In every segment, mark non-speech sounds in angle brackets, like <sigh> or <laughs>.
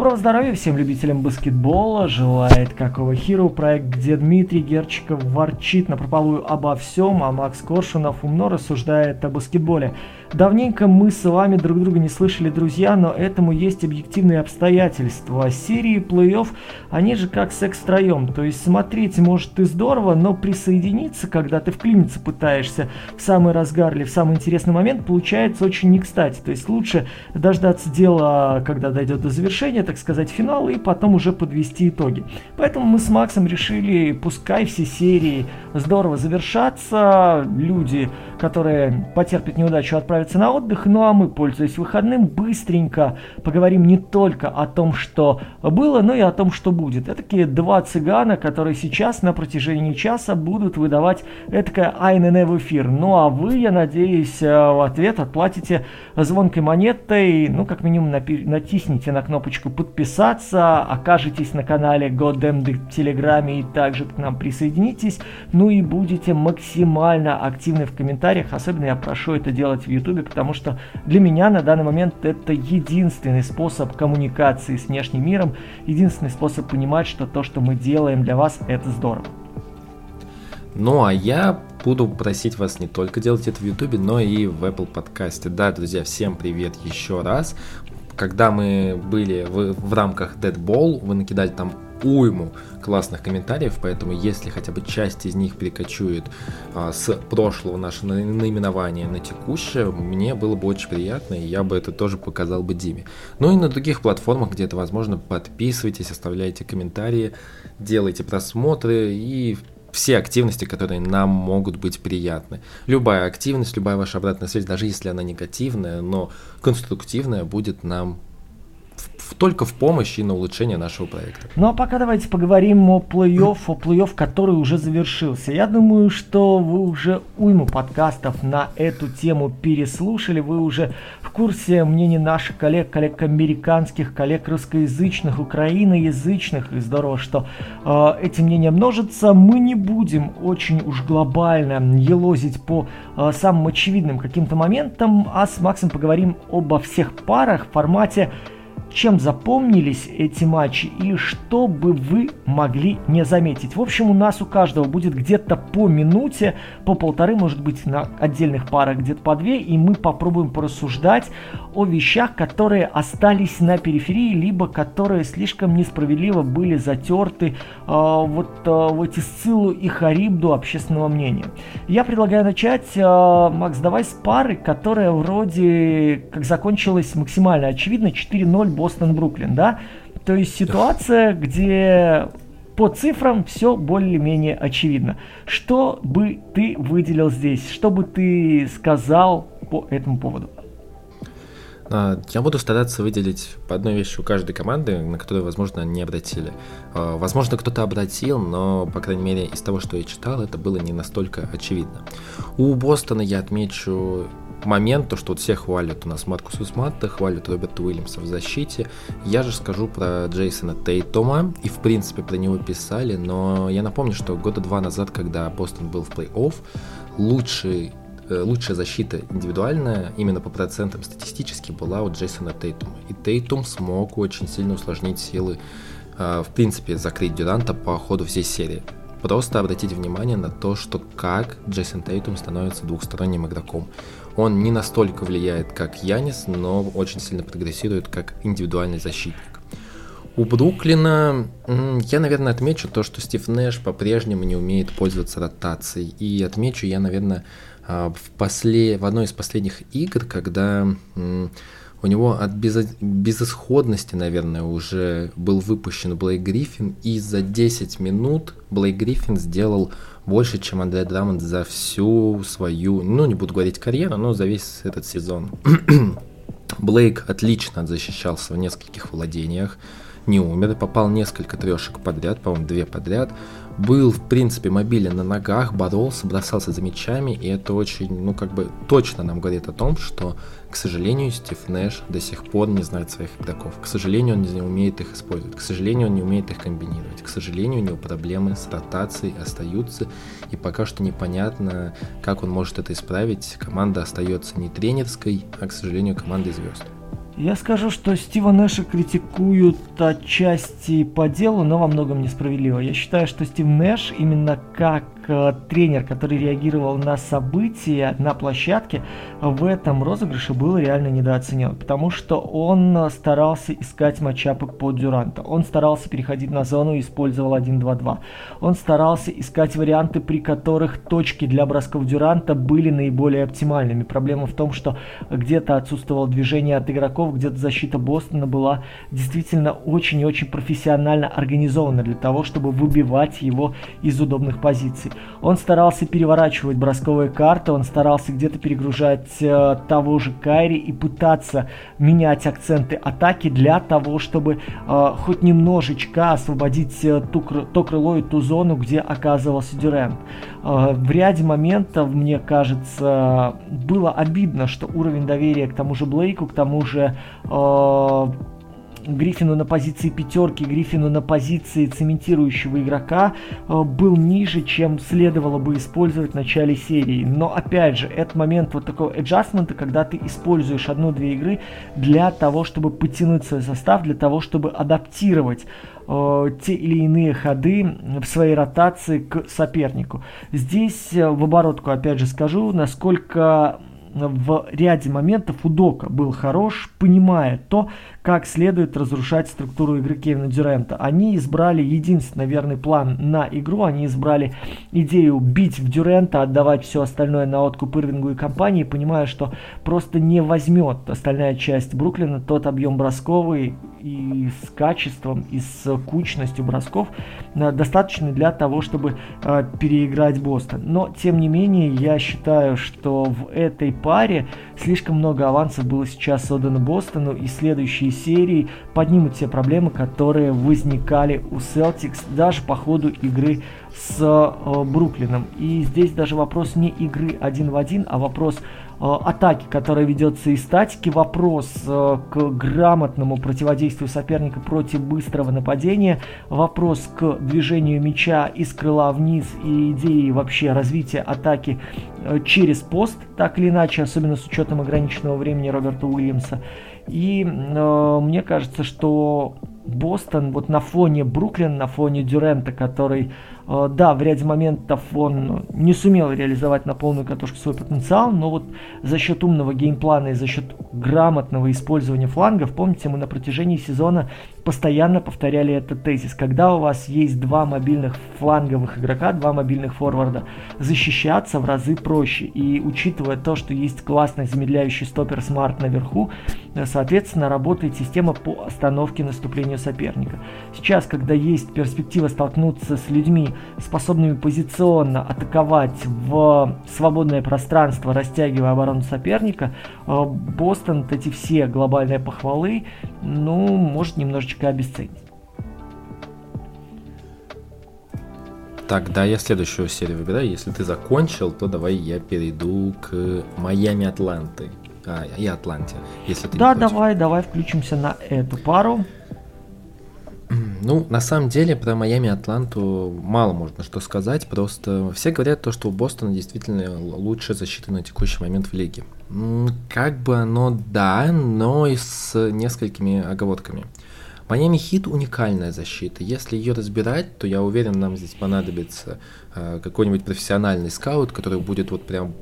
Доброго здоровья всем любителям баскетбола. Желает какого Hero проект, где Дмитрий Герчиков ворчит на прополую обо всем, а Макс Коршунов умно рассуждает о баскетболе. Давненько мы с вами друг друга не слышали, друзья, но этому есть объективные обстоятельства. Серии плей-офф, они же как секс втроем. То есть смотреть может и здорово, но присоединиться, когда ты вклиниться пытаешься в самый разгар или в самый интересный момент, получается очень не кстати. То есть лучше дождаться дела, когда дойдет до завершения, так сказать, финала, и потом уже подвести итоги. Поэтому мы с Максом решили, пускай все серии здорово завершатся, люди, которые потерпят неудачу, отправятся на отдых, ну а мы, пользуясь выходным, быстренько поговорим не только о том, что было, но и о том, что будет. Это такие два цыгана, которые сейчас на протяжении часа будут выдавать этакое АНН в эфир. Ну а вы, я надеюсь, э, в ответ отплатите звонкой монетой, ну как минимум натисните на кнопочку подписаться, окажетесь на канале Goddamn в Телеграме и также к нам присоединитесь, ну и будете максимально активны в комментариях, особенно я прошу это делать в YouTube, потому что для меня на данный момент это единственный способ коммуникации с внешним миром, единственный способ понимать, что то, что мы делаем для вас, это здорово. Ну а я буду просить вас не только делать это в YouTube, но и в Apple подкасте. Да, друзья, всем привет еще раз. Когда мы были в, в рамках Dead Ball, вы накидали там уйму классных комментариев, поэтому если хотя бы часть из них перекочует а, с прошлого нашего наименования на текущее, мне было бы очень приятно, и я бы это тоже показал бы Диме. Ну и на других платформах, где это возможно, подписывайтесь, оставляйте комментарии, делайте просмотры и все активности, которые нам могут быть приятны. Любая активность, любая ваша обратная связь, даже если она негативная, но конструктивная, будет нам только в помощь и на улучшение нашего проекта. Ну а пока давайте поговорим о плей-офф, о плей-офф, который уже завершился. Я думаю, что вы уже уйму подкастов на эту тему переслушали, вы уже в курсе мнений наших коллег, коллег американских, коллег русскоязычных, украиноязычных, и здорово, что э, эти мнения множатся. Мы не будем очень уж глобально елозить по э, самым очевидным каким-то моментам, а с Максом поговорим обо всех парах в формате чем запомнились эти матчи и что бы вы могли не заметить. В общем, у нас у каждого будет где-то по минуте, по полторы, может быть, на отдельных парах где-то по две, и мы попробуем порассуждать о вещах, которые остались на периферии, либо которые слишком несправедливо были затерты э, вот э, в эти Сциллу и Харибду общественного мнения. Я предлагаю начать, э, Макс, давай с пары, которая вроде как закончилась максимально очевидно, 4-0 Бостон-Бруклин, да? То есть ситуация, где по цифрам все более-менее очевидно. Что бы ты выделил здесь? Что бы ты сказал по этому поводу? А, я буду стараться выделить по одной вещи у каждой команды, на которую, возможно, не обратили. А, возможно, кто-то обратил, но, по крайней мере, из того, что я читал, это было не настолько очевидно. У Бостона я отмечу момент, то, что вот все хвалят у нас Маркус Усматта, хвалят Роберта Уильямса в защите. Я же скажу про Джейсона Тейтома, и в принципе про него писали, но я напомню, что года два назад, когда Бостон был в плей-офф, лучший э, лучшая защита индивидуальная именно по процентам статистически была у Джейсона Тейтума. И Тейтум смог очень сильно усложнить силы, э, в принципе, закрыть Дюранта по ходу всей серии. Просто обратите внимание на то, что как Джейсон Тейтум становится двухсторонним игроком. Он не настолько влияет, как Янис, но очень сильно прогрессирует как индивидуальный защитник. У Бруклина я, наверное, отмечу то, что Стив Нэш по-прежнему не умеет пользоваться ротацией. И отмечу я, наверное, а, в, после... в одной из последних игр, когда у него от без... безысходности, наверное, уже был выпущен Блейк Гриффин, и за 10 минут Блейк Гриффин сделал больше, чем Андре Драмонд за всю свою, ну, не буду говорить карьеру, но за весь этот сезон. <clears throat> Блейк отлично защищался в нескольких владениях, не умер, попал несколько трешек подряд, по-моему, две подряд был, в принципе, мобилен на ногах, боролся, бросался за мячами, и это очень, ну, как бы точно нам говорит о том, что, к сожалению, Стив Нэш до сих пор не знает своих игроков. К сожалению, он не умеет их использовать. К сожалению, он не умеет их комбинировать. К сожалению, у него проблемы с ротацией остаются, и пока что непонятно, как он может это исправить. Команда остается не тренерской, а, к сожалению, командой звезд. Я скажу, что Стива Нэша критикуют отчасти по делу, но во многом несправедливо. Я считаю, что Стив Нэш именно как Э, тренер, который реагировал на события на площадке, в этом розыгрыше был реально недооценен, потому что он старался искать матчапы под Дюранта, он старался переходить на зону и использовал 1-2-2, он старался искать варианты, при которых точки для бросков Дюранта были наиболее оптимальными. Проблема в том, что где-то отсутствовало движение от игроков, где-то защита Бостона была действительно очень и очень профессионально организована для того, чтобы выбивать его из удобных позиций. Он старался переворачивать бросковые карты, он старался где-то перегружать э, того же Кайри и пытаться менять акценты атаки для того, чтобы э, хоть немножечко освободить э, ту, то крыло и ту зону, где оказывался Дюрент. Э, в ряде моментов, мне кажется, было обидно, что уровень доверия к тому же Блейку, к тому же э, Гриффину на позиции пятерки, Гриффину на позиции цементирующего игрока э, был ниже, чем следовало бы использовать в начале серии. Но опять же, это момент вот такого эджастмента, когда ты используешь одну-две игры для того, чтобы потянуть свой состав, для того, чтобы адаптировать э, те или иные ходы в своей ротации к сопернику. Здесь э, в оборотку опять же скажу, насколько в ряде моментов Удока был хорош, понимая то, как следует разрушать структуру игры Кевина Дюрента. Они избрали единственный верный план на игру, они избрали идею бить в Дюрента, отдавать все остальное на откуп Ирвингу и компании, понимая, что просто не возьмет остальная часть Бруклина тот объем бросковый и с качеством, и с кучностью бросков, э, достаточный для того, чтобы э, переиграть Бостон. Но, тем не менее, я считаю, что в этой паре слишком много авансов было сейчас отдано Бостону, и следующие серии поднимут те проблемы, которые возникали у Celtics даже по ходу игры с э, Бруклином. И здесь даже вопрос не игры один в один, а вопрос Э, атаки, которая ведется из статики, вопрос э, к грамотному противодействию соперника против быстрого нападения, вопрос к движению мяча из крыла вниз и идеи вообще развития атаки э, через пост, так или иначе, особенно с учетом ограниченного времени Роберта Уильямса. И э, мне кажется, что Бостон вот на фоне Бруклина, на фоне Дюранта, который Э, да, в ряде моментов он не сумел реализовать на полную катушку свой потенциал, но вот за счет умного геймплана и за счет грамотного использования флангов, помните, мы на протяжении сезона постоянно повторяли этот тезис. Когда у вас есть два мобильных фланговых игрока, два мобильных форварда, защищаться в разы проще. И учитывая то, что есть классный замедляющий стопер Смарт наверху, э, соответственно, работает система по остановке наступления соперника. Сейчас, когда есть перспектива столкнуться с людьми, способными позиционно атаковать в свободное пространство, растягивая оборону соперника, э, Бостон эти все глобальные похвалы, ну, может немножечко обесценить. Тогда я следующую серию выбираю. Если ты закончил, то давай я перейду к Майами Атланты. А, и Атланте, если ты Да, давай, давай включимся на эту пару. Ну, на самом деле, про Майами Атланту мало можно что сказать. Просто все говорят то, что у Бостона действительно лучшая защита на текущий момент в лиге. Как бы оно да, но и с несколькими оговорками. Майами Хит уникальная защита. Если ее разбирать, то я уверен, нам здесь понадобится э, какой-нибудь профессиональный скаут, который будет вот прям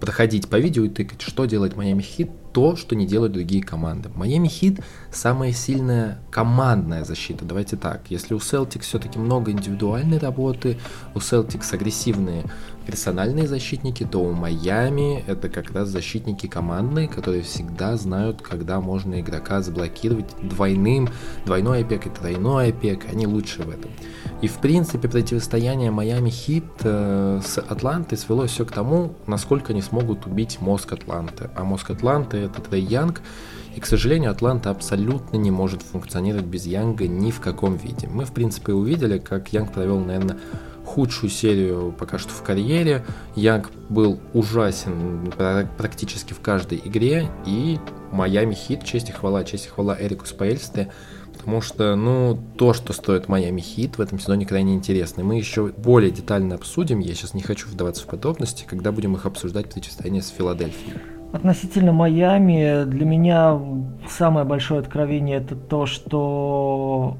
проходить по видео и тыкать, что делает Майами Хит, то, что не делают другие команды. Майами Хит самая сильная командная защита, давайте так. Если у Celtics все-таки много индивидуальной работы, у Celtics агрессивные персональные защитники, то у Майами это как раз защитники командные, которые всегда знают, когда можно игрока заблокировать двойным, двойной опек и тройной опек, они лучше в этом. И в принципе противостояние Майами Хит э, с Атлантой свело все к тому, насколько они смогут убить мозг Атланты. А мозг Атланты это Трей Янг, и, к сожалению, Атланта абсолютно не может функционировать без Янга ни в каком виде. Мы, в принципе, увидели, как Янг провел, наверное, худшую серию пока что в карьере. Янг был ужасен практически в каждой игре, и Майами Хит, честь и хвала, честь и хвала Эрику Спаэльсте, потому что, ну, то, что стоит Майами Хит в этом сезоне крайне интересно. И мы еще более детально обсудим, я сейчас не хочу вдаваться в подробности, когда будем их обсуждать противостояние с Филадельфией. Относительно Майами, для меня самое большое откровение это то, что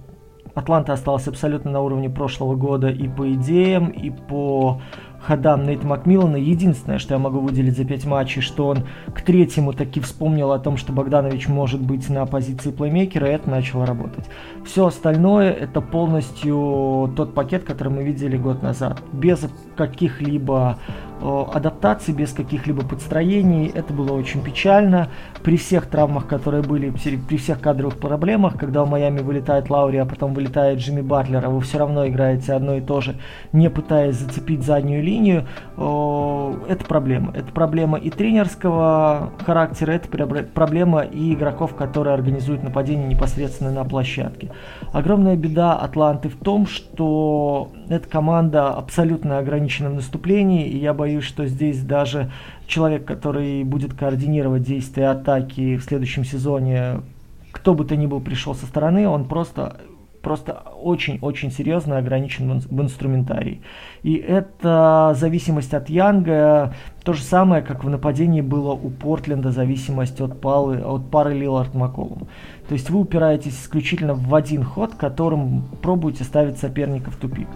Атланта осталась абсолютно на уровне прошлого года и по идеям, и по ходам Нейта Макмиллана. Единственное, что я могу выделить за пять матчей, что он к третьему таки вспомнил о том, что Богданович может быть на позиции плеймейкера, и это начало работать. Все остальное это полностью тот пакет, который мы видели год назад. Без каких-либо адаптации, без каких-либо подстроений. Это было очень печально. При всех травмах, которые были, при всех кадровых проблемах, когда в Майами вылетает Лаури, а потом вылетает Джимми Батлер, а вы все равно играете одно и то же, не пытаясь зацепить заднюю линию, это проблема. Это проблема и тренерского характера, это проблема и игроков, которые организуют нападение непосредственно на площадке. Огромная беда Атланты в том, что эта команда абсолютно ограничена в наступлении, и я боюсь, что здесь даже человек, который будет координировать действия атаки в следующем сезоне, кто бы то ни был пришел со стороны, он просто просто очень-очень серьезно ограничен в инструментарии. И это зависимость от Янга, то же самое, как в нападении было у Портленда зависимость от, палы, от пары Лилард Маколум. То есть вы упираетесь исключительно в один ход, которым пробуете ставить соперника в тупик.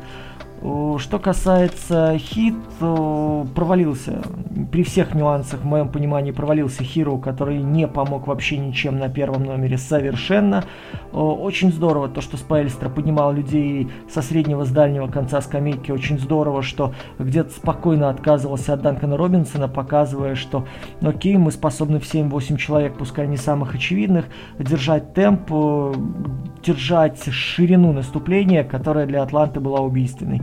Что касается хит, провалился. При всех нюансах, в моем понимании, провалился Хиро, который не помог вообще ничем на первом номере совершенно. Очень здорово то, что Спайльстра поднимал людей со среднего с дальнего конца скамейки. Очень здорово, что где-то спокойно отказывался от Данкана Робинсона, показывая, что окей, мы способны в 7-8 человек, пускай не самых очевидных, держать темп, держать ширину наступления, которая для Атланты была убийственной.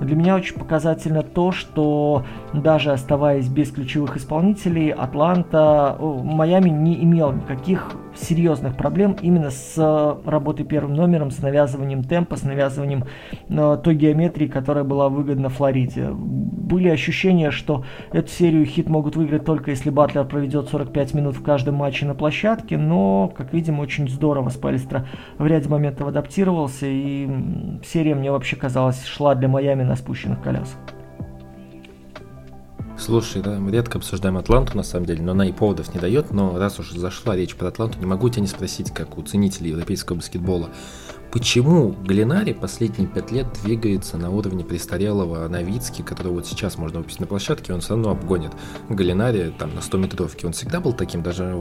Для меня очень показательно то, что даже оставаясь без ключевых исполнителей, Атланта, Майами не имел никаких серьезных проблем именно с работой первым номером, с навязыванием темпа, с навязыванием э, той геометрии, которая была выгодна Флориде. Были ощущения, что эту серию хит могут выиграть только если Батлер проведет 45 минут в каждом матче на площадке, но, как видим, очень здорово Спальстра в ряде моментов адаптировался, и серия мне вообще казалось шла для Майами на спущенных колесах. Слушай, да, мы редко обсуждаем Атланту, на самом деле, но она и поводов не дает, но раз уж зашла речь про Атланту, не могу тебя не спросить, как у ценителей европейского баскетбола, почему Глинари последние пять лет двигается на уровне престарелого Новицки, которого вот сейчас можно выпустить на площадке, он все равно обгонит Глинари там на 100 метровке. Он всегда был таким, даже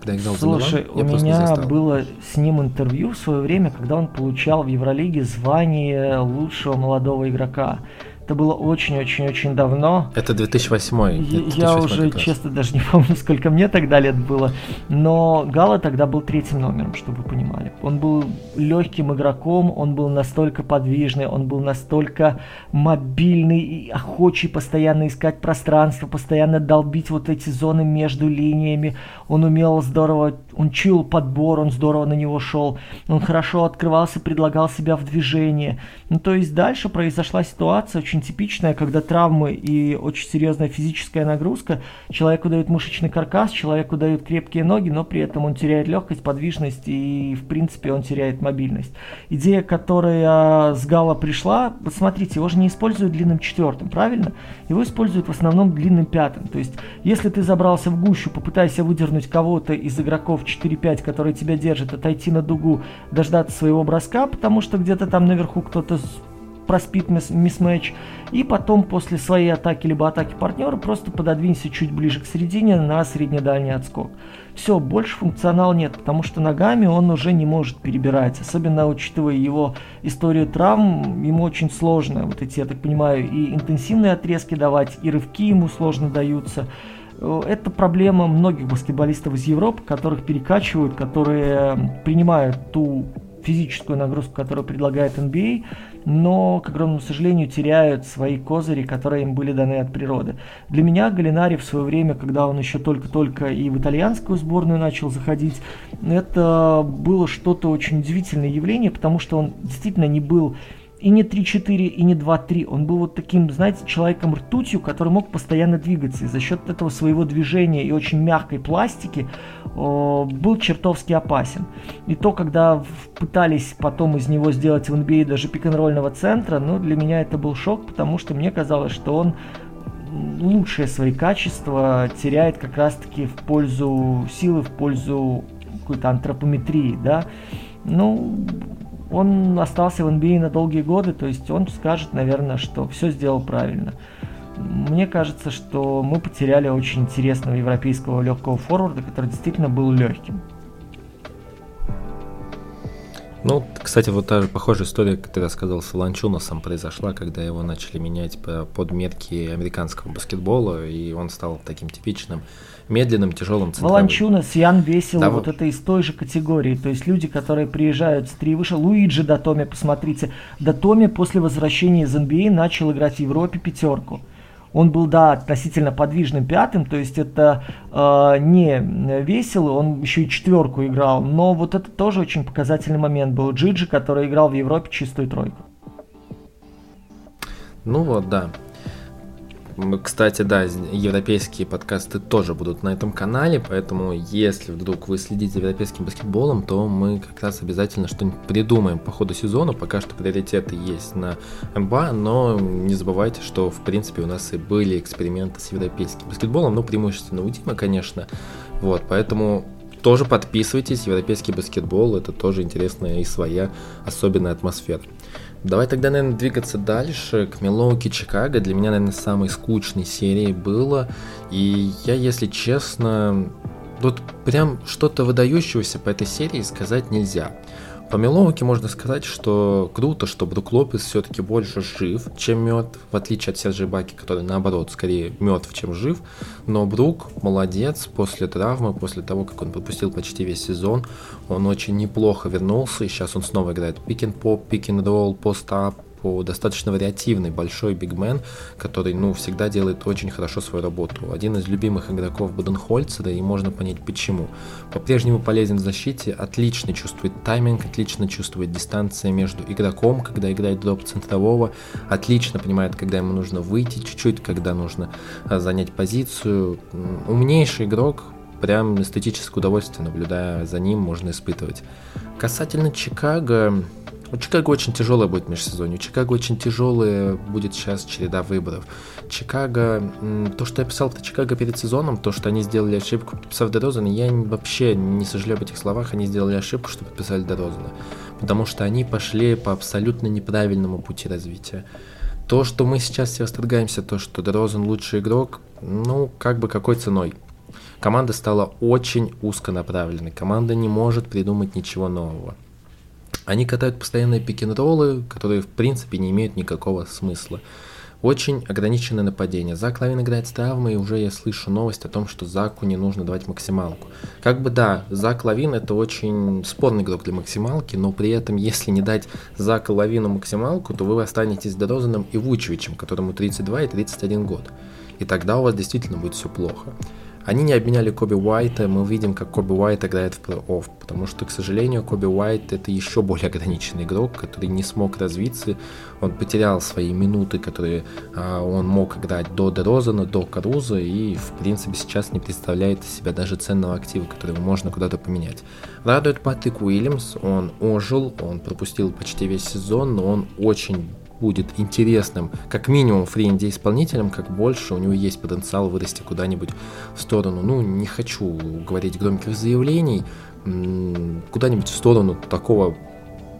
когда играл Слушай, за Милан, у меня было с ним интервью в свое время, когда он получал в Евролиге звание лучшего молодого игрока. Это было очень-очень-очень давно. Это 2008. Я, 2008 я уже, честно, даже <laughs> не помню, сколько мне тогда лет было. Но Гала тогда был третьим номером, чтобы вы понимали. Он был легким игроком, он был настолько подвижный, он был настолько мобильный и охочий постоянно искать пространство, постоянно долбить вот эти зоны между линиями. Он умел здорово, он чуял подбор, он здорово на него шел. Он хорошо открывался, предлагал себя в движение. Ну, то есть дальше произошла ситуация очень типичная, когда травмы и очень серьезная физическая нагрузка, человеку дают мышечный каркас, человеку дают крепкие ноги, но при этом он теряет легкость, подвижность и, в принципе, он теряет мобильность. Идея, которая с Гала пришла, вот смотрите, его же не используют длинным четвертым, правильно? Его используют в основном длинным пятым. То есть, если ты забрался в гущу, попытайся выдернуть кого-то из игроков 4-5, которые тебя держат, отойти на дугу, дождаться своего броска, потому что где-то там наверху кто-то проспит мисс-матч, и потом после своей атаки либо атаки партнера просто пододвинься чуть ближе к середине на средне-дальний отскок. Все, больше функционала нет, потому что ногами он уже не может перебирать, особенно учитывая его историю травм, ему очень сложно, вот эти, я так понимаю, и интенсивные отрезки давать, и рывки ему сложно даются. Это проблема многих баскетболистов из Европы, которых перекачивают, которые принимают ту физическую нагрузку, которую предлагает NBA, но, к огромному сожалению, теряют свои козыри, которые им были даны от природы. Для меня Галинари в свое время, когда он еще только-только и в итальянскую сборную начал заходить, это было что-то очень удивительное явление, потому что он действительно не был и не 3-4, и не 2-3. Он был вот таким, знаете, человеком ртутью, который мог постоянно двигаться. И за счет этого своего движения и очень мягкой пластики о, был чертовски опасен. И то, когда пытались потом из него сделать в NBA даже пик-н-ролльного центра, ну, для меня это был шок, потому что мне казалось, что он лучшие свои качества теряет как раз-таки в пользу силы, в пользу какой-то антропометрии, да. Ну, он остался в NBA на долгие годы, то есть он скажет, наверное, что все сделал правильно. Мне кажется, что мы потеряли очень интересного европейского легкого форварда, который действительно был легким. Ну, кстати, вот та же похожая история, как ты рассказал, с Ланчуносом произошла, когда его начали менять под мерки американского баскетбола, и он стал таким типичным медленным, тяжелым центровым. Валанчунас, Ян Весел, да, вот это из той же категории. То есть люди, которые приезжают с три выше. Луиджи Датоми, посмотрите. Датоми после возвращения из NBA начал играть в Европе пятерку. Он был, да, относительно подвижным пятым, то есть это э, не весело, он еще и четверку играл, но вот это тоже очень показательный момент был. Джиджи, который играл в Европе чистую тройку. Ну вот, да. Кстати, да, европейские подкасты тоже будут на этом канале, поэтому если вдруг вы следите за европейским баскетболом, то мы как раз обязательно что-нибудь придумаем по ходу сезона. Пока что приоритеты есть на МБА, но не забывайте, что в принципе у нас и были эксперименты с европейским баскетболом, ну преимущественно у Димы, конечно. Вот, поэтому тоже подписывайтесь, европейский баскетбол, это тоже интересная и своя особенная атмосфера. Давай тогда, наверное, двигаться дальше к Милоуки Чикаго. Для меня, наверное, самой скучной серией было. И я, если честно, тут прям что-то выдающегося по этой серии сказать нельзя. По Милоуке можно сказать, что круто, что Брук Лопес все-таки больше жив, чем мертв, в отличие от Серджи Баки, который наоборот скорее мертв, чем жив. Но Брук молодец после травмы, после того, как он пропустил почти весь сезон, он очень неплохо вернулся, и сейчас он снова играет пик-н-поп, пик-н-ролл, пост-ап, по достаточно вариативный большой бигмен, который, ну, всегда делает очень хорошо свою работу. Один из любимых игроков Буденхольцера, и можно понять почему. По-прежнему полезен в защите, отлично чувствует тайминг, отлично чувствует дистанция между игроком, когда играет дроп центрового, отлично понимает, когда ему нужно выйти чуть-чуть, когда нужно а, занять позицию. Умнейший игрок, прям эстетическое удовольствие, наблюдая за ним, можно испытывать. Касательно Чикаго, у Чикаго очень тяжелое будет межсезонье. У Чикаго очень тяжелая будет сейчас череда выборов. Чикаго, то, что я писал про Чикаго перед сезоном, то, что они сделали ошибку, подписав Дерозана, я вообще не сожалею об этих словах, они сделали ошибку, что подписали Дерозана. Потому что они пошли по абсолютно неправильному пути развития. То, что мы сейчас все восторгаемся, то, что Дерозан лучший игрок, ну, как бы какой ценой. Команда стала очень узконаправленной. Команда не может придумать ничего нового. Они катают постоянные пик-н-роллы, которые в принципе не имеют никакого смысла. Очень ограниченное нападение. Зак Лавин играет с травмой, и уже я слышу новость о том, что Заку не нужно давать максималку. Как бы да, Зак Лавин это очень спорный игрок для максималки, но при этом, если не дать Заку Лавину максималку, то вы останетесь Дорозаном и Вучевичем, которому 32 и 31 год. И тогда у вас действительно будет все плохо. Они не обменяли Коби Уайта, мы видим, как Коби Уайт играет в плей-офф, потому что, к сожалению, Коби Уайт это еще более ограниченный игрок, который не смог развиться, он потерял свои минуты, которые а, он мог играть до Дерозана, до Каруза, и, в принципе, сейчас не представляет из себя даже ценного актива, которого можно куда-то поменять. Радует Патрик Уильямс, он ожил, он пропустил почти весь сезон, но он очень будет интересным, как минимум фри исполнителем, как больше у него есть потенциал вырасти куда-нибудь в сторону, ну, не хочу говорить громких заявлений, куда-нибудь в сторону такого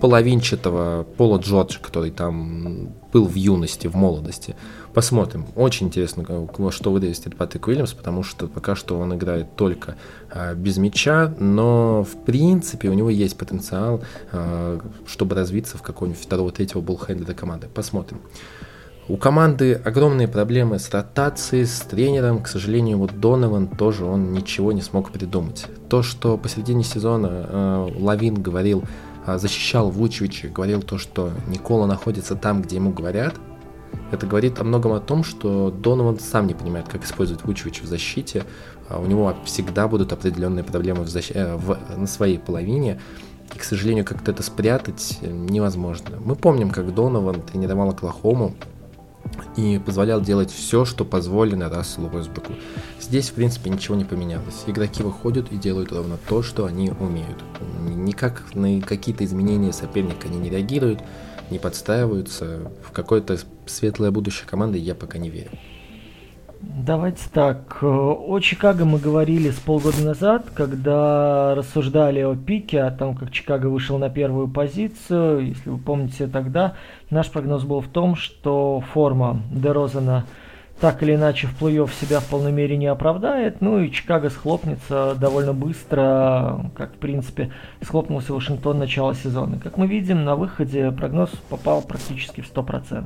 половинчатого Пола Джорджа, который там был в юности, в молодости. Посмотрим. Очень интересно, что вырастет Патрик Уильямс, потому что пока что он играет только а, без мяча, но в принципе у него есть потенциал, а, чтобы развиться в какого-нибудь второго-третьего буллхендлера команды. Посмотрим. У команды огромные проблемы с ротацией, с тренером. К сожалению, вот Донован тоже он ничего не смог придумать. То, что посередине сезона э, Лавин говорил а, защищал Вучевича, говорил то, что Никола находится там, где ему говорят, это говорит о многом о том, что Донован сам не понимает, как использовать Вучевича в защите. А, у него всегда будут определенные проблемы в защ... Э, в... на своей половине. И, к сожалению, как-то это спрятать невозможно. Мы помним, как Донован тренировал Оклахому, и позволял делать все, что позволено Расселу Уэсбруку. Здесь, в принципе, ничего не поменялось. Игроки выходят и делают ровно то, что они умеют. Никак на какие-то изменения соперника они не реагируют, не подстраиваются. В какое-то светлое будущее команды я пока не верю. Давайте так. О Чикаго мы говорили с полгода назад, когда рассуждали о пике, о том, как Чикаго вышел на первую позицию. Если вы помните тогда, наш прогноз был в том, что форма Дерозана так или иначе в плей-офф себя в полной мере не оправдает. Ну и Чикаго схлопнется довольно быстро, как в принципе схлопнулся Вашингтон начала сезона. Как мы видим, на выходе прогноз попал практически в 100%.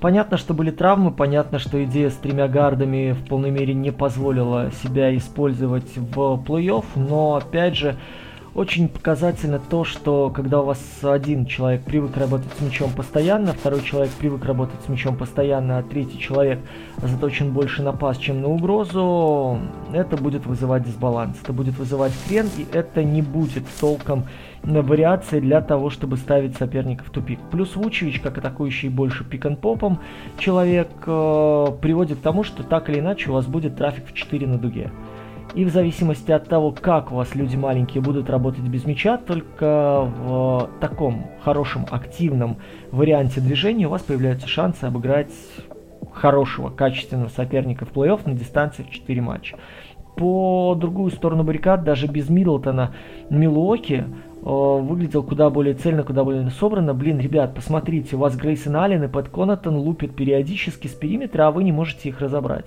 Понятно, что были травмы, понятно, что идея с тремя гардами в полной мере не позволила себя использовать в плей-офф, но опять же, очень показательно то, что когда у вас один человек привык работать с мячом постоянно, второй человек привык работать с мячом постоянно, а третий человек заточен больше на пас, чем на угрозу, это будет вызывать дисбаланс, это будет вызывать крен, и это не будет толком вариации для того, чтобы ставить соперника в тупик. Плюс Вучевич, как атакующий больше пик-н-попом человек, э, приводит к тому, что так или иначе у вас будет трафик в 4 на дуге. И в зависимости от того, как у вас люди маленькие будут работать без мяча, только в таком хорошем, активном варианте движения у вас появляются шансы обыграть хорошего, качественного соперника в плей-офф на дистанции в 4 матча. По другую сторону баррикад, даже без Миддлтона, Милуоки выглядел куда более цельно, куда более собранно. Блин, ребят, посмотрите, у вас Грейсон Аллен и Пэт Конатон лупят периодически с периметра, а вы не можете их разобрать.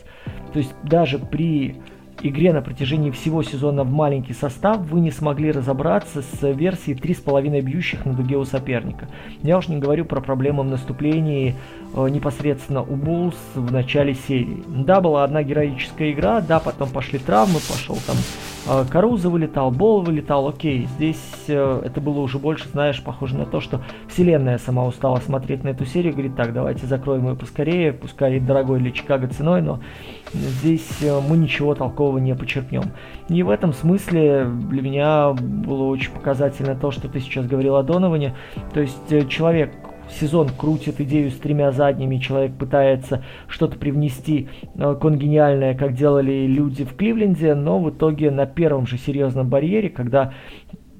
То есть даже при игре на протяжении всего сезона в маленький состав вы не смогли разобраться с версией 3,5 бьющих на дуге у соперника. Я уж не говорю про проблемы в наступлении э, непосредственно у Буллс в начале серии. Да, была одна героическая игра, да, потом пошли травмы, пошел там э, Каруза вылетал, Бол вылетал, окей, здесь э, это было уже больше, знаешь, похоже на то, что вселенная сама устала смотреть на эту серию, говорит, так, давайте закроем ее поскорее, пускай дорогой для Чикаго ценой, но здесь э, мы ничего толкового не почерпнем. И в этом смысле для меня было очень показательно то, что ты сейчас говорил о Доноване. То есть э, человек сезон крутит идею с тремя задними, человек пытается что-то привнести э, конгениальное, как делали люди в Кливленде, но в итоге на первом же серьезном барьере, когда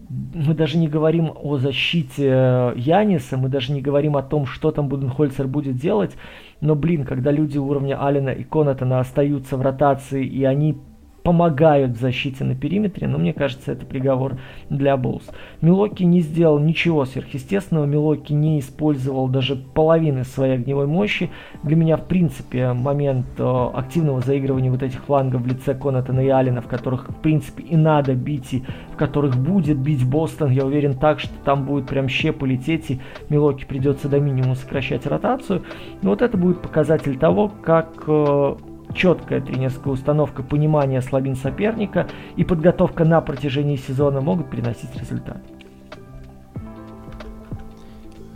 мы даже не говорим о защите Яниса, мы даже не говорим о том, что там Буденхольцер будет делать, но, блин, когда люди уровня Алина и Конатона остаются в ротации, и они помогают в защите на периметре, но мне кажется, это приговор для Буллс. Милоки не сделал ничего сверхъестественного, Милоки не использовал даже половины своей огневой мощи. Для меня, в принципе, момент э, активного заигрывания вот этих флангов в лице Конатона и Алина, в которых, в принципе, и надо бить, и в которых будет бить Бостон, я уверен так, что там будет прям щепу лететь, и Милоки придется до минимума сокращать ротацию. Но вот это будет показатель того, как э, четкая тренерская установка, понимание слабин соперника и подготовка на протяжении сезона могут приносить результат.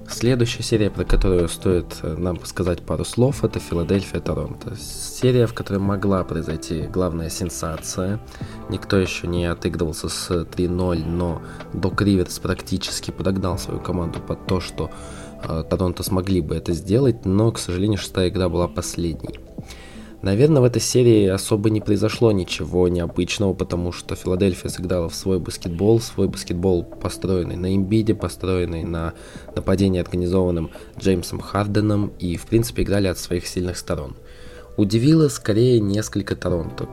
Следующая серия, про которую стоит э, нам сказать пару слов, это Филадельфия-Торонто. Серия, в которой могла произойти главная сенсация. Никто еще не отыгрывался с 3-0, но Док Риверс практически подогнал свою команду под то, что э, Торонто смогли бы это сделать, но, к сожалению, шестая игра была последней. Наверное, в этой серии особо не произошло ничего необычного, потому что Филадельфия сыграла в свой баскетбол, свой баскетбол построенный на имбиде, построенный на нападении, организованном Джеймсом Харденом, и, в принципе, играли от своих сильных сторон. Удивило скорее несколько Торонто.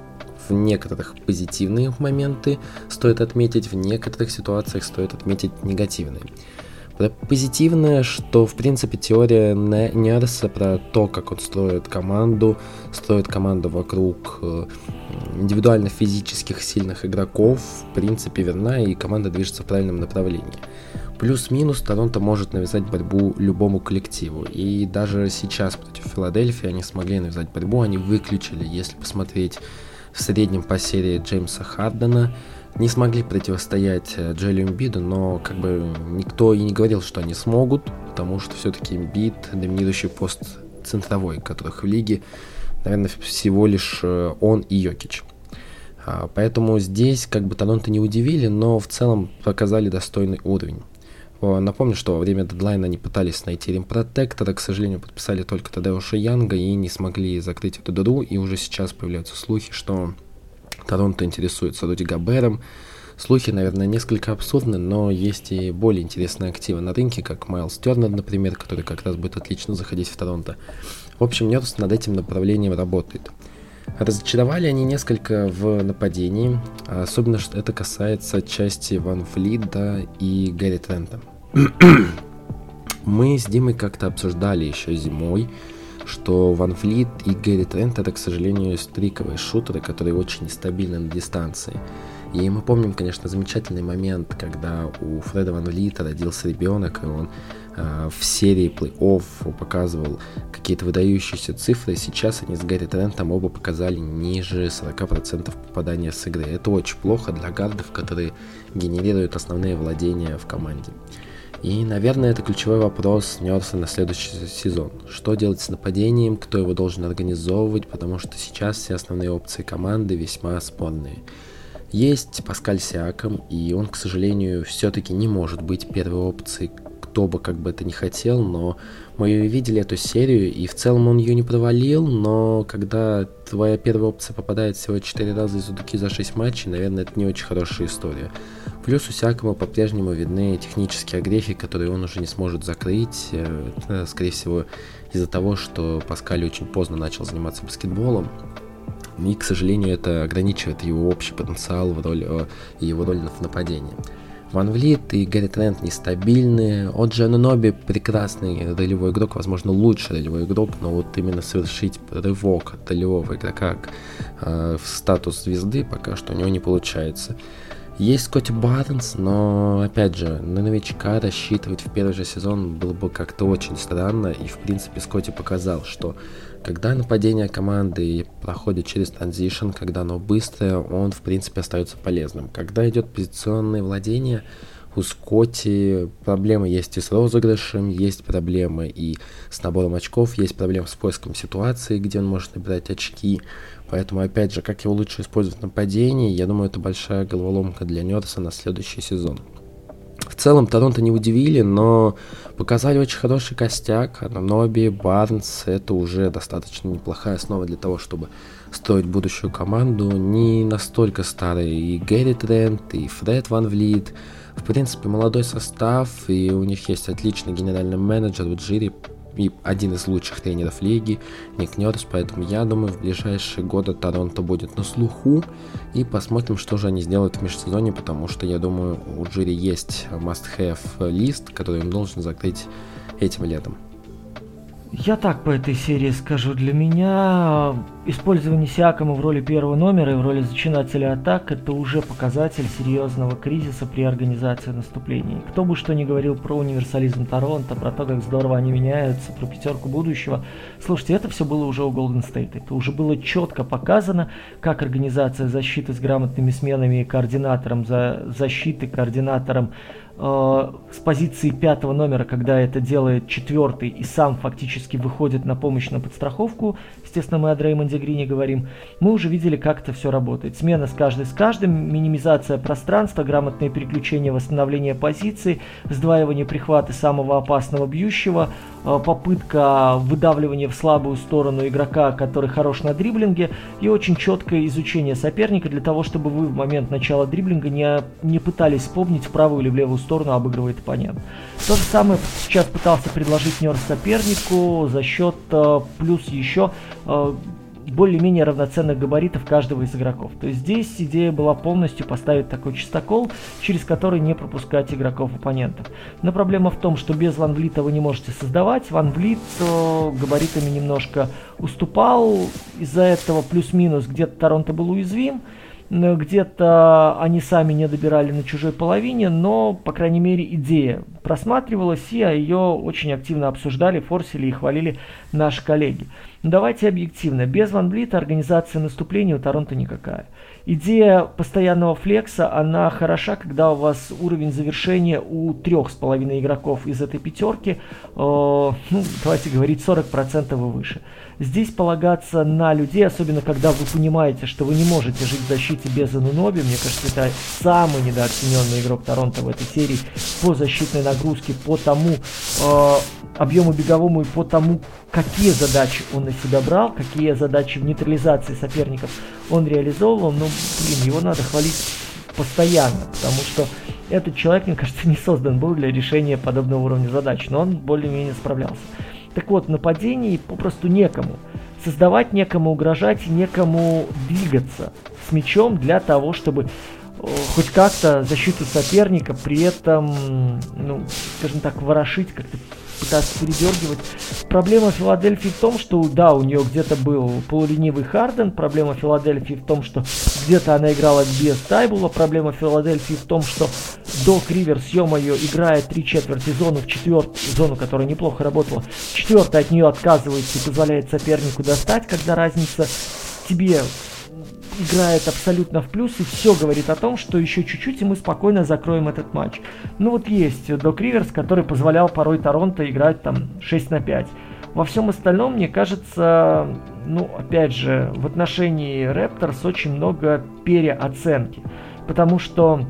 В некоторых позитивные моменты стоит отметить, в некоторых ситуациях стоит отметить негативные. Позитивное, что, в принципе, теория Нерса про то, как он строит команду, строит команду вокруг э, индивидуально физических сильных игроков, в принципе, верна, и команда движется в правильном направлении. Плюс-минус Торонто может навязать борьбу любому коллективу. И даже сейчас против Филадельфии они смогли навязать борьбу, они выключили, если посмотреть в среднем по серии Джеймса Хардена, не смогли противостоять э, Джелли Эмбиду, но как бы никто и не говорил, что они смогут, потому что все-таки Эмбид доминирующий пост центровой, которых в лиге, наверное, всего лишь э, он и Йокич. А, поэтому здесь как бы Торонто не удивили, но в целом показали достойный уровень. Напомню, что во время дедлайна они пытались найти ремпротектора, к сожалению, подписали только Тадеуша Янга и не смогли закрыть эту дыру, и уже сейчас появляются слухи, что Торонто интересуется Руди Габером. Слухи, наверное, несколько абсурдны, но есть и более интересные активы на рынке, как Майлз Тернер, например, который как раз будет отлично заходить в Торонто. В общем, Нерс над этим направлением работает. Разочаровали они несколько в нападении, особенно что это касается части Ван Флида и Гэри Трента. <clears throat> Мы с Димой как-то обсуждали еще зимой, что Ван Флит и Гэри Трент это, к сожалению, стриковые шутеры, которые очень нестабильны на дистанции. И мы помним, конечно, замечательный момент, когда у Фреда Ван Влита родился ребенок, и он э, в серии плей-офф показывал какие-то выдающиеся цифры. Сейчас они с Гарри Трентом оба показали ниже 40% попадания с игры. Это очень плохо для гардов, которые генерируют основные владения в команде. И, наверное, это ключевой вопрос Нерса на следующий сезон. Что делать с нападением, кто его должен организовывать, потому что сейчас все основные опции команды весьма спорные. Есть Паскаль Сиаком, и он, к сожалению, все-таки не может быть первой опцией, кто бы как бы это не хотел, но мы видели эту серию, и в целом он ее не провалил, но когда твоя первая опция попадает всего 4 раза из руки за 6 матчей, наверное, это не очень хорошая история. Плюс у Сиакома по-прежнему видны технические огрехи, которые он уже не сможет закрыть, э, скорее всего, из-за того, что Паскаль очень поздно начал заниматься баскетболом. И, к сожалению, это ограничивает его общий потенциал в роли, э, и его роль в нападении. Ван Влит и Гарри Трент нестабильные. Оджи Аноноби прекрасный ролевой игрок, возможно, лучший ролевой игрок, но вот именно совершить рывок от ролевого игрока э, в статус звезды пока что у него не получается. Есть Скотти Барнс, но, опять же, на новичка рассчитывать в первый же сезон было бы как-то очень странно, и, в принципе, Скотти показал, что когда нападение команды проходит через транзишн, когда оно быстрое, он, в принципе, остается полезным. Когда идет позиционное владение, у Скотти проблемы есть и с розыгрышем, есть проблемы и с набором очков, есть проблемы с поиском ситуации, где он может набирать очки. Поэтому, опять же, как его лучше использовать в нападении, я думаю, это большая головоломка для Нерса на следующий сезон. В целом, Торонто не удивили, но показали очень хороший костяк. Ноби, Барнс, это уже достаточно неплохая основа для того, чтобы строить будущую команду. Не настолько старые и Гэри Трент, и Фред Ван Влит. В принципе, молодой состав, и у них есть отличный генеральный менеджер в Джири, и один из лучших тренеров лиги, Ник Нерс, поэтому я думаю, в ближайшие годы Торонто будет на слуху, и посмотрим, что же они сделают в межсезонье, потому что, я думаю, у Джири есть must-have лист, который им должен закрыть этим летом. Я так по этой серии скажу. Для меня использование Сиакома в роли первого номера и в роли зачинателя атак это уже показатель серьезного кризиса при организации наступлений. Кто бы что ни говорил про универсализм Торонто, про то, как здорово они меняются, про пятерку будущего. Слушайте, это все было уже у Golden State. Это уже было четко показано, как организация защиты с грамотными сменами и координатором за защиты, координатором Э, с позиции пятого номера, когда это делает четвертый и сам фактически выходит на помощь на подстраховку, естественно, мы о Дреймонде Грине говорим, мы уже видели, как это все работает. Смена с каждой с каждым, минимизация пространства, грамотное переключение, восстановление позиции, сдваивание прихвата самого опасного бьющего, э, попытка выдавливания в слабую сторону игрока, который хорош на дриблинге, и очень четкое изучение соперника для того, чтобы вы в момент начала дриблинга не, не пытались вспомнить в правую или в левую сторону обыгрывает оппонент. То же самое сейчас пытался предложить Нерс сопернику за счет э, плюс еще э, более-менее равноценных габаритов каждого из игроков. То есть здесь идея была полностью поставить такой чистокол, через который не пропускать игроков оппонентов. Но проблема в том, что без Ван Влита вы не можете создавать. Ван Влит э, габаритами немножко уступал, из-за этого плюс-минус где-то Торонто был уязвим где-то они сами не добирали на чужой половине, но, по крайней мере, идея просматривалась, и ее очень активно обсуждали, форсили и хвалили наши коллеги. Но давайте объективно, без Ван Блита организация наступления у Торонто никакая. Идея постоянного флекса, она хороша, когда у вас уровень завершения у трех с половиной игроков из этой пятерки, э, ну, давайте говорить, 40% и выше. Здесь полагаться на людей, особенно когда вы понимаете, что вы не можете жить в защите без Ануноби, мне кажется, это самый недооцененный игрок Торонто в этой серии по защитной нагрузке, по тому э, объему беговому и по тому, какие задачи он на себя брал, какие задачи в нейтрализации соперников он реализовывал, ну, блин, его надо хвалить постоянно, потому что этот человек, мне кажется, <laughs> не создан был для решения подобного уровня задач, но он более-менее справлялся. Так вот, нападений попросту некому. создавать, некому угрожать, некому двигаться с мячом для того, чтобы хоть как-то защиту соперника, при этом, ну, скажем так, ворошить, как-то пытаться передергивать. Проблема Филадельфии в том, что, да, у нее где-то был полуленивый Харден, проблема Филадельфии в том, что где-то она играла без Тайбула, проблема Филадельфии в том, что Док Риверс, ё-моё, играет три четверти зону в четвертую, зону, которая неплохо работала, четвертая от нее отказывается и позволяет сопернику достать, когда разница тебе играет абсолютно в плюс и все говорит о том, что еще чуть-чуть и мы спокойно закроем этот матч. Ну вот есть Док Риверс, который позволял порой Торонто играть там 6 на 5. Во всем остальном, мне кажется, ну, опять же, в отношении Репторс очень много переоценки. Потому что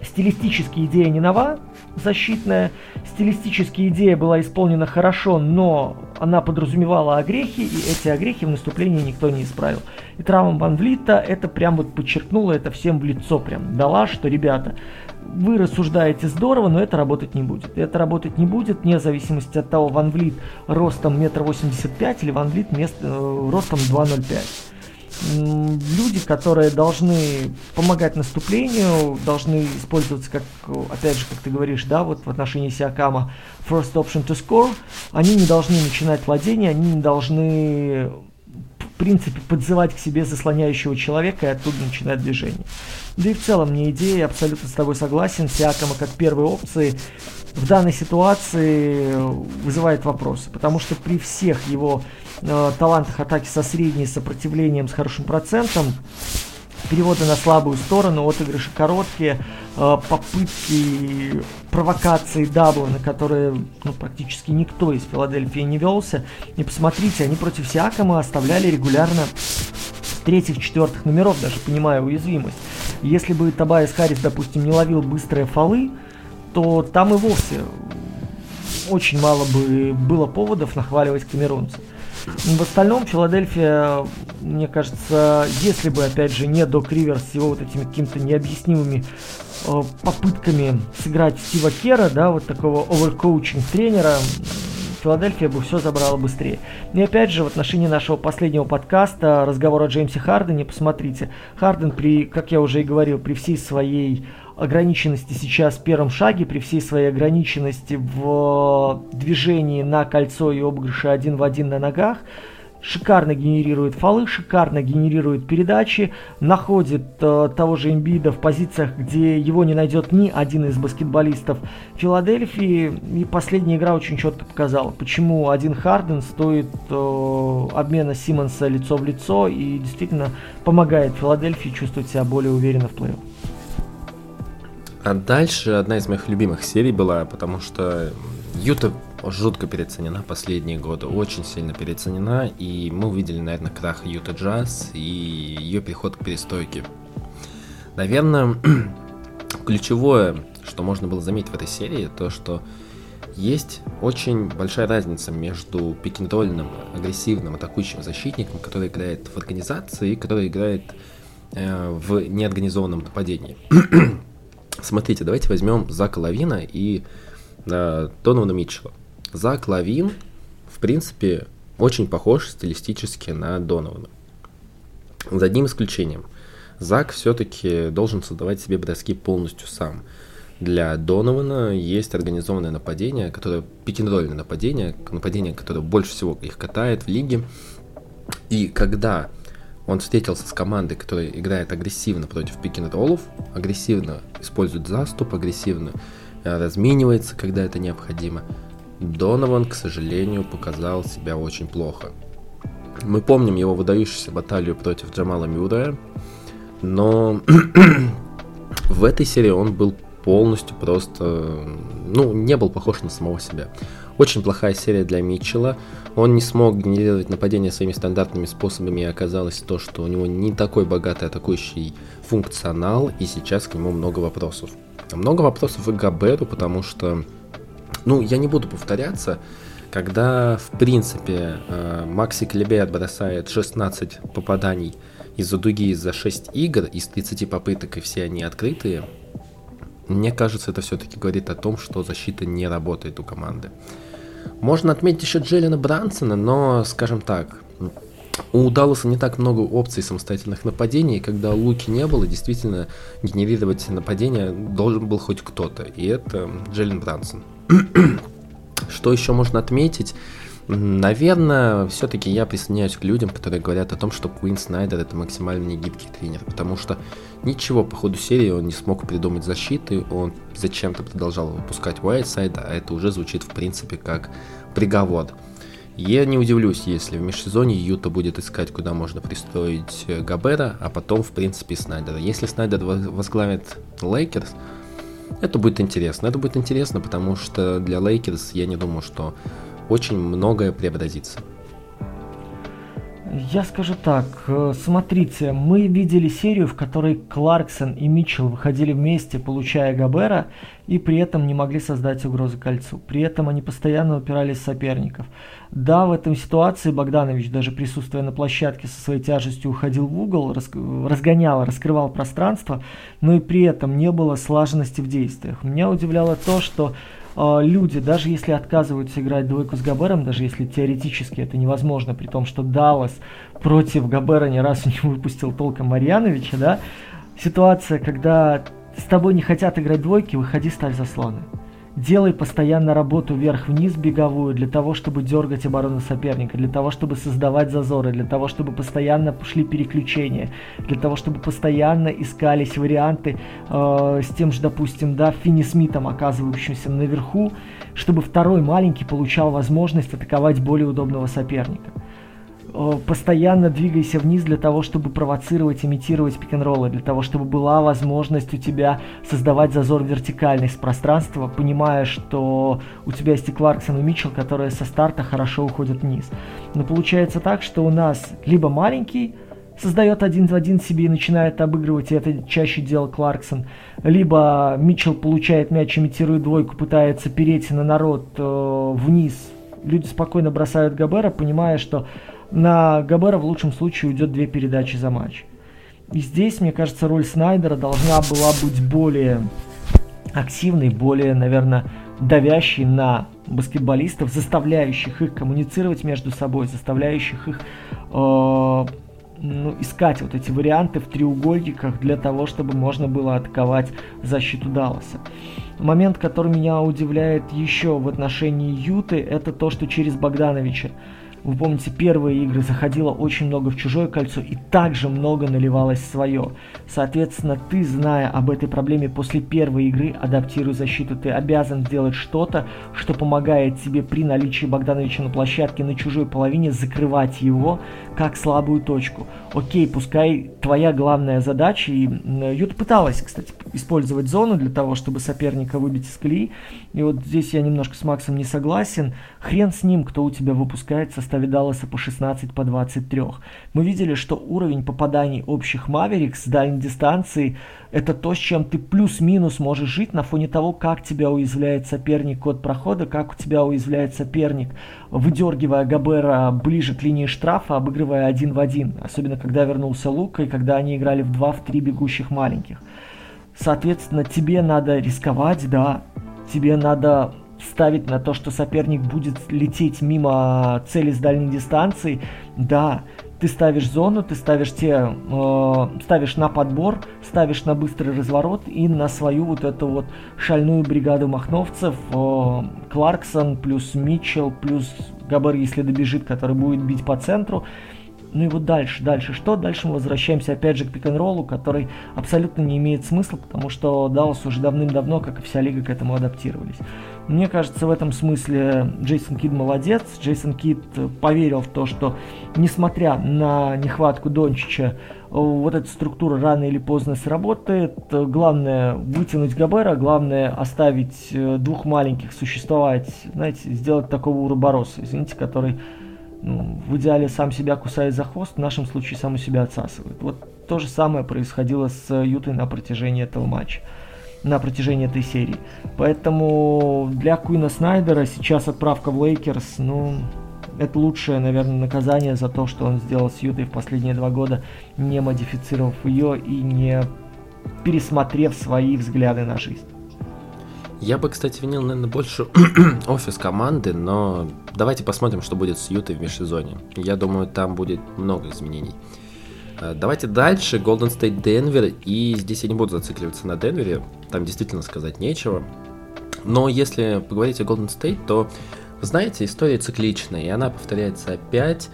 стилистически идея не нова, защитная. Стилистически идея была исполнена хорошо, но она подразумевала огрехи, и эти огрехи в наступлении никто не исправил. И травма Ван Влита это прям вот подчеркнула это всем в лицо, прям дала, что, ребята, вы рассуждаете здорово, но это работать не будет. Это работать не будет, вне зависимости от того, Ван Влит ростом восемьдесят пять или Ван Влит мест, э, ростом 2,05 люди, которые должны помогать наступлению, должны использоваться, как, опять же, как ты говоришь, да, вот в отношении Сиакама, first option to score, они не должны начинать владение, они не должны, в принципе, подзывать к себе заслоняющего человека и оттуда начинать движение. Да и в целом, мне идея, абсолютно с тобой согласен, Сиакама как первой опции в данной ситуации вызывает вопросы, потому что при всех его э, талантах атаки со средней сопротивлением, с хорошим процентом, переводы на слабую сторону, отыгрыши короткие, э, попытки провокации дабла, на которые ну, практически никто из Филадельфии не велся. И посмотрите, они против Сиакома оставляли регулярно третьих, четвертых номеров, даже понимая уязвимость. Если бы Табайс Харрис, допустим, не ловил быстрые фолы, то там и вовсе очень мало бы было поводов нахваливать камерунцев. В остальном Филадельфия, мне кажется, если бы, опять же, не Док Риверс с его вот этими какими-то необъяснимыми э, попытками сыграть Стива Кера, да, вот такого оверкоучинг тренера, Филадельфия бы все забрала быстрее. И опять же, в отношении нашего последнего подкаста, разговора о Джеймсе Хардене, посмотрите, Харден, при, как я уже и говорил, при всей своей ограниченности сейчас в первом шаге, при всей своей ограниченности в движении на кольцо и обыгрыше один в один на ногах, шикарно генерирует фолы, шикарно генерирует передачи, находит э, того же Эмбида в позициях, где его не найдет ни один из баскетболистов Филадельфии. И последняя игра очень четко показала, почему один Харден стоит э, обмена Симмонса лицо в лицо и действительно помогает Филадельфии чувствовать себя более уверенно в плей-офф. А дальше одна из моих любимых серий была, потому что Юта жутко переоценена последние годы, очень сильно переоценена, и мы увидели, наверное, крах Юта Джаз и ее переход к перестойке. Наверное, <clears throat> ключевое, что можно было заметить в этой серии, то, что есть очень большая разница между пикинг-ролльным, агрессивным, атакующим защитником, который играет в организации и который играет э, в неорганизованном нападении. <clears throat> Смотрите, давайте возьмем Зака Лавина и э, Донована Митчелла. Зак Лавин, в принципе, очень похож стилистически на Донована. За одним исключением. Зак все-таки должен создавать себе броски полностью сам. Для Донована есть организованное нападение, которое пикинг-ролльное нападение, нападение, которое больше всего их катает в лиге. И когда он встретился с командой, которая играет агрессивно против пикинг-роллов, агрессивно использует заступ, агрессивно э, разменивается, когда это необходимо. Донован, к сожалению, показал себя очень плохо. Мы помним его выдающуюся баталию против Джамала Мюррея, но <clears throat> в этой серии он был полностью просто, ну, не был похож на самого себя. Очень плохая серия для Митчелла. Он не смог генерировать нападение своими стандартными способами, и оказалось то, что у него не такой богатый атакующий функционал, и сейчас к нему много вопросов. Много вопросов и Габеру, потому что, ну, я не буду повторяться, когда, в принципе, э, Макси Клебер бросает 16 попаданий из-за дуги за 6 игр, из 30 попыток, и все они открытые, мне кажется, это все-таки говорит о том, что защита не работает у команды. Можно отметить еще Джеллина Брансона, но, скажем так, у Далласа не так много опций самостоятельных нападений, когда луки не было, действительно генерировать нападение должен был хоть кто-то, и это Джеллен Брансон. <clears throat> Что еще можно отметить? Наверное, все-таки я присоединяюсь к людям, которые говорят о том, что Куин Снайдер это максимально не гибкий тренер, потому что ничего по ходу серии он не смог придумать защиты, он зачем-то продолжал выпускать Уайтсайда, а это уже звучит в принципе как приговор. Я не удивлюсь, если в межсезонье Юта будет искать, куда можно пристроить э, Гобера, а потом, в принципе, Снайдера. Если Снайдер возглавит Лейкерс, это будет интересно. Это будет интересно, потому что для Лейкерс я не думаю, что очень многое преобразится. Я скажу так, э, смотрите, мы видели серию, в которой Кларксон и Митчелл выходили вместе, получая Габера, и при этом не могли создать угрозы кольцу. При этом они постоянно упирались соперников. Да, в этом ситуации Богданович, даже присутствуя на площадке со своей тяжестью, уходил в угол, разгонял, раскрывал пространство, но и при этом не было слаженности в действиях. Меня удивляло то, что люди, даже если отказываются играть двойку с Габером, даже если теоретически это невозможно, при том, что Даллас против Габера ни разу <laughs> не выпустил толком Марьяновича, да, ситуация, когда с тобой не хотят играть двойки, выходи, ставь заслоны. Делай постоянно работу вверх-вниз беговую для того, чтобы дергать оборону соперника, для того, чтобы создавать зазоры, для того, чтобы постоянно шли переключения, для того, чтобы постоянно искались варианты э, с тем же, допустим, да, Финни Смитом, оказывающимся наверху, чтобы второй маленький получал возможность атаковать более удобного соперника. Э, постоянно двигайся вниз для того, чтобы провоцировать, имитировать пик-н-роллы, для того, чтобы была возможность у тебя создавать зазор вертикальный пространства, понимая, что у тебя есть и Кларксон, и Митчелл, которые со старта хорошо уходят вниз. Но получается так, что у нас либо маленький, создает один в один себе и начинает обыгрывать, и это чаще делал Кларксон. Либо Митчелл получает мяч, имитирует двойку, пытается перейти на народ э, вниз. Люди спокойно бросают Габера, понимая, что на Габера в лучшем случае уйдет две передачи за матч. И здесь, мне кажется, роль Снайдера должна была быть более активной, более, наверное, давящей на баскетболистов, заставляющих их коммуницировать между собой, заставляющих их э, ну, искать вот эти варианты в треугольниках для того, чтобы можно было атаковать защиту Далласа. Момент, который меня удивляет еще в отношении Юты, это то, что через Богдановича вы помните, первые игры заходило очень много в чужое кольцо и также много наливалось свое. Соответственно, ты, зная об этой проблеме после первой игры, адаптируя защиту, ты обязан сделать что-то, что помогает тебе при наличии Богдановича на площадке на чужой половине закрывать его как слабую точку. Окей, пускай твоя главная задача, и Юта пыталась, кстати, использовать зону для того, чтобы соперника выбить из колеи, и вот здесь я немножко с Максом не согласен. Хрен с ним, кто у тебя выпускает со составе Далласа по 16 по 23. Мы видели, что уровень попаданий общих Маверикс с дальней дистанции это то, с чем ты плюс-минус можешь жить на фоне того, как тебя уязвляет соперник код прохода, как у тебя уязвляет соперник, выдергивая Габера ближе к линии штрафа, обыгрывая один в один. Особенно, когда вернулся Лука и когда они играли в 2-3 бегущих маленьких. Соответственно, тебе надо рисковать, да, тебе надо ставить на то, что соперник будет лететь мимо цели с дальней дистанции, да, ты ставишь зону, ты ставишь те, э, ставишь на подбор, ставишь на быстрый разворот и на свою вот эту вот шальную бригаду махновцев, э, Кларксон плюс Митчелл плюс Габар, если добежит, который будет бить по центру. Ну и вот дальше, дальше что? Дальше мы возвращаемся опять же к пик-н-роллу, который абсолютно не имеет смысла, потому что Даллас уже давным-давно, как и вся лига, к этому адаптировались. Мне кажется, в этом смысле Джейсон Кид молодец. Джейсон Кид поверил в то, что несмотря на нехватку Дончича, вот эта структура рано или поздно сработает. Главное вытянуть Габера, главное оставить э, двух маленьких существовать, знаете, сделать такого уробороса, извините, который ну, в идеале сам себя кусает за хвост, в нашем случае сам у себя отсасывает. Вот то же самое происходило с Ютой на протяжении этого матча на протяжении этой серии. Поэтому для Куина Снайдера сейчас отправка в Лейкерс, ну, это лучшее, наверное, наказание за то, что он сделал с Ютой в последние два года, не модифицировав ее и не пересмотрев свои взгляды на жизнь. Я бы, кстати, винил, наверное, больше <clears throat> офис команды, но давайте посмотрим, что будет с Ютой в межсезонье. Я думаю, там будет много изменений. Э, давайте дальше. Golden State Денвер. И здесь я не буду зацикливаться на Денвере. Там действительно сказать нечего. Но если поговорить о Golden State, то, знаете, история цикличная, и она повторяется опять.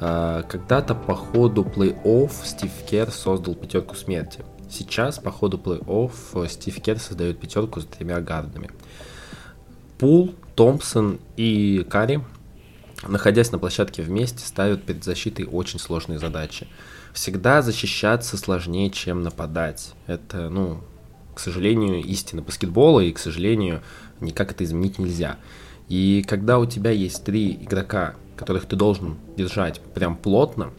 Э, когда-то по ходу плей-офф Стив Кер создал пятерку смерти. Сейчас по ходу плей-офф Стив Кер создает пятерку с тремя гардами. Пул, Томпсон и Карри, находясь на площадке вместе, ставят перед защитой очень сложные задачи. Всегда защищаться сложнее, чем нападать. Это, ну, к сожалению, истина баскетбола, и, к сожалению, никак это изменить нельзя. И когда у тебя есть три игрока, которых ты должен держать прям плотно,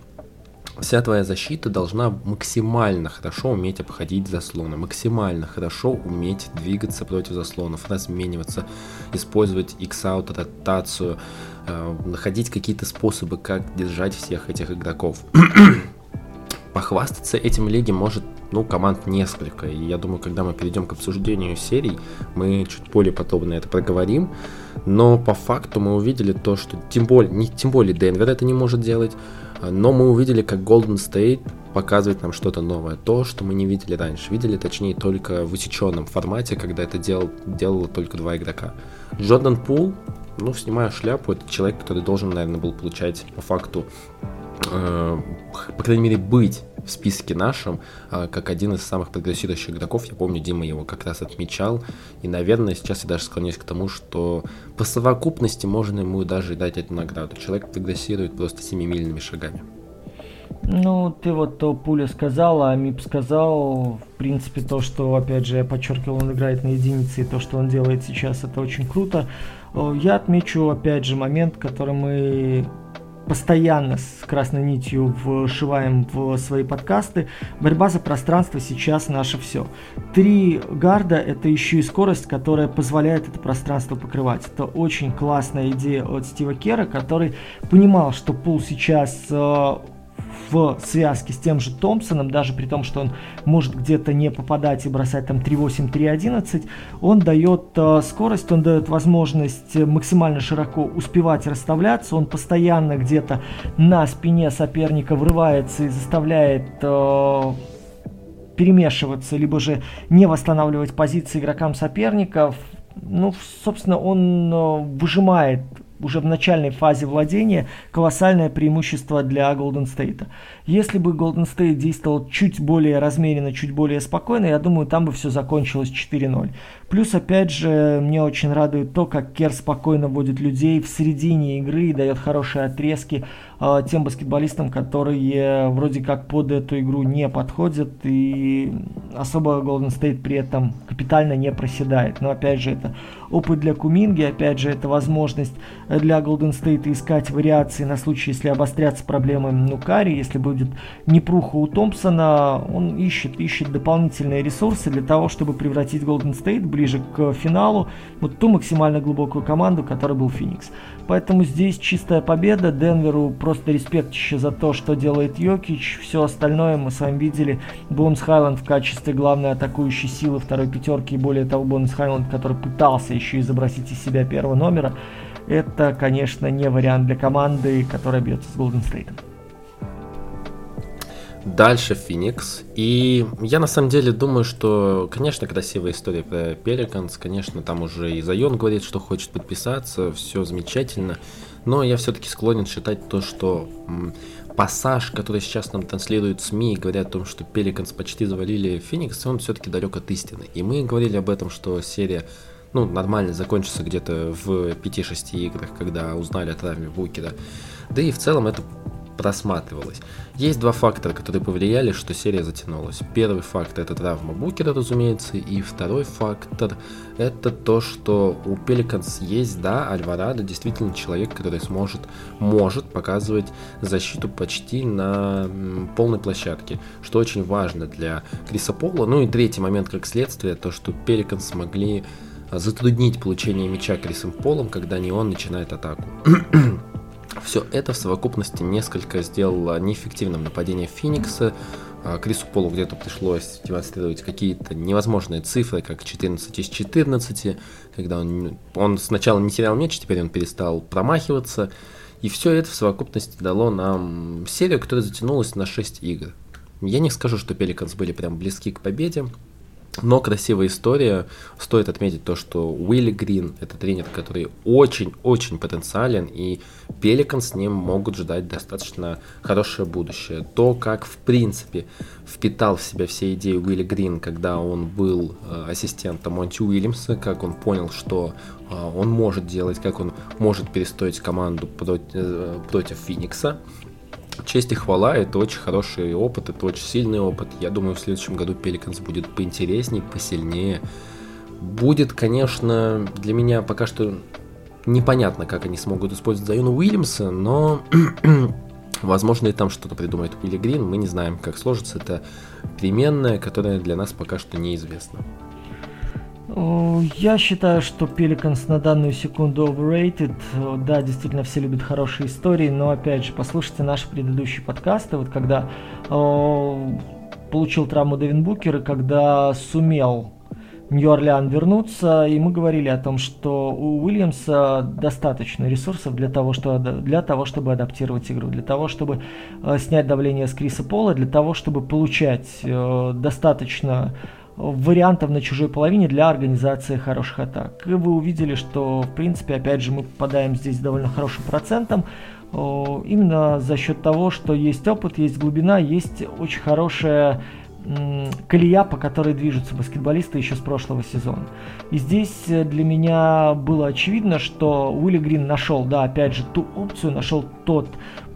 вся твоя защита должна максимально хорошо уметь обходить заслоны, максимально хорошо уметь двигаться против заслонов, размениваться, использовать X-out, ротацию, э, находить какие-то способы, как держать всех этих игроков. <clears throat> Похвастаться этим лиге может ну, команд несколько. И я думаю, когда мы перейдем к обсуждению серий, мы чуть более подробно это проговорим. Но по факту мы увидели то, что тем более, не, тем более Денвер это не может делать, но мы увидели, как Golden State показывает нам что-то новое. То, что мы не видели раньше. Видели, точнее, только в усеченном формате, когда это делал, делало только два игрока. Джордан Пул, ну, снимая шляпу, это человек, который должен, наверное, был получать по факту э, по крайней мере, быть в списке нашем, э, как один из самых прогрессирующих игроков. Я помню, Дима его как раз отмечал. И, наверное, сейчас я даже склоняюсь к тому, что по совокупности можно ему даже дать эту награду. Человек прогрессирует просто семимильными шагами. Ну, ты вот то Пуля сказал, а Мип сказал, в принципе, то, что, опять же, я подчеркивал, он играет на единице, и то, что он делает сейчас, это очень круто. Э, я отмечу, опять же, момент, который мы постоянно с красной нитью вшиваем в свои подкасты. Борьба за пространство сейчас наше все. Три гарда это еще и скорость, которая позволяет это пространство покрывать. Это очень классная идея от Стива Кера, который понимал, что пул сейчас э, в связке с тем же Томпсоном, даже при том, что он может где-то не попадать и бросать там 3.8, 3.11, он дает э, скорость, он дает возможность максимально широко успевать расставляться, он постоянно где-то на спине соперника врывается и заставляет э, перемешиваться, либо же не восстанавливать позиции игрокам соперников. Ну, собственно, он э, выжимает уже в начальной фазе владения колоссальное преимущество для Golden State. Если бы Golden State действовал чуть более размеренно, чуть более спокойно, я думаю, там бы все закончилось 4-0. Плюс, опять же, мне очень радует то, как Кер спокойно вводит людей в середине игры и дает хорошие отрезки э, тем баскетболистам, которые вроде как под эту игру не подходят и особо Golden State при этом капитально не проседает. Но опять же, это опыт для Куминги, опять же, это возможность для Golden State искать вариации на случай, если обострятся проблемы Нукари, если будет непруха у Томпсона, он ищет, ищет дополнительные ресурсы для того, чтобы превратить Golden State ближе к финалу, вот ту максимально глубокую команду, которая был Феникс. Поэтому здесь чистая победа. Денверу просто респект еще за то, что делает Йокич. Все остальное мы с вами видели. Бонс Хайленд в качестве главной атакующей силы второй пятерки. И более того, Бонс Хайленд, который пытался еще изобразить из себя первого номера. Это, конечно, не вариант для команды, которая бьется с Голден Стейтом. Дальше Феникс. И я на самом деле думаю, что, конечно, красивая история про Пеликанс. Конечно, там уже и Зайон говорит, что хочет подписаться. Все замечательно. Но я все-таки склонен считать то, что пассаж, который сейчас нам транслируют СМИ, говорят о том, что Пеликанс почти завалили Феникс, он все-таки далек от истины. И мы говорили об этом, что серия ну, нормально закончится где-то в 5-6 играх, когда узнали о травме Букера. Да и в целом это просматривалось. Есть два фактора, которые повлияли, что серия затянулась. Первый фактор это травма Букера, разумеется, и второй фактор это то, что у Пеликанс есть, да, Альварадо действительно человек, который сможет, может показывать защиту почти на полной площадке, что очень важно для Криса Пола. Ну и третий момент как следствие, то, что Пеликанс смогли затруднить получение мяча Крисом Полом, когда не он начинает атаку. <clears throat> Все это в совокупности несколько сделало неэффективным нападение Феникса. а, Крису Полу где-то пришлось демонстрировать какие-то невозможные цифры, как 14 из 14, когда он, он сначала не терял мяч, теперь он перестал промахиваться. И все это в совокупности дало нам серию, которая затянулась на 6 игр. Я не скажу, что Пеликанс были прям близки к победе, но красивая история. Стоит отметить то, что Уилли Грин – это тренер, который очень-очень потенциален, и Пеликан с ним могут ждать достаточно хорошее будущее. То, как в принципе впитал в себя все идеи Уилли Грин, когда он был э, ассистентом Монти Уильямса, как он понял, что э, он может делать, как он может перестроить команду против, э, Феникса, честь и хвала, это очень хороший опыт, это очень сильный опыт. Я думаю, в следующем году Пеликанс будет поинтереснее, посильнее. Будет, конечно, для меня пока что непонятно, как они смогут использовать Заюна Уильямса, но <clears throat> возможно и там что-то придумает Уилли Грин, мы не знаем, как сложится. Это переменная, которая для нас пока что неизвестна. Я считаю, что Pelicans на данную секунду overrated. Да, действительно, все любят хорошие истории, но опять же, послушайте наши предыдущие подкасты, вот когда э, получил травму Дэвин Букер и когда сумел Нью-Орлеан вернуться, и мы говорили о том, что у Уильямса достаточно ресурсов для того, что, для того чтобы адаптировать игру, для того, чтобы э, снять давление с Криса Пола, для того, чтобы получать э, достаточно вариантов на чужой половине для организации хороших атак. И вы увидели, что, в принципе, опять же, мы попадаем здесь довольно хорошим процентом, именно за счет того, что есть опыт, есть глубина, есть очень хорошая колея, по которой движутся баскетболисты еще с прошлого сезона. И здесь э, для меня было очевидно, что Уилли Грин нашел, да, опять же, ту опцию, нашел тот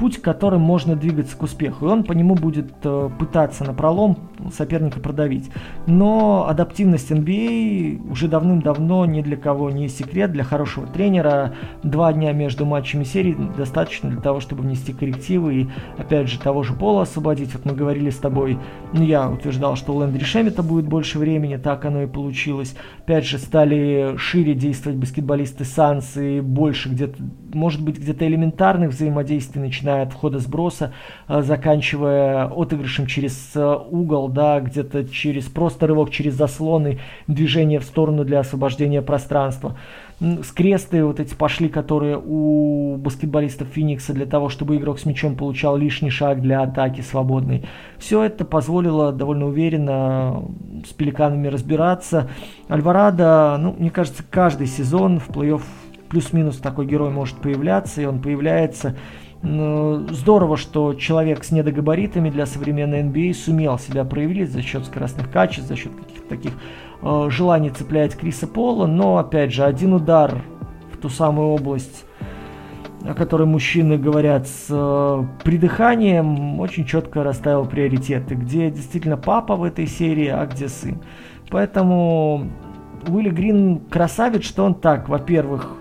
путь, которым можно двигаться к успеху. И он по нему будет э, пытаться на пролом соперника продавить. Но адаптивность NBA а уже давным-давно ни для кого не секрет. Для хорошего тренера два дня между матчами серии достаточно для того, чтобы внести коррективы и, опять же, того же Пола освободить. Вот мы говорили с тобой, ну, я утверждал, что у Лэндри Шемета будет больше времени, так оно и получилось. Опять же, стали шире действовать баскетболисты Санс и больше где-то, может быть, где-то элементарных взаимодействий, начиная начиная от входа сброса, э, заканчивая отыгрышем через э, угол, да, где-то через просто рывок через заслоны, движение в сторону для освобождения пространства. Скресты вот эти пошли, которые у баскетболистов Феникса для того, чтобы игрок с мячом получал лишний шаг для атаки свободной. Все это позволило довольно уверенно с пеликанами разбираться. Альварадо, ну, мне кажется, каждый сезон в плей-офф плюс-минус такой герой может появляться, и он появляется Здорово, что человек с недогабаритами для современной NBA а сумел себя проявить за счет скоростных качеств, за счет каких-то таких э, желаний цеплять Криса Пола, но опять же один удар в ту самую область, о которой мужчины говорят с э, придыханием, очень четко расставил приоритеты, где действительно папа в этой серии, а где сын. Поэтому Уилли Грин красавец, что он так, во-первых,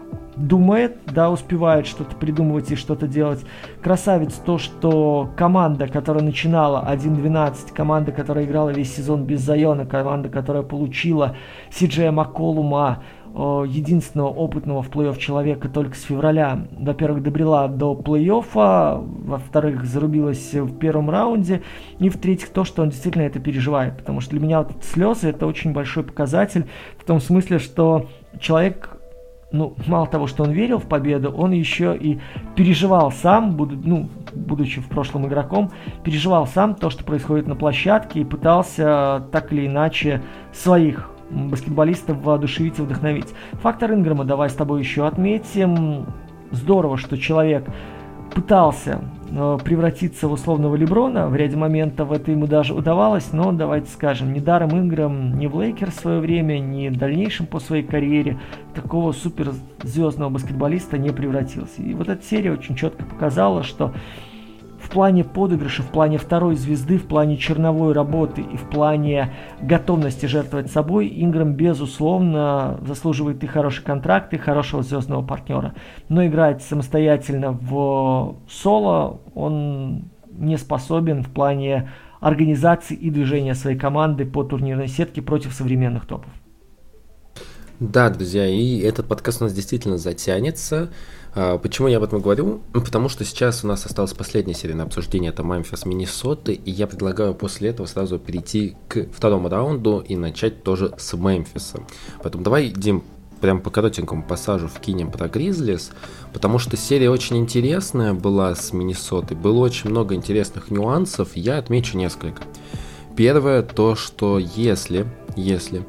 думает, да, успевает что-то придумывать и что-то делать. Красавец то, что команда, которая начинала 1-12, команда, которая играла весь сезон без Зайона, команда, которая получила Сиджея Макколума, единственного опытного в плей-офф человека только с февраля, во-первых, добрела до плей-оффа, во-вторых, зарубилась в первом раунде, и в-третьих, то, что он действительно это переживает, потому что для меня вот слезы это очень большой показатель, в том смысле, что человек ну, мало того, что он верил в победу, он еще и переживал сам, буду, ну, будучи в прошлом игроком, переживал сам то, что происходит на площадке и пытался так или иначе своих баскетболистов воодушевить и вдохновить. Фактор Инграма давай с тобой еще отметим. Здорово, что человек пытался э, превратиться в условного Леброна, в ряде моментов это ему даже удавалось, но давайте скажем, недаром Инграм ни в Лейкер в свое время, ни в дальнейшем по своей карьере такого суперзвездного баскетболиста не превратился. И вот эта серия очень четко показала, что плане подыгрыша, в плане второй звезды, в плане черновой работы и в плане готовности жертвовать собой, Инграм, безусловно, заслуживает и хороший контракт, и хорошего звездного партнера. Но играть самостоятельно в соло он не способен в плане организации и движения своей команды по турнирной сетке против современных топов. Да, друзья, и этот подкаст у нас действительно затянется. А, почему я об этом говорю? Потому что сейчас у нас осталась последняя серия на обсуждение, это Мемфис Миннесоты, и я предлагаю после этого сразу перейти к второму раунду и начать тоже с Мемфиса. Поэтому давай, Дим, прям по коротенькому пассажу вкинем про Гризлис, потому что серия очень интересная была с Миннесотой, было очень много интересных нюансов, я отмечу несколько. Первое, то, что если, если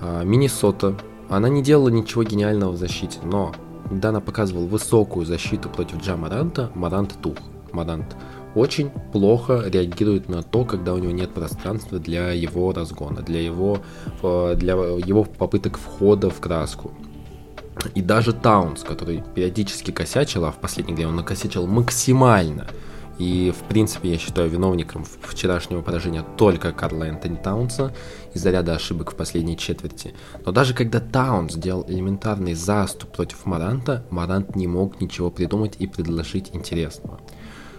а, Миннесота она не делала ничего гениального в защите, но когда она показывала высокую защиту против Джа Маранта, Марант тух. Марант очень плохо реагирует на то, когда у него нет пространства для его разгона, для его, э, для его попыток входа в краску. И даже Таунс, который периодически косячил, а в последнее время он накосячил максимально – и, в принципе, я считаю виновником вчерашнего поражения только Карла Энтони Таунса из-за ряда ошибок в последней четверти. Но даже когда Таунс сделал элементарный заступ против Маранта, Марант не мог ничего придумать и предложить интересного.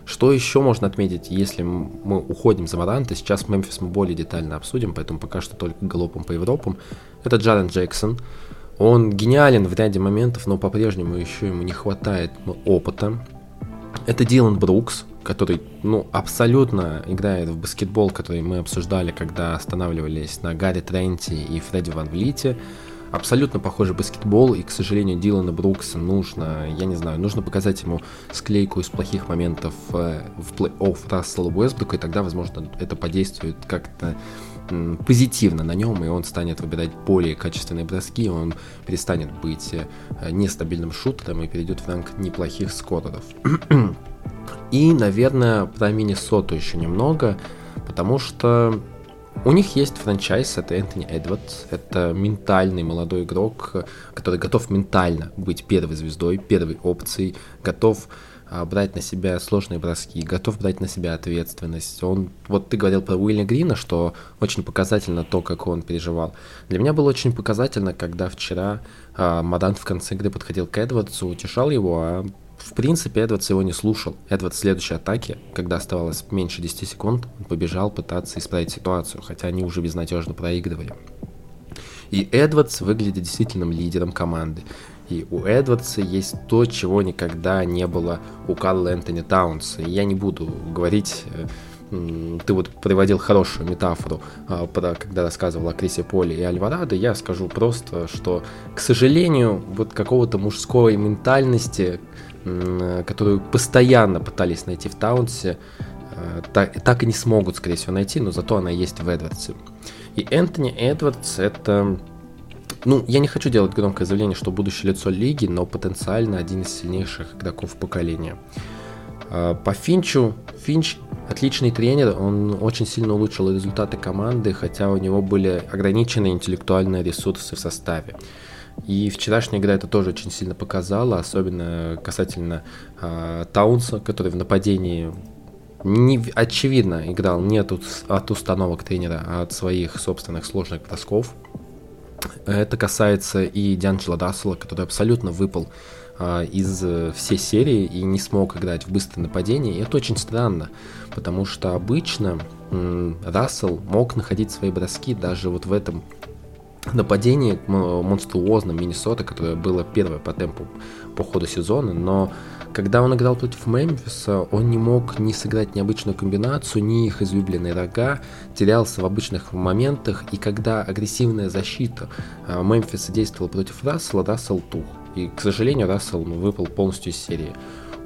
Что еще можно отметить, если мы уходим за Маранта? Сейчас Мемфис мы более детально обсудим, поэтому пока что только галопом по Европам. Это Джарен Джексон. Он гениален в ряде моментов, но по-прежнему еще ему не хватает опыта. Это Дилан Брукс, который, ну, абсолютно играет в баскетбол, который мы обсуждали, когда останавливались на Гарри Тренти и Фредди Ван Влите. Абсолютно похожий баскетбол, и, к сожалению, Дилана Брукса нужно, я не знаю, нужно показать ему склейку из плохих моментов э, в плей-офф Рассела Уэсбрука, и тогда, возможно, это подействует как-то позитивно на нем, и он станет выбирать более качественные броски, он перестанет быть э, нестабильным шутером и перейдет в ранг неплохих скореров. <clears throat> И, наверное, про Миннесоту еще немного, потому что у них есть франчайз, это Энтони Эдвардс, это ментальный молодой игрок, который готов ментально быть первой звездой, первой опцией, готов брать на себя сложные броски, готов брать на себя ответственность. Он, вот ты говорил про Уилля Грина, что очень показательно то, как он переживал. Для меня было очень показательно, когда вчера а, Мадант в конце игры подходил к Эдвардсу, утешал его, а в принципе, Эдвардс его не слушал. Эдвард в следующей атаке, когда оставалось меньше 10 секунд, побежал пытаться исправить ситуацию, хотя они уже безнадежно проигрывали. И Эдвардс выглядит действительным лидером команды. И у Эдвардса есть то, чего никогда не было у Карла Энтони Таунса. И я не буду говорить э, ты вот приводил хорошую метафору, а, когда рассказывал о Крисе Поле и Альварадо, я скажу просто, что, к сожалению, вот какого-то мужской ментальности, которую постоянно пытались найти в Таунсе, э, так, так и не смогут, скорее всего, найти, но зато она есть в Эдвардсе. И Энтони Эдвардс это... Ну, я не хочу делать громкое заявление, что будущее лицо лиги, но потенциально один из сильнейших игроков поколения. А, по Финчу, Финч отличный тренер, он очень сильно улучшил результаты команды, хотя у него были ограниченные интеллектуальные ресурсы в составе. И вчерашняя игра это тоже очень сильно показала, особенно касательно э, Таунса, который в нападении не, очевидно играл не от, от установок тренера, а от своих собственных сложных бросков. Это касается и Дианджела Рассела, который абсолютно выпал а, из э, всей серии и не смог играть в быстрое нападение. И это очень странно, потому что обычно Рассел мог находить свои броски даже вот в этом нападении монструозном Миннесота, которое было первое по темпу по ходу сезона, но когда он играл против Мемфиса, он не мог ни сыграть необычную комбинацию, ни их излюбленные рога, терялся в обычных моментах, и когда агрессивная защита а, Мемфиса действовала против Рассела, Рассел тух. И, к сожалению, Рассел выпал полностью из серии.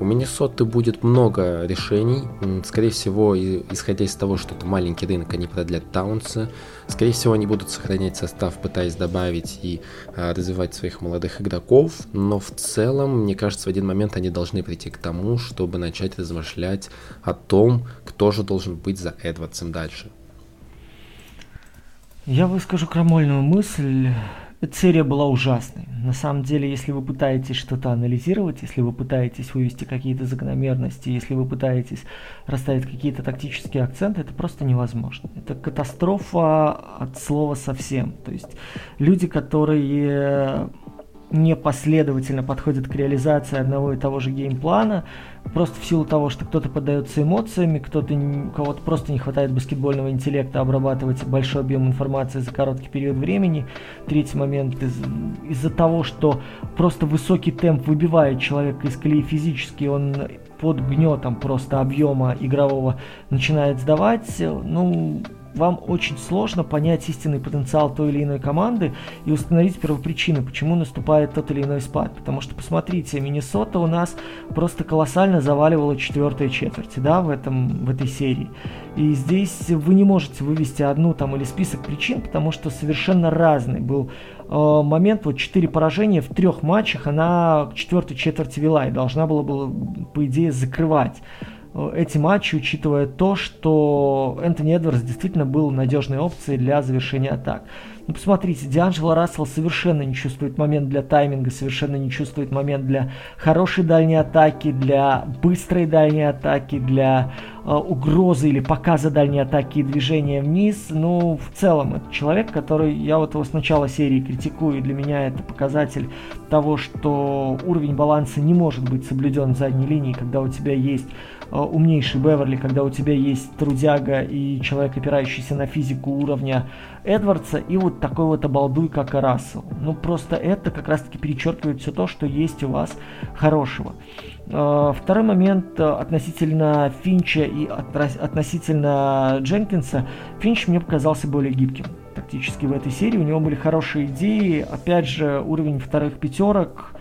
У Миннесоты будет много решений. Скорее всего, исходя из того, что это маленький рынок, они продлят Таунса. Скорее всего, они будут сохранять состав, пытаясь добавить и а, развивать своих молодых игроков. Но в целом, мне кажется, в один момент они должны прийти к тому, чтобы начать размышлять о том, кто же должен быть за Эдвардсом дальше. Я выскажу крамольную мысль. Эта серия была ужасной. На самом деле, если вы пытаетесь что-то анализировать, если вы пытаетесь вывести какие-то закономерности, если вы пытаетесь расставить какие-то тактические акценты, это просто невозможно. Это катастрофа от слова совсем. То есть люди, которые непоследовательно подходят к реализации одного и того же геймплана, просто в силу того, что кто-то поддается эмоциями, кто-то, кого-то просто не хватает баскетбольного интеллекта обрабатывать большой объем информации за короткий период времени. Третий момент из- из-за того, что просто высокий темп выбивает человека из колеи физически, он под гнетом просто объема игрового начинает сдавать. Ну, вам очень сложно понять истинный потенциал той или иной команды и установить первопричины, почему наступает тот или иной спад. Потому что, посмотрите, Миннесота у нас просто колоссально заваливала четвертые четверти, да, в, этом, в этой серии. И здесь вы не можете вывести одну там или список причин, потому что совершенно разный был э, момент. Вот четыре поражения в трех матчах она к четвертой четверти вела и должна была, была по идее, закрывать эти матчи, учитывая то, что Энтони Эдвардс действительно был надежной опцией для завершения атак. Ну, посмотрите, Дианджело Рассел совершенно не чувствует момент для тайминга, совершенно не чувствует момент для хорошей дальней атаки, для быстрой дальней атаки, для э, угрозы или показа дальней атаки и движения вниз. Ну, в целом, это человек, который, я вот его с начала серии критикую, и для меня это показатель того, что уровень баланса не может быть соблюден в задней линии, когда у тебя есть умнейший Беверли, когда у тебя есть трудяга и человек, опирающийся на физику уровня Эдвардса, и вот такой вот обалдуй, как и Рассел. Ну, просто это как раз-таки перечеркивает все то, что есть у вас хорошего. Второй момент относительно Финча и относительно Дженкинса. Финч мне показался более гибким тактически в этой серии. У него были хорошие идеи. Опять же, уровень вторых пятерок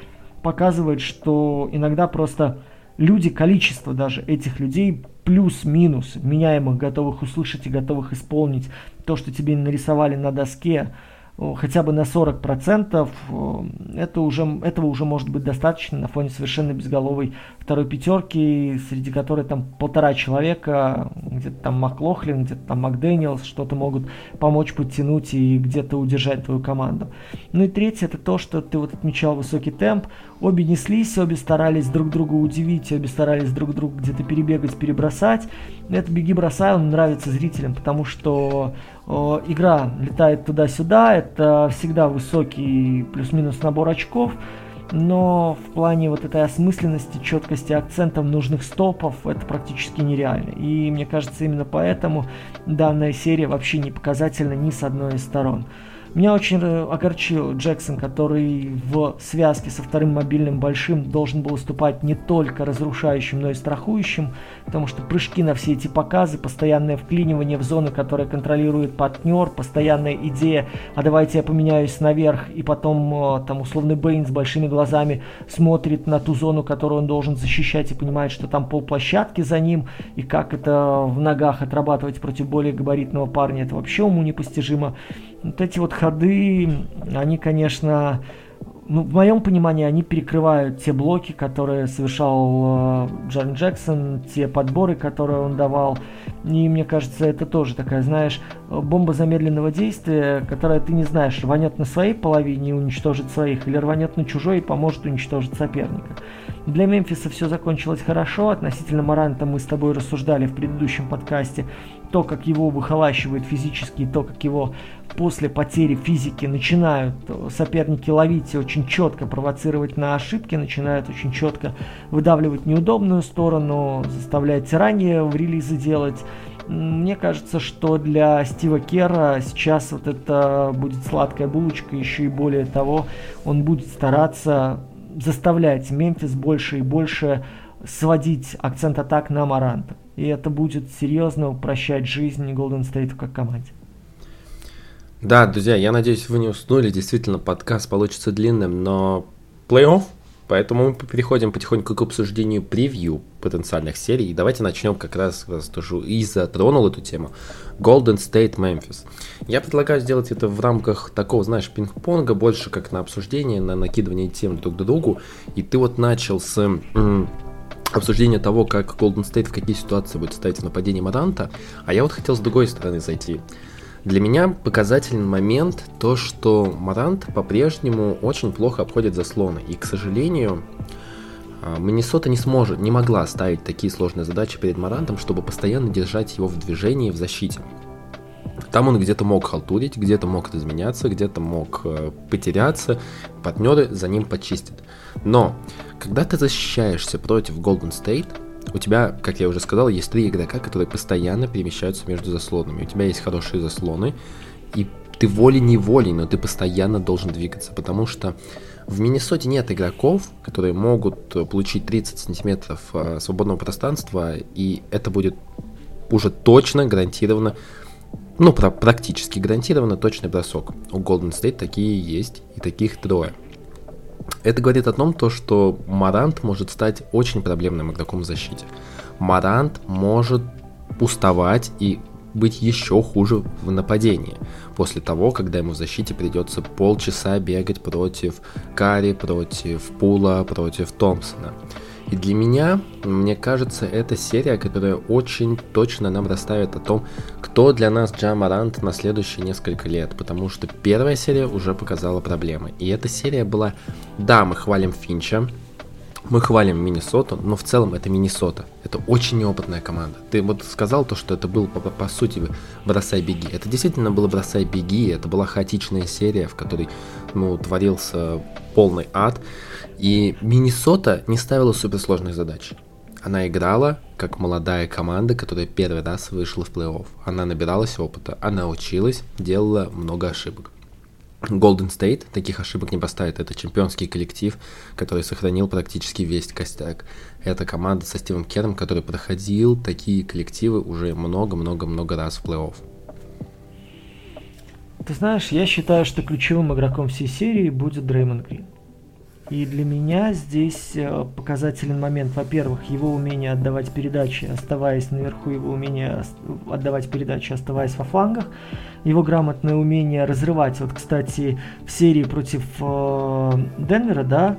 показывает, что иногда просто люди, количество даже этих людей плюс-минус, меняемых, готовых услышать и готовых исполнить то, что тебе нарисовали на доске, хотя бы на 40%, это уже, этого уже может быть достаточно на фоне совершенно безголовой второй пятерки, среди которой там полтора человека, где-то там Маклохлин, где-то там Макдэниелс, что-то могут помочь подтянуть и где-то удержать твою команду. Ну и третье, это то, что ты вот отмечал высокий темп, обе неслись, обе старались друг друга удивить, обе старались друг друга где-то перебегать, перебросать. Это «Беги, бросай», он нравится зрителям, потому что э, игра летает туда-сюда, это всегда высокий плюс-минус набор очков, но в плане вот этой осмысленности, четкости акцентов, нужных стопов, это практически нереально. И мне кажется, именно поэтому данная серия вообще не показательна ни с одной из сторон. Меня очень огорчил Джексон, который в связке со вторым мобильным большим должен был выступать не только разрушающим, но и страхующим, потому что прыжки на все эти показы, постоянное вклинивание в зоны, которые контролирует партнер, постоянная идея, а давайте я поменяюсь наверх, и потом там условный Бейн с большими глазами смотрит на ту зону, которую он должен защищать и понимает, что там полплощадки за ним, и как это в ногах отрабатывать против более габаритного парня, это вообще уму непостижимо. Вот эти вот ходы, они, конечно, ну, в моем понимании, они перекрывают те блоки, которые совершал э, Джон Джексон, те подборы, которые он давал. И мне кажется, это тоже такая, знаешь, бомба замедленного действия, которая ты не знаешь, рванет на своей половине и уничтожит своих, или рванет на чужой и поможет уничтожить соперника. Для Мемфиса все закончилось хорошо. Относительно Маранта мы с тобой рассуждали в предыдущем подкасте. То, как его выхолащивают физически, и то, как его после потери физики начинают соперники ловить и очень четко провоцировать на ошибки, начинают очень четко выдавливать неудобную сторону, заставлять ранее в релизы делать. Мне кажется, что для Стива Кера сейчас вот это будет сладкая булочка, еще и более того, он будет стараться заставлять Мемфис больше и больше сводить акцент атак на Маранта. И это будет серьезно упрощать жизнь Голден Стейту как команде. Да, друзья, я надеюсь, вы не уснули. Действительно, подкаст получится длинным, но плей-офф. Поэтому мы переходим потихоньку к обсуждению превью потенциальных серий. И давайте начнем как раз, раз тоже и затронул эту тему. Golden State Memphis. Я предлагаю сделать это в рамках такого, знаешь, пинг-понга, больше как на обсуждение, на накидывание тем друг к другу. И ты вот начал с обсуждения того, как Golden State в какие ситуации будет ставить в нападении Маранта, а я вот хотел с другой стороны зайти. Для меня показательный момент то, что Марант по-прежнему очень плохо обходит заслоны. И, к сожалению, а, Миннесота не сможет, не могла ставить такие сложные задачи перед Марантом, чтобы постоянно держать его в движении в защите. Там он где-то мог халтурить, где-то мог изменяться, где-то мог э, потеряться, партнеры за ним почистят. Но, когда ты защищаешься против Golden State, у тебя, как я уже сказал, есть три игрока, которые постоянно перемещаются между заслонами. У тебя есть хорошие заслоны, и ты волей-неволей, но ты постоянно должен двигаться, потому что в Миннесоте нет игроков, которые могут получить 30 сантиметров э, свободного пространства, и это будет уже точно гарантированно, ну, практически гарантированно точный бросок. У Golden State такие есть, и таких трое. Это говорит о том, то, что Марант может стать очень проблемным игроком в защите. Марант может уставать и быть еще хуже в нападении. После того, когда ему в защите придется полчаса бегать против Кари, против Пула, против Томпсона. И для меня, мне кажется, это серия, которая очень точно нам расставит о том, кто для нас Джамарант на следующие несколько лет, потому что первая серия уже показала проблемы. И эта серия была, да, мы хвалим Финча, мы хвалим Миннесоту, но в целом это Миннесота. Это очень неопытная команда. Ты вот сказал то, что это был, по, по сути, бросай-беги. Это действительно было бросай-беги, это была хаотичная серия, в которой, ну, творился полный ад. И Миннесота не ставила суперсложных задач. Она играла как молодая команда, которая первый раз вышла в плей-офф. Она набиралась опыта, она училась, делала много ошибок. Golden State таких ошибок не поставит. Это чемпионский коллектив, который сохранил практически весь костяк. Это команда со Стивом Кером, который проходил такие коллективы уже много-много-много раз в плей-офф. Ты знаешь, я считаю, что ключевым игроком всей серии будет Дреймон Грин. И для меня здесь э, показателен момент, во-первых, его умение отдавать передачи, оставаясь наверху, его умение отдавать передачи, оставаясь во флангах, его грамотное умение разрывать. Вот, кстати, в серии против э, Денвера, да,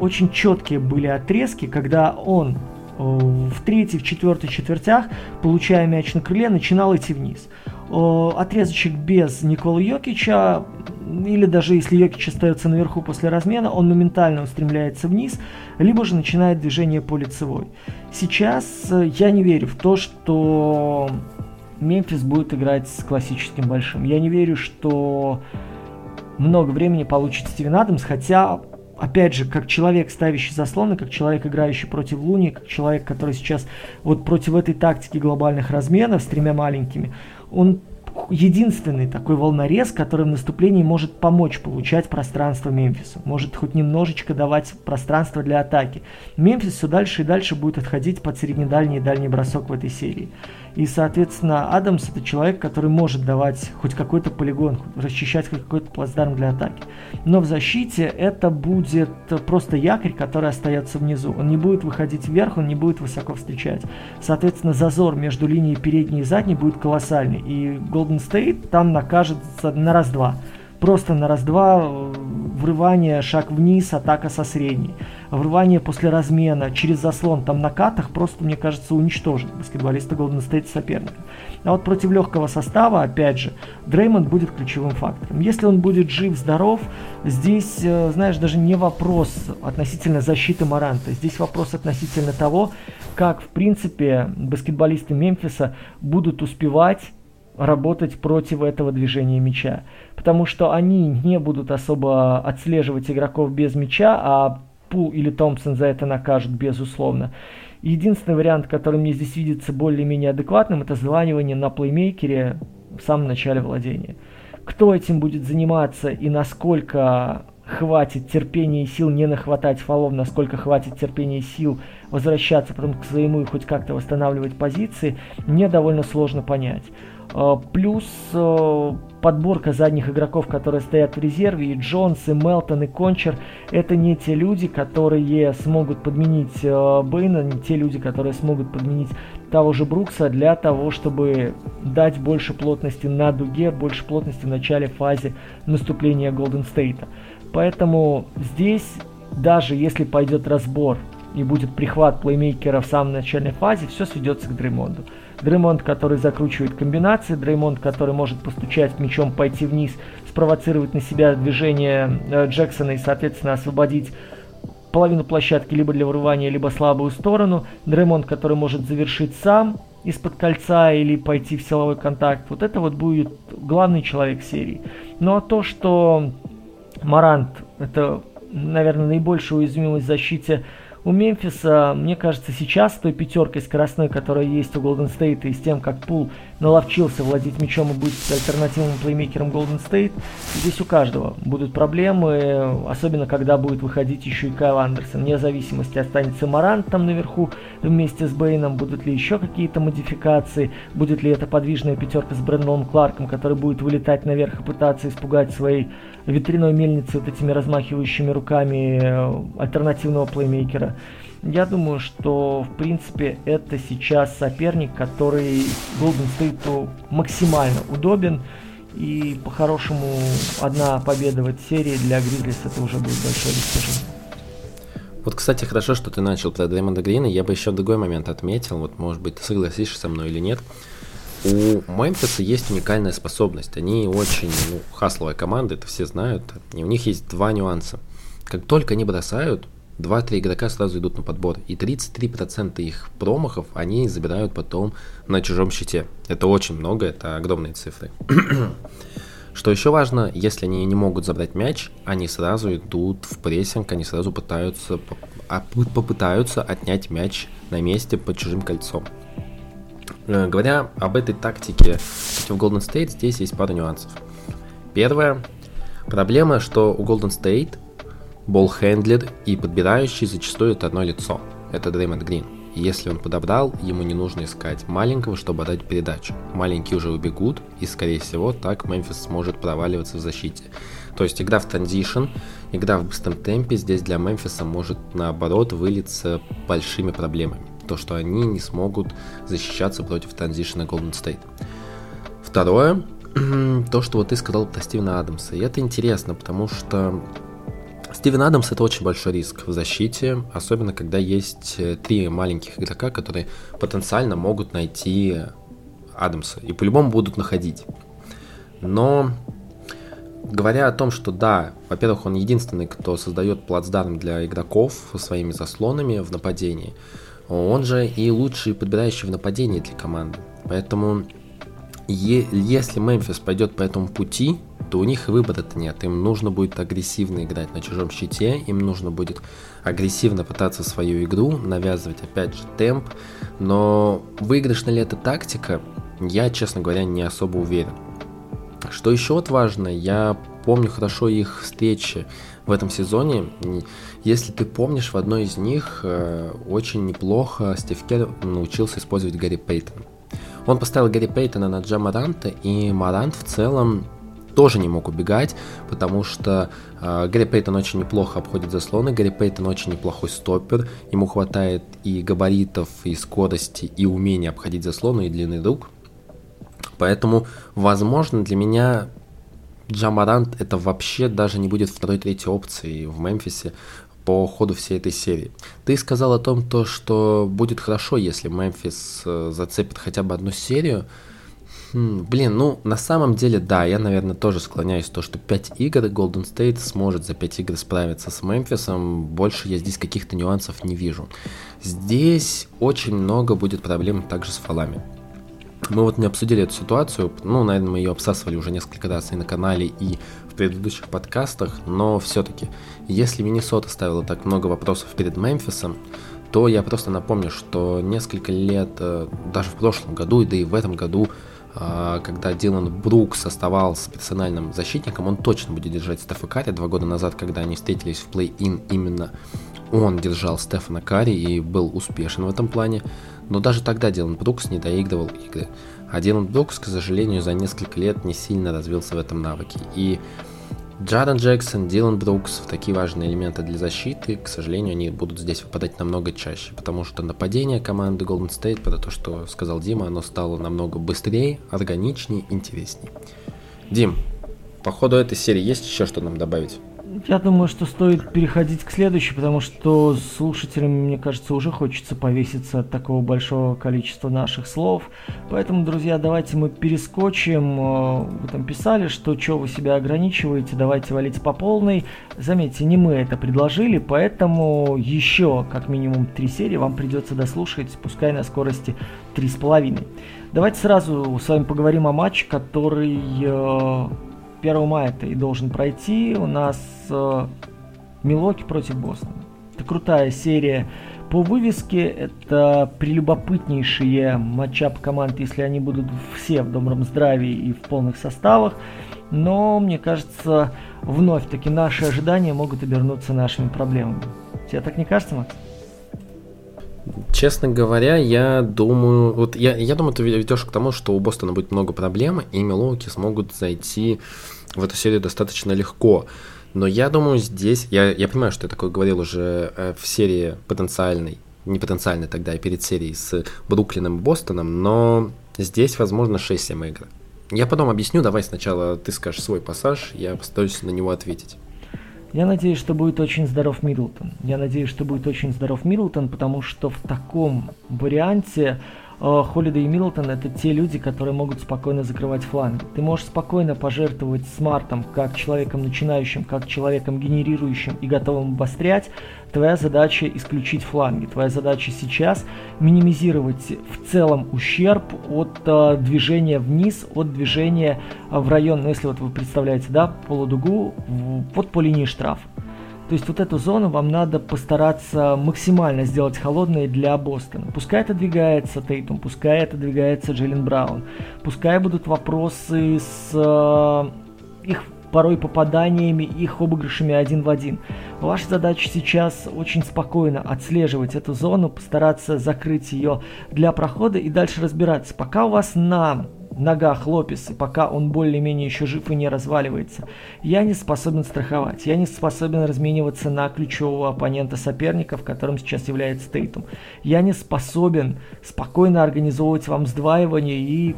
очень четкие были отрезки, когда он в третьей, в четвертой четвертях, получая мяч на крыле, начинал идти вниз. Э, отрезочек без Никола Йокича или даже если Йокич остается наверху после размена, он моментально устремляется вниз, либо же начинает движение по лицевой. Сейчас э, я не верю в то, что Мемфис будет играть с классическим большим. Я не верю, что много времени получит Стивен Адамс, хотя, опять же, как человек, ставящий заслоны, как человек, играющий против Луни, как человек, который сейчас вот против этой тактики глобальных разменов с тремя маленькими, он единственный такой волнорез, который в наступлении может помочь получать пространство Мемфису, может хоть немножечко давать пространство для атаки. Мемфис все дальше и дальше будет отходить под среднедальний и дальний бросок в этой серии. И, соответственно, Адамс это человек, который может давать хоть какой-то полигон, расчищать хоть какой-то плацдарм для атаки. Но в защите это будет просто якорь, который остается внизу. Он не будет выходить вверх, он не будет высоко встречать. Соответственно, зазор между линией передней и задней будет колоссальный. И Golden State там накажется на раз-два просто на раз-два э, врывание, шаг вниз, атака со средней. Врывание после размена через заслон там на катах просто, мне кажется, уничтожит баскетболиста Golden State соперника. А вот против легкого состава, опять же, Дреймонд будет ключевым фактором. Если он будет жив, здоров, здесь, э, знаешь, даже не вопрос относительно защиты Маранта. Здесь вопрос относительно того, как, в принципе, баскетболисты Мемфиса будут успевать работать против этого движения мяча. Потому что они не будут особо отслеживать игроков без мяча, а Пул или Томпсон за это накажут, безусловно. Единственный вариант, который мне здесь видится более-менее адекватным, это званивание на плеймейкере в самом начале владения. Кто этим будет заниматься и насколько хватит терпения и сил не нахватать фолов, насколько хватит терпения и сил возвращаться потом к своему и хоть как-то восстанавливать позиции, мне довольно сложно понять. А, плюс а, подборка задних игроков, которые стоят в резерве, и Джонс, и Мелтон, и Кончер, это не те люди, которые смогут подменить а, Бейна, не те люди, которые смогут подменить того же Брукса для того, чтобы дать больше плотности на дуге, больше плотности в начале фазе наступления Голден Стейта. Поэтому здесь, даже если пойдет разбор и будет прихват плеймейкера в самой начальной фазе, все сведется к Дреймонду. Дреймонд, который закручивает комбинации, Дреймонд, который может постучать мячом, пойти вниз, спровоцировать на себя движение э, Джексона и, соответственно, освободить половину площадки либо для вырывания, либо слабую сторону. Дреймонд, который может завершить сам из-под кольца или пойти в силовой контакт. Вот это вот будет главный человек серии. Ну а то, что Морант это, наверное, наибольшая уязвимость в защите у Мемфиса, мне кажется, сейчас с той пятеркой скоростной, которая есть у Голден Стейта, и с тем, как Пул наловчился владеть мячом и быть альтернативным плеймейкером Голден Стейт, здесь у каждого будут проблемы, особенно когда будет выходить еще и Кайл Андерсон. Вне зависимости, останется Марант там наверху вместе с Бейном, будут ли еще какие-то модификации, будет ли это подвижная пятерка с Брэндоном Кларком, который будет вылетать наверх и пытаться испугать своей ветряной мельницы вот этими размахивающими руками э, альтернативного плеймейкера. Я думаю, что в принципе это сейчас соперник, который Golden State максимально удобен. И по-хорошему одна победа в этой серии для Гризлис это уже будет большое достижение. Вот, кстати, хорошо, что ты начал про Дреймонда Грина. Я бы еще другой момент отметил. Вот, может быть, ты согласишься со мной или нет. У Мемфиса есть уникальная способность. Они очень ну, хасловая команда, это все знают. И у них есть два нюанса. Как только они бросают, 2-3 игрока сразу идут на подбор. И 33% их промахов они забирают потом на чужом щите. Это очень много, это огромные цифры. <clears throat> Что еще важно, если они не могут забрать мяч, они сразу идут в прессинг, они сразу пытаются, а, попытаются отнять мяч на месте под чужим кольцом. Э, говоря об этой тактике против Golden State, здесь есть пара нюансов. Первое. Проблема, что у Golden State болл-хендлер и подбирающий зачастую это одно лицо. Это Дреймонд Грин. И если он подобрал, ему не нужно искать маленького, чтобы отдать передачу. Маленькие уже убегут, и скорее всего так Мемфис сможет проваливаться в защите. То есть игра в транзишн, игра в быстром темпе здесь для Мемфиса может наоборот вылиться большими проблемами то, что они не смогут защищаться против транзишена Golden State. Второе, <clears throat> то, что вот ты сказал про Стивена Адамса. И это интересно, потому что Стивен Адамс это очень большой риск в защите, особенно когда есть э, три маленьких игрока, которые потенциально могут найти Адамса и по-любому будут находить. Но говоря о том, что да, во-первых, он единственный, кто создает плацдарм для игроков своими заслонами в нападении, он же и лучший подбирающий в нападении для команды. Поэтому е- если Мемфис пойдет по этому пути, то у них выбора-то нет. Им нужно будет агрессивно играть на чужом щите, им нужно будет агрессивно пытаться свою игру, навязывать опять же темп. Но выигрышна ли эта тактика, я, честно говоря, не особо уверен. Что еще вот важно, я помню хорошо их встречи в этом сезоне. Если ты помнишь, в одной из них э, очень неплохо Стив Керр научился использовать Гарри Пейтона. Он поставил Гарри Пейтона на Джа Маранта, и Марант в целом тоже не мог убегать, потому что э, Гарри Пейтон очень неплохо обходит заслоны, Гарри Пейтон очень неплохой стоппер, ему хватает и габаритов, и скорости, и умения обходить заслоны, и длинный рук. Поэтому, возможно, для меня Джамарант это вообще даже не будет второй-третьей опцией в Мемфисе по ходу всей этой серии. Ты сказал о том, то, что будет хорошо, если Мемфис э, зацепит хотя бы одну серию. Хм, блин, ну, на самом деле, да, я, наверное, тоже склоняюсь то, что 5 игр Golden State сможет за 5 игр справиться с Мемфисом. Больше я здесь каких-то нюансов не вижу. Здесь очень много будет проблем также с фалами. Мы вот не обсудили эту ситуацию, ну, наверное, мы ее обсасывали уже несколько раз и на канале, и предыдущих подкастах, но все-таки, если Миннесота ставила так много вопросов перед Мемфисом, то я просто напомню, что несколько лет, э, даже в прошлом году, да и в этом году, э, когда Дилан Брукс оставался персональным защитником, он точно будет держать Стефа Карри. Два года назад, когда они встретились в плей-ин, именно он держал Стефана Карри и был успешен в этом плане. Но даже тогда Дилан Брукс не доигрывал игры. А Дилан Брукс, к сожалению, за несколько лет не сильно развился в этом навыке. И Джарен Джексон, Дилан Брукс, такие важные элементы для защиты, к сожалению, они будут здесь выпадать намного чаще, потому что нападение команды Golden State, про то, что сказал Дима, оно стало намного быстрее, органичнее, интереснее. Дим, по ходу этой серии есть еще что нам добавить? Я думаю, что стоит переходить к следующей, потому что слушателям, мне кажется, уже хочется повеситься от такого большого количества наших слов. Поэтому, друзья, давайте мы перескочим. Э, вы там писали, что что вы себя ограничиваете, давайте валить по полной. Заметьте, не мы это предложили, поэтому еще как минимум три серии вам придется дослушать, пускай на скорости 3,5. Давайте сразу с вами поговорим о матче, который 1 мая это и должен пройти. У нас э, Милоки против Бостона. Это крутая серия по вывеске. Это прелюбопытнейшие матчап команд, если они будут все в добром здравии и в полных составах. Но, мне кажется, вновь-таки наши ожидания могут обернуться нашими проблемами. Тебе так не кажется, Макс? Честно говоря, я думаю, вот я, я думаю, ты ведешь к тому, что у Бостона будет много проблем, и Милоуки смогут зайти в эту серию достаточно легко. Но я думаю, здесь, я, я понимаю, что я такое говорил уже э, в серии потенциальной, не потенциальной тогда, а перед серией с Бруклином и Бостоном, но здесь, возможно, 6-7 игр. Я потом объясню, давай сначала ты скажешь свой пассаж, я постараюсь на него ответить. Я надеюсь, что будет очень здоров Миддлтон. Я надеюсь, что будет очень здоров Миддлтон, потому что в таком варианте Холлида и Милтон это те люди, которые могут спокойно закрывать фланги. Ты можешь спокойно пожертвовать смартом, как человеком начинающим, как человеком генерирующим и готовым обострять. Твоя задача исключить фланги. Твоя задача сейчас минимизировать в целом ущерб от э, движения вниз, от движения в район, ну если вот вы представляете, да, полудугу, вот по линии штрафа. То есть вот эту зону вам надо постараться максимально сделать холодной для Бостона. Пускай это двигается Тейтум, пускай это двигается Джейлен Браун, пускай будут вопросы с э, их порой попаданиями, их обыгрышами один в один. Ваша задача сейчас очень спокойно отслеживать эту зону, постараться закрыть ее для прохода и дальше разбираться. Пока у вас на ногах Лопеса, пока он более-менее еще жив и не разваливается, я не способен страховать. Я не способен размениваться на ключевого оппонента соперников, которым сейчас является Тейтум. Я не способен спокойно организовывать вам сдваивание и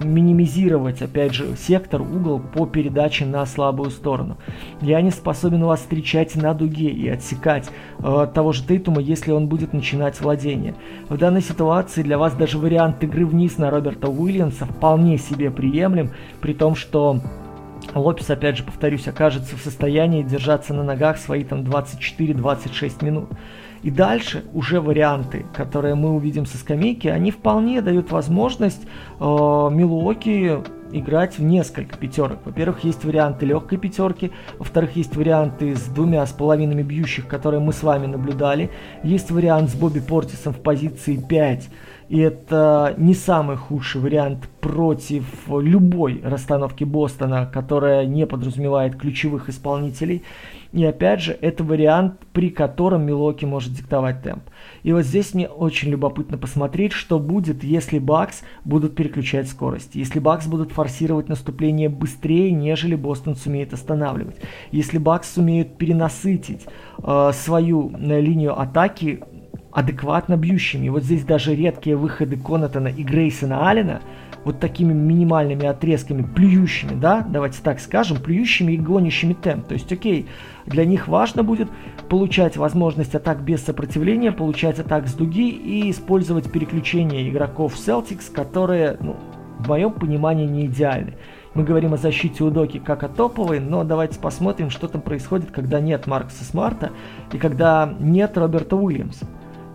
минимизировать, опять же, сектор, угол по передаче на слабую сторону. Я не способен вас встречать на дуге и отсекать э, того же Тейтума, если он будет начинать владение. В данной ситуации для вас даже вариант игры вниз на Роберта Уильямса вполне себе приемлем, при том, что Лопес, опять же, повторюсь, окажется в состоянии держаться на ногах свои там 24-26 минут. И дальше уже варианты, которые мы увидим со скамейки, они вполне дают возможность э, Милуоки играть в несколько пятерок. Во-первых, есть варианты легкой пятерки, во-вторых, есть варианты с двумя с половинами бьющих, которые мы с вами наблюдали. Есть вариант с Бобби Портисом в позиции 5, и это не самый худший вариант против любой расстановки Бостона, которая не подразумевает ключевых исполнителей. И опять же, это вариант, при котором Милоки может диктовать темп. И вот здесь мне очень любопытно посмотреть, что будет, если Бакс будут переключать скорость. Если Бакс будут форсировать наступление быстрее, нежели Бостон сумеет останавливать. Если Бакс сумеют перенасытить э, свою э, линию атаки адекватно бьющими. И вот здесь даже редкие выходы Конатона и Грейсона Аллена – вот такими минимальными отрезками, плюющими, да, давайте так скажем, плюющими и гонящими темп. То есть, окей, для них важно будет получать возможность атак без сопротивления, получать атак с дуги и использовать переключение игроков Celtics, которые, ну, в моем понимании, не идеальны. Мы говорим о защите у Доки как о топовой, но давайте посмотрим, что там происходит, когда нет Маркса Смарта и когда нет Роберта Уильямса.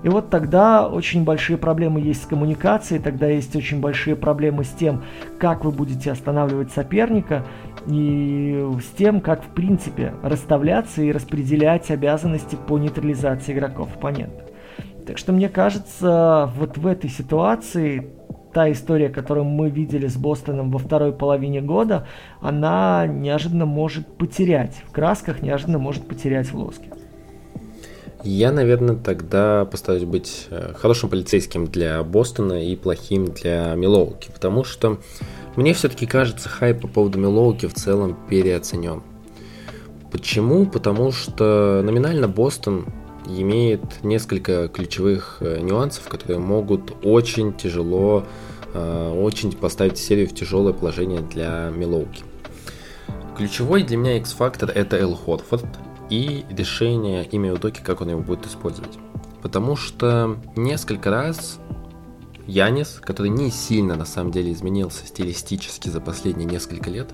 И вот тогда очень большие проблемы есть с коммуникацией, тогда есть очень большие проблемы с тем, как вы будете останавливать соперника и с тем, как в принципе расставляться и распределять обязанности по нейтрализации игроков оппонента. Так что мне кажется, вот в этой ситуации та история, которую мы видели с Бостоном во второй половине года, она неожиданно может потерять в красках, неожиданно может потерять в лоске. Я, наверное, тогда постараюсь быть э, хорошим полицейским для Бостона и плохим для Милоуки, потому что мне все-таки кажется, хайп по поводу Милоуки в целом переоценен. Почему? Потому что номинально Бостон имеет несколько ключевых э, нюансов, которые могут очень тяжело, э, очень поставить серию в тяжелое положение для Милоуки. Ключевой для меня X-фактор это Эл Хорфорд – и решение имя Удоки, как он его будет использовать. Потому что несколько раз Янис, который не сильно на самом деле изменился стилистически за последние несколько лет,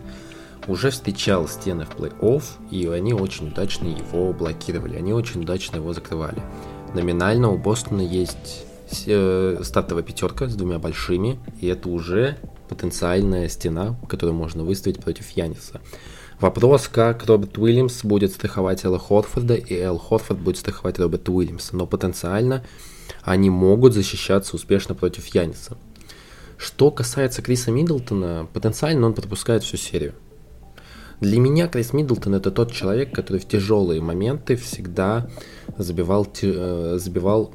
уже встречал стены в плей-офф, и они очень удачно его блокировали, они очень удачно его закрывали. Номинально у Бостона есть э, стартовая пятерка с двумя большими, и это уже потенциальная стена, которую можно выставить против Яниса. Вопрос, как Роберт Уильямс будет страховать Элла Хорфорда, и Эл Хорфорд будет страховать Роберта Уильямса. Но потенциально они могут защищаться успешно против Яниса. Что касается Криса Миддлтона, потенциально он пропускает всю серию. Для меня Крис Миддлтон это тот человек, который в тяжелые моменты всегда забивал, э, забивал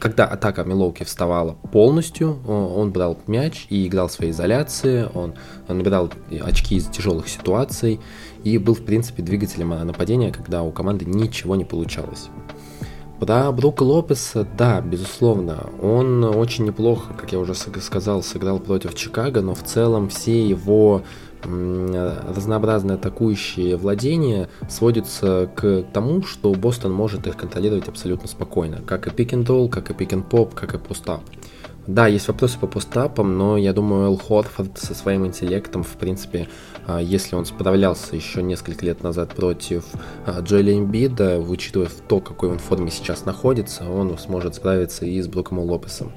когда атака Милоуки вставала полностью, он брал мяч и играл в своей изоляции, он набирал очки из тяжелых ситуаций и был, в принципе, двигателем нападения, когда у команды ничего не получалось. Про Брука Лопеса, да, безусловно, он очень неплохо, как я уже сказал, сыграл против Чикаго, но в целом все его разнообразные атакующие владения сводятся к тому, что Бостон может их контролировать абсолютно спокойно, как и пик roll, как и пик поп, как и постап. Да, есть вопросы по постапам, но я думаю, Эл Хотфорд со своим интеллектом, в принципе, а, если он справлялся еще несколько лет назад против а, Джоэля Эмбида, учитывая то, какой он в форме сейчас находится, он сможет справиться и с Бруком Лопесом.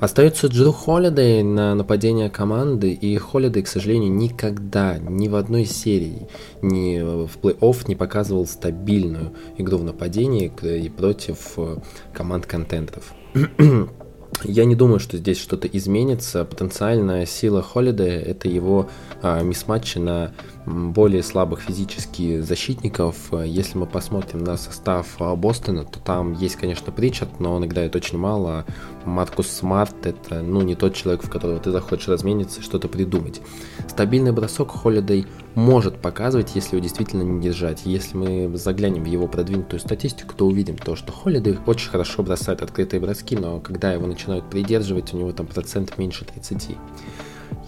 Остается Джо Холидей на нападение команды, и Холидей, к сожалению, никогда, ни в одной серии, ни в плей-офф не показывал стабильную игру в нападении и против э, команд контентов. <clears throat> Я не думаю, что здесь что-то изменится. Потенциальная сила Холидея – это его а, мисс-матчи на более слабых физически защитников. Если мы посмотрим на состав а, Бостона, то там есть, конечно, Причард, но он играет очень мало. Маркус Смарт – это ну, не тот человек, в которого ты захочешь размениться что-то придумать. Стабильный бросок Холидей может показывать, если его действительно не держать. Если мы заглянем в его продвинутую статистику, то увидим то, что Холидей очень хорошо бросает открытые броски, но когда его начинают придерживать, у него там процент меньше 30.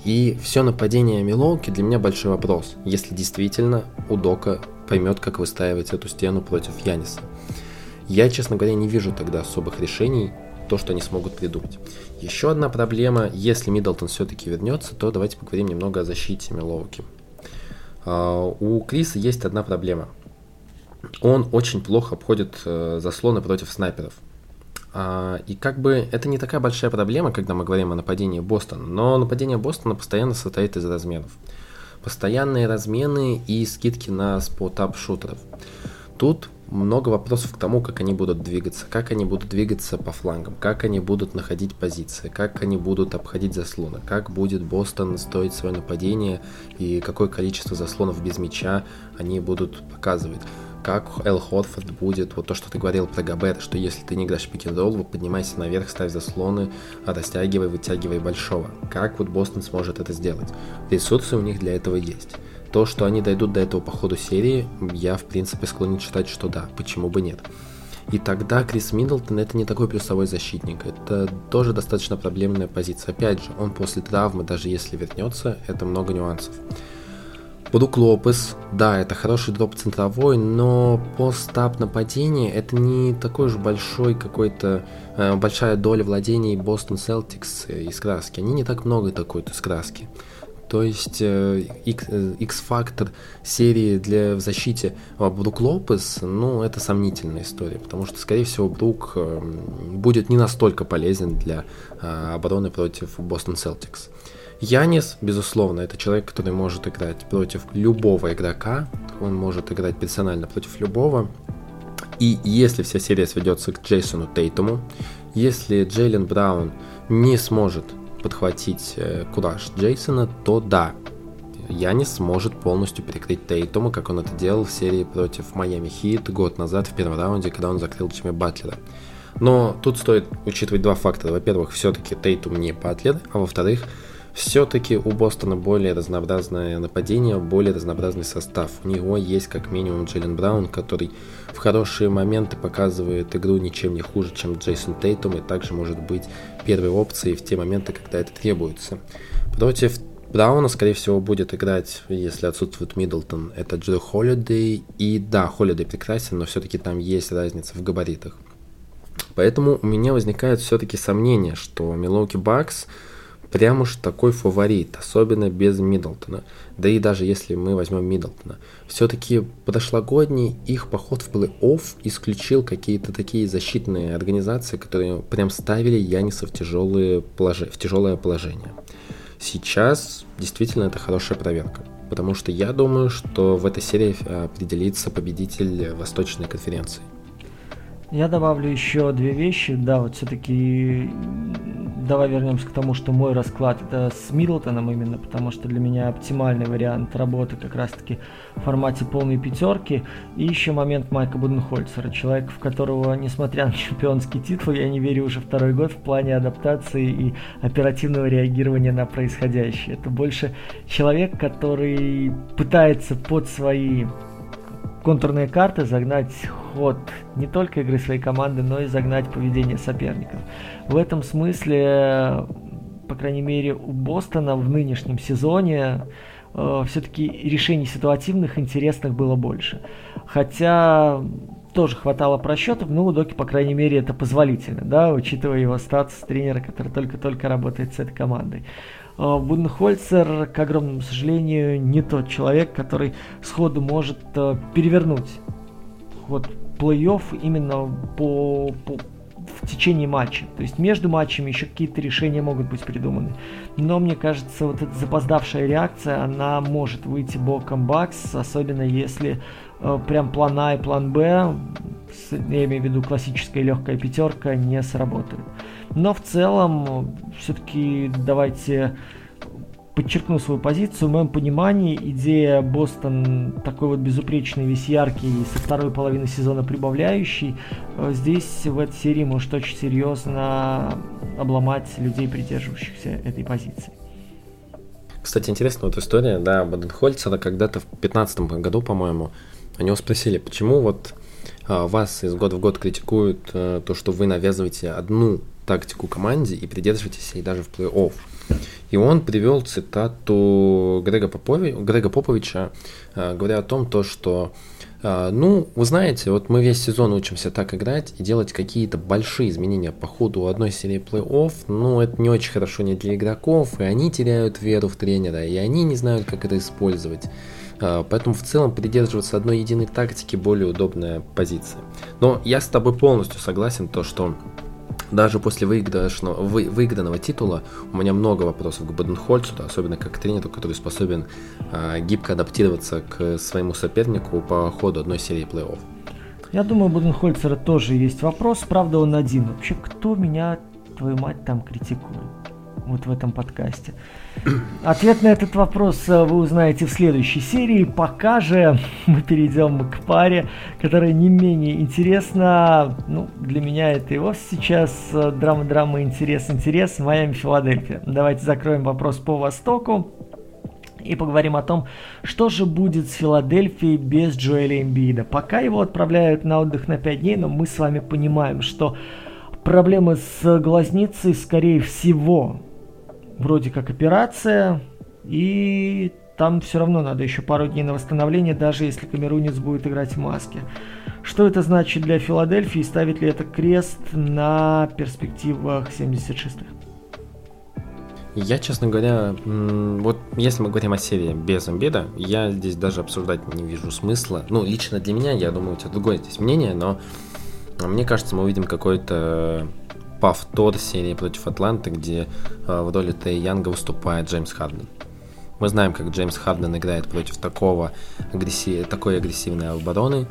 И все нападение Милоуки для меня большой вопрос, если действительно Удока поймет, как выстаивать эту стену против Яниса. Я, честно говоря, не вижу тогда особых решений, то, что они смогут придумать. Еще одна проблема, если Миддлтон все-таки вернется, то давайте поговорим немного о защите Милоуки. Uh, у Криса есть одна проблема. Он очень плохо обходит uh, заслоны против снайперов. А, и как бы это не такая большая проблема, когда мы говорим о нападении Бостона, но нападение Бостона постоянно состоит из разменов. Постоянные размены и скидки на спот-ап шутеров. Тут много вопросов к тому, как они будут двигаться, как они будут двигаться по флангам, как они будут находить позиции, как они будут обходить заслоны, как будет Бостон строить свое нападение и какое количество заслонов без мяча они будут показывать как Эл Хотфорд будет, вот то, что ты говорил про Габет, что если ты не играешь пик н поднимайся наверх, ставь заслоны, растягивай, вытягивай большого. Как вот Бостон сможет это сделать? Ресурсы у них для этого есть. То, что они дойдут до этого по ходу серии, я в принципе склонен считать, что да, почему бы нет. И тогда Крис Миддлтон это не такой плюсовой защитник, это тоже достаточно проблемная позиция. Опять же, он после травмы, даже если вернется, это много нюансов. Брук Лопес, да, это хороший дроп центровой, но постап нападения это не такой же большой какой-то, э, большая доля владений Бостон Селтикс из краски. Они не так много такой из краски. То есть э, э, X-фактор серии для в защите Брук Лопес, ну, это сомнительная история, потому что, скорее всего, Брук э, будет не настолько полезен для обороны против Бостон Селтикс. Янис, безусловно, это человек, который может играть против любого игрока, он может играть персонально против любого. И если вся серия сведется к Джейсону Тейтуму, если Джейлен Браун не сможет подхватить э, кураж Джейсона, то да, Янис сможет полностью перекрыть Тейтума, как он это делал в серии против Майами Хит год назад в первом раунде, когда он закрыл Джимми Батлера. Но тут стоит учитывать два фактора. Во-первых, все-таки Тейтум не Батлер, а во-вторых, все-таки у Бостона более разнообразное нападение, более разнообразный состав. У него есть как минимум Джейлен Браун, который хорошие моменты показывает игру ничем не хуже, чем Джейсон Тейтум, и также может быть первой опцией в те моменты, когда это требуется. Против Брауна, скорее всего, будет играть, если отсутствует Миддлтон, это Джо Холидей. И да, Холидей прекрасен, но все-таки там есть разница в габаритах. Поэтому у меня возникает все-таки сомнение, что Милоки Бакс прям уж такой фаворит, особенно без Миддлтона. Да и даже если мы возьмем Миддлтона. Все-таки прошлогодний их поход в плей-офф исключил какие-то такие защитные организации, которые прям ставили Яниса в, тяжелые положи... в тяжелое положение. Сейчас действительно это хорошая проверка. Потому что я думаю, что в этой серии э, определится победитель Восточной конференции. Я добавлю еще две вещи. Да, вот все-таки давай вернемся к тому, что мой расклад это с Миддлтоном именно, потому что для меня оптимальный вариант работы как раз-таки в формате полной пятерки. И еще момент Майка Буденхольцера, человек, в которого, несмотря на <laughs> чемпионский титул, я не верю уже второй год в плане адаптации и оперативного реагирования на происходящее. Это больше человек, который пытается под свои контурные карты загнать ход не только игры своей команды, но и загнать поведение соперников. В этом смысле, по крайней мере, у Бостона в нынешнем сезоне э, все-таки решений ситуативных, интересных было больше. Хотя тоже хватало просчетов, но у Доки, по крайней мере, это позволительно, да, учитывая его статус тренера, который только-только работает с этой командой. Э, Буденхольцер, к огромному сожалению, не тот человек, который сходу может э, перевернуть ход плей-офф именно по, по, в течение матча. То есть между матчами еще какие-то решения могут быть придуманы. Но мне кажется, вот эта запоздавшая реакция, она может выйти боком Бакс, особенно если э, прям план А и план Б, я имею в виду классическая легкая пятерка, не сработают. Но в целом, все-таки давайте подчеркну свою позицию. В моем понимании идея Бостон такой вот безупречный, весь яркий, со второй половины сезона прибавляющий, э, здесь в этой серии может очень серьезно обломать людей, придерживающихся этой позиции. Кстати, интересная вот история, да, Баденхольцера когда-то в 2015 году, по-моему, у него спросили, почему вот а, вас из года в год критикуют а, то, что вы навязываете одну тактику команде и придерживаетесь ей даже в плей-офф. И он привел цитату Грега, Попови, Грега Поповича, э, говоря о том, то, что э, ну, вы знаете, вот мы весь сезон учимся так играть и делать какие-то большие изменения по ходу одной серии плей-офф, ну, это не очень хорошо не для игроков, и они теряют веру в тренера, и они не знают, как это использовать. Э, поэтому в целом придерживаться одной единой тактики более удобная позиция. Но я с тобой полностью согласен, то, что даже после выигранного, вы, выигранного титула у меня много вопросов к Баденхольцу, особенно как к тренеру, который способен э, гибко адаптироваться к своему сопернику по ходу одной серии плей-офф. Я думаю, у Буденхольцера тоже есть вопрос, правда он один. Вообще, кто меня, твою мать, там критикует? Вот в этом подкасте. Ответ на этот вопрос э, вы узнаете в следующей серии. Пока же мы перейдем к паре, которая не менее интересна. Ну, для меня это и вовсе сейчас э, драма-драма, интерес-интерес. Майами-Филадельфия. Давайте закроем вопрос по Востоку и поговорим о том, что же будет с Филадельфией без Джоэля Эмбида. Пока его отправляют на отдых на 5 дней, но мы с вами понимаем, что проблемы с глазницей, скорее всего, вроде как операция, и там все равно надо еще пару дней на восстановление, даже если камерунец будет играть в маске. Что это значит для Филадельфии? Ставит ли это крест на перспективах 76-х? Я, честно говоря, вот если мы говорим о серии без Эмбида, я здесь даже обсуждать не вижу смысла. Ну, лично для меня, я думаю, у тебя другое здесь мнение, но мне кажется, мы увидим какой-то повтор серии против Атланты, где э, в роли Тей Янга выступает Джеймс Харден. Мы знаем, как Джеймс Харден играет против такого агрессив... такой агрессивной обороны,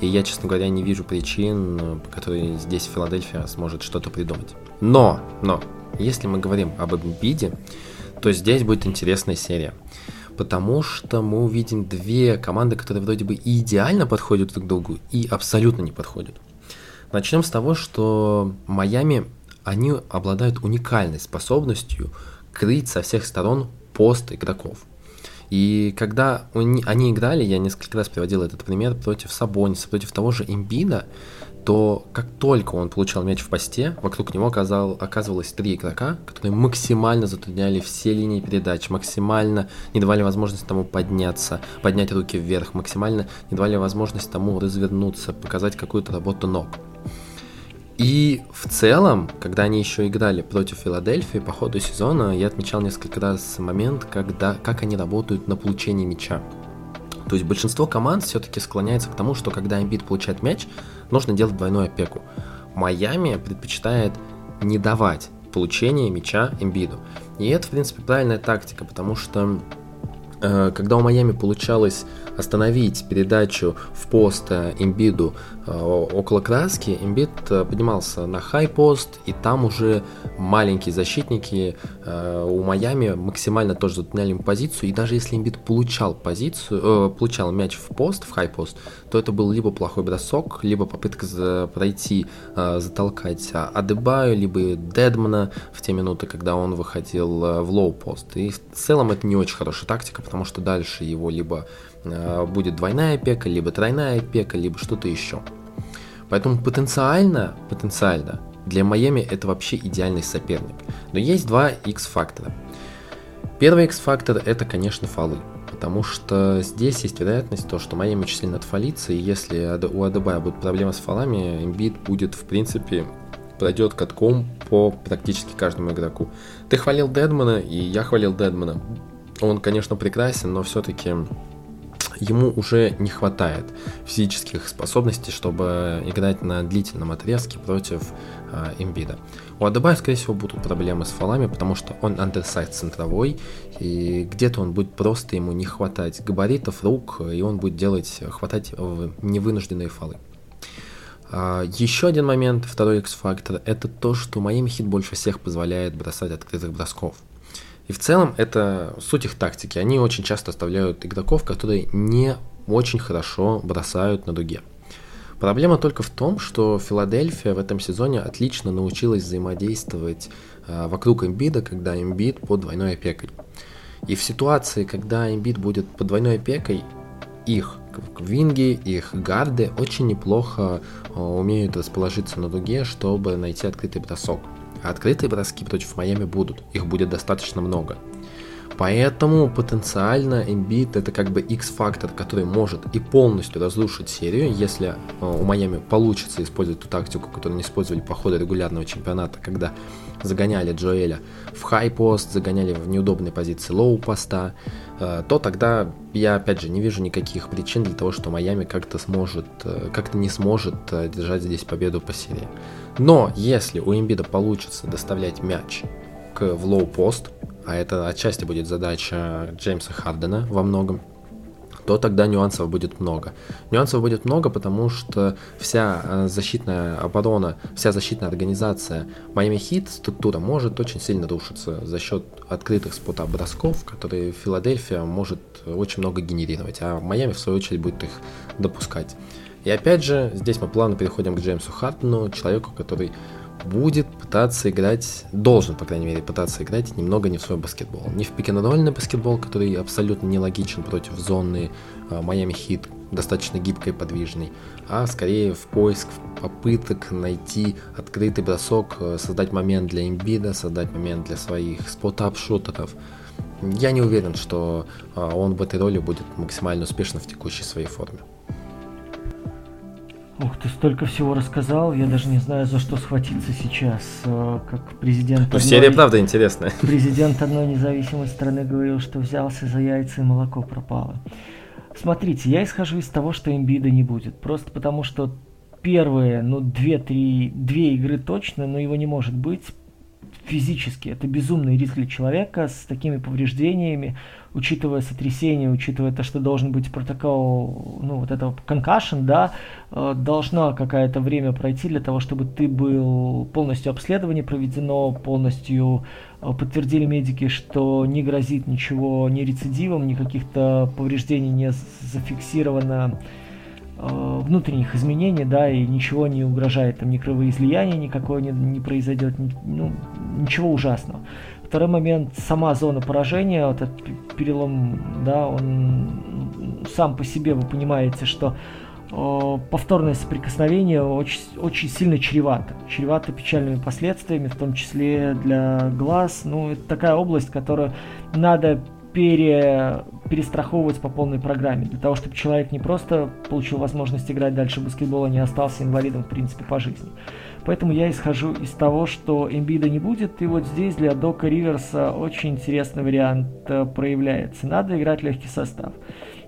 и я, честно говоря, не вижу причин, по которой здесь Филадельфия сможет что-то придумать. Но, но, если мы говорим об Эмбиде, то здесь будет интересная серия. Потому что мы увидим две команды, которые вроде бы и идеально подходят друг к другу, и абсолютно не подходят. Начнем с того, что Майами, они обладают уникальной способностью крыть со всех сторон пост игроков. И когда они играли, я несколько раз приводил этот пример против Сабониса, против того же Имбида, то как только он получал мяч в посте, вокруг него оказал, оказывалось три игрока, которые максимально затрудняли все линии передач, максимально не давали возможность тому подняться, поднять руки вверх, максимально не давали возможность тому развернуться, показать какую-то работу ног. И в целом, когда они еще играли против Филадельфии по ходу сезона, я отмечал несколько раз момент, когда, как они работают на получении мяча. То есть большинство команд все-таки склоняется к тому, что когда Эмбит получает мяч, нужно делать двойную опеку. Майами предпочитает не давать получение мяча Эмбиду. И это, в принципе, правильная тактика, потому что э, когда у Майами получалось остановить передачу в пост имбиду э, около краски, имбид э, поднимался на хай-пост, и там уже маленькие защитники э, у Майами максимально тоже затрудняли им позицию, и даже если имбид получал позицию, получал мяч в пост, в хай-пост, то это был либо плохой бросок, либо попытка пройти, затолкать Адебаю, либо Дедмана в те минуты, когда он выходил в лоу-пост. И в целом это не очень хорошая тактика, потому что дальше его либо Э, будет двойная опека, либо тройная опека, либо что-то еще. Поэтому потенциально, потенциально для Майами это вообще идеальный соперник. Но есть два X-фактора. Первый X-фактор это, конечно, фолы. Потому что здесь есть вероятность то, что Майами очень сильно отфалится, и если у Адебая будут проблемы с фолами, Эмбит будет, в принципе, пройдет катком по практически каждому игроку. Ты хвалил Дедмана, и я хвалил Дедмана. Он, конечно, прекрасен, но все-таки ему уже не хватает физических способностей, чтобы играть на длительном отрезке против э, Эмбида. У Адебая, скорее всего, будут проблемы с фолами, потому что он андерсайд центровой, и где-то он будет просто ему не хватать габаритов, рук, и он будет делать, хватать невынужденные фолы. А, еще один момент, второй X-фактор, это то, что Майами Хит больше всех позволяет бросать открытых бросков. И в целом это суть их тактики. Они очень часто оставляют игроков, которые не очень хорошо бросают на дуге. Проблема только в том, что Филадельфия в этом сезоне отлично научилась взаимодействовать э, вокруг имбида, когда имбид под двойной опекой. И в ситуации, когда имбид будет под двойной опекой, их винги, их гарды очень неплохо э, умеют расположиться на дуге, чтобы найти открытый бросок. А открытые броски против Майами будут, их будет достаточно много. Поэтому потенциально Embiid это как бы X-фактор, который может и полностью разрушить серию, если э, у Майами получится использовать ту тактику, которую они использовали по ходу регулярного чемпионата, когда загоняли Джоэля в хай-пост, загоняли в неудобные позиции лоу-поста, то тогда я опять же не вижу никаких причин для того, что Майами как-то сможет, э, как-то не сможет держать здесь победу по серии. Но если у Эмбида получится доставлять мяч к, в лоу-пост, а это отчасти будет задача Джеймса Хардена во многом, то тогда нюансов будет много. Нюансов будет много, потому что вся э, защитная оборона, вся защитная организация Miami Heat, структура может очень сильно рушиться за счет открытых спота бросков, которые Филадельфия может очень много генерировать, а Майами в свою очередь будет их допускать. И опять же, здесь мы плавно переходим к Джеймсу Хартону, человеку, который будет пытаться играть, должен, по крайней мере, пытаться играть немного не в свой баскетбол. Не в пикинодольный баскетбол, который абсолютно нелогичен против зоны Майами э, Хит, достаточно гибкой и подвижной, а скорее в поиск попыток найти открытый бросок, э, создать момент для имбида, создать момент для своих спот-ап-шутеров. Я не уверен, что э, он в этой роли будет максимально успешно в текущей своей форме. Ух, ты столько всего рассказал, я даже не знаю, за что схватиться сейчас, э, как президент... Ну, одной... серия правда интересная. Президент одной независимой страны говорил, что взялся за яйца и молоко пропало. Смотрите, я исхожу из того, что имбида не будет, просто потому что первые, ну, две-три, две игры точно, но его не может быть, физически. Это безумный риск для человека с такими повреждениями, учитывая сотрясение, учитывая то, что должен быть протокол, ну, вот этого concussion, да, э, должна какое-то время пройти для того, чтобы ты был полностью обследование проведено, полностью э, подтвердили медики, что не грозит ничего ни рецидивом, ни каких-то повреждений не зафиксировано внутренних изменений, да, и ничего не угрожает, там, ни кровоизлияния никакое не, не произойдет, ни, ну, ничего ужасного. Второй момент, сама зона поражения, вот этот перелом, да, он сам по себе, вы понимаете, что повторное соприкосновение очень, очень сильно чревато. Чревато печальными последствиями, в том числе для глаз. Ну, это такая область, которую надо пере, перестраховывать по полной программе, для того, чтобы человек не просто получил возможность играть дальше в баскетбол, а не остался инвалидом, в принципе, по жизни. Поэтому я исхожу из того, что Эмбида не будет, и вот здесь для Дока Риверса очень интересный вариант э, проявляется. Надо играть легкий состав.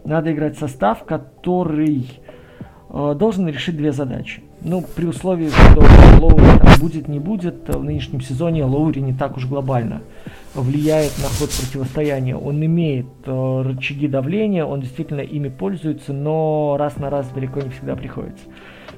Надо играть состав, который э, должен решить две задачи. Ну, при условии, что Лоури там будет, не будет, в нынешнем сезоне Лоури не так уж глобально влияет на ход противостояния. Он имеет э, рычаги давления, он действительно ими пользуется, но раз на раз далеко не всегда приходится.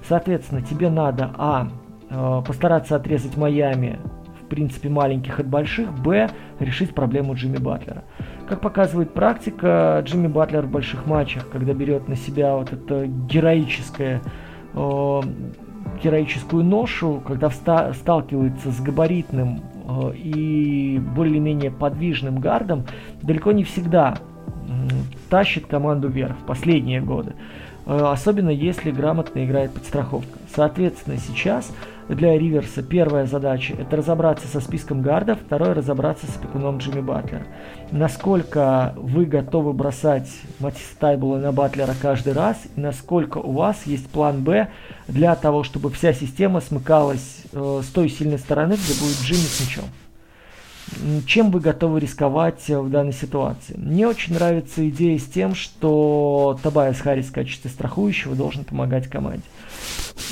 Соответственно, тебе надо, а, э, постараться отрезать Майами, в принципе, маленьких от больших, б, решить проблему Джимми Батлера. Как показывает практика, Джимми Батлер в больших матчах, когда берет на себя вот это героическое э, героическую ношу, когда вста- сталкивается с габаритным и более-менее подвижным гардом далеко не всегда тащит команду вверх в последние годы. Э, особенно если грамотно играет подстраховка. Соответственно, сейчас для Риверса первая задача – это разобраться со списком гардов, второе – разобраться с пекуном Джимми Батлера. Насколько вы готовы бросать Матиса Тайбула на Батлера каждый раз, и насколько у вас есть план «Б» для того, чтобы вся система смыкалась э, с той сильной стороны, где будет Джимми с мячом чем вы готовы рисковать в данной ситуации. Мне очень нравится идея с тем, что Табайс Харрис в качестве страхующего должен помогать команде.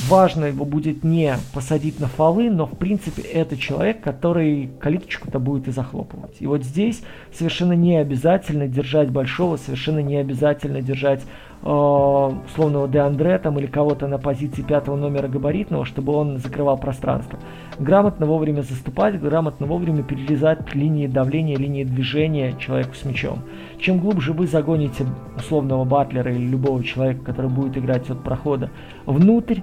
Важно его будет не посадить на фолы, но в принципе это человек, который калиточку-то будет и захлопывать. И вот здесь совершенно не обязательно держать большого, совершенно не обязательно держать условного Деандре там или кого-то на позиции пятого номера габаритного, чтобы он закрывал пространство грамотно вовремя заступать, грамотно вовремя перерезать линии давления, линии движения человеку с мячом. Чем глубже вы загоните условного батлера или любого человека, который будет играть от прохода внутрь,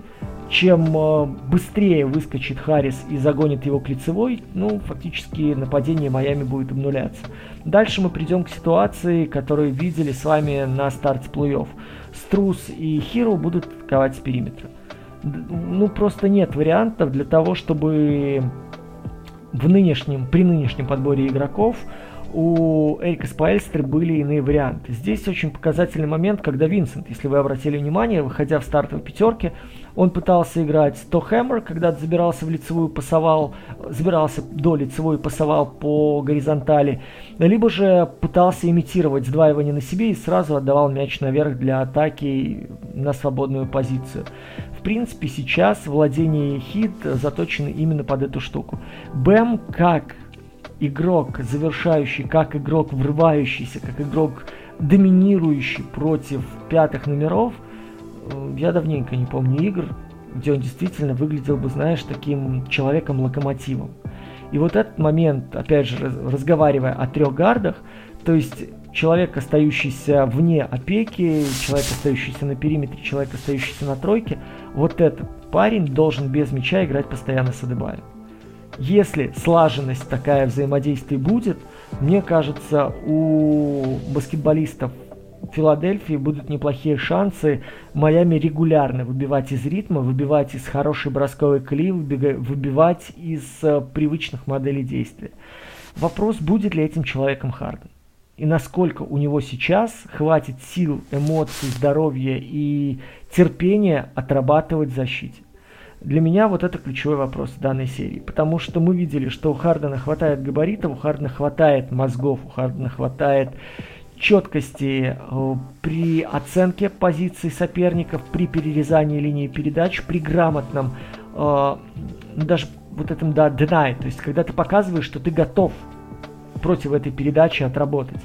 чем э, быстрее выскочит Харрис и загонит его к лицевой, ну, фактически нападение Майами будет обнуляться. Дальше мы придем к ситуации, которую видели с вами на старте плей-офф. Струс и Хиро будут атаковать с периметра ну просто нет вариантов для того, чтобы в нынешнем, при нынешнем подборе игроков у Эрика Спайлстры были иные варианты. Здесь очень показательный момент, когда Винсент, если вы обратили внимание, выходя в стартовой пятерке, он пытался играть то хэммер, когда забирался в лицевую, пасовал, забирался до лицевой пасовал по горизонтали, либо же пытался имитировать сдваивание на себе и сразу отдавал мяч наверх для атаки на свободную позицию. В принципе, сейчас владение хит заточено именно под эту штуку. Бэм как игрок завершающий, как игрок врывающийся, как игрок доминирующий против пятых номеров, я давненько не помню игр, где он действительно выглядел бы, знаешь, таким человеком-локомотивом. И вот этот момент, опять же, разговаривая о трех гардах, то есть человек, остающийся вне опеки, человек, остающийся на периметре, человек, остающийся на тройке, вот этот парень должен без мяча играть постоянно с Адебаем. Если слаженность такая взаимодействия будет, мне кажется, у баскетболистов Филадельфии будут неплохие шансы Майами регулярно выбивать из ритма, выбивать из хорошей бросковой колеи, выбивать из э, привычных моделей действия. Вопрос, будет ли этим человеком Харден. И насколько у него сейчас хватит сил, эмоций, здоровья и терпения отрабатывать в защите. Для меня вот это ключевой вопрос данной серии, потому что мы видели, что у Хардена хватает габаритов, у Хардена хватает мозгов, у Хардена хватает четкости э, при оценке позиций соперников, при перерезании линии передач, при грамотном, э, даже вот этом, да, deny, то есть когда ты показываешь, что ты готов против этой передачи отработать.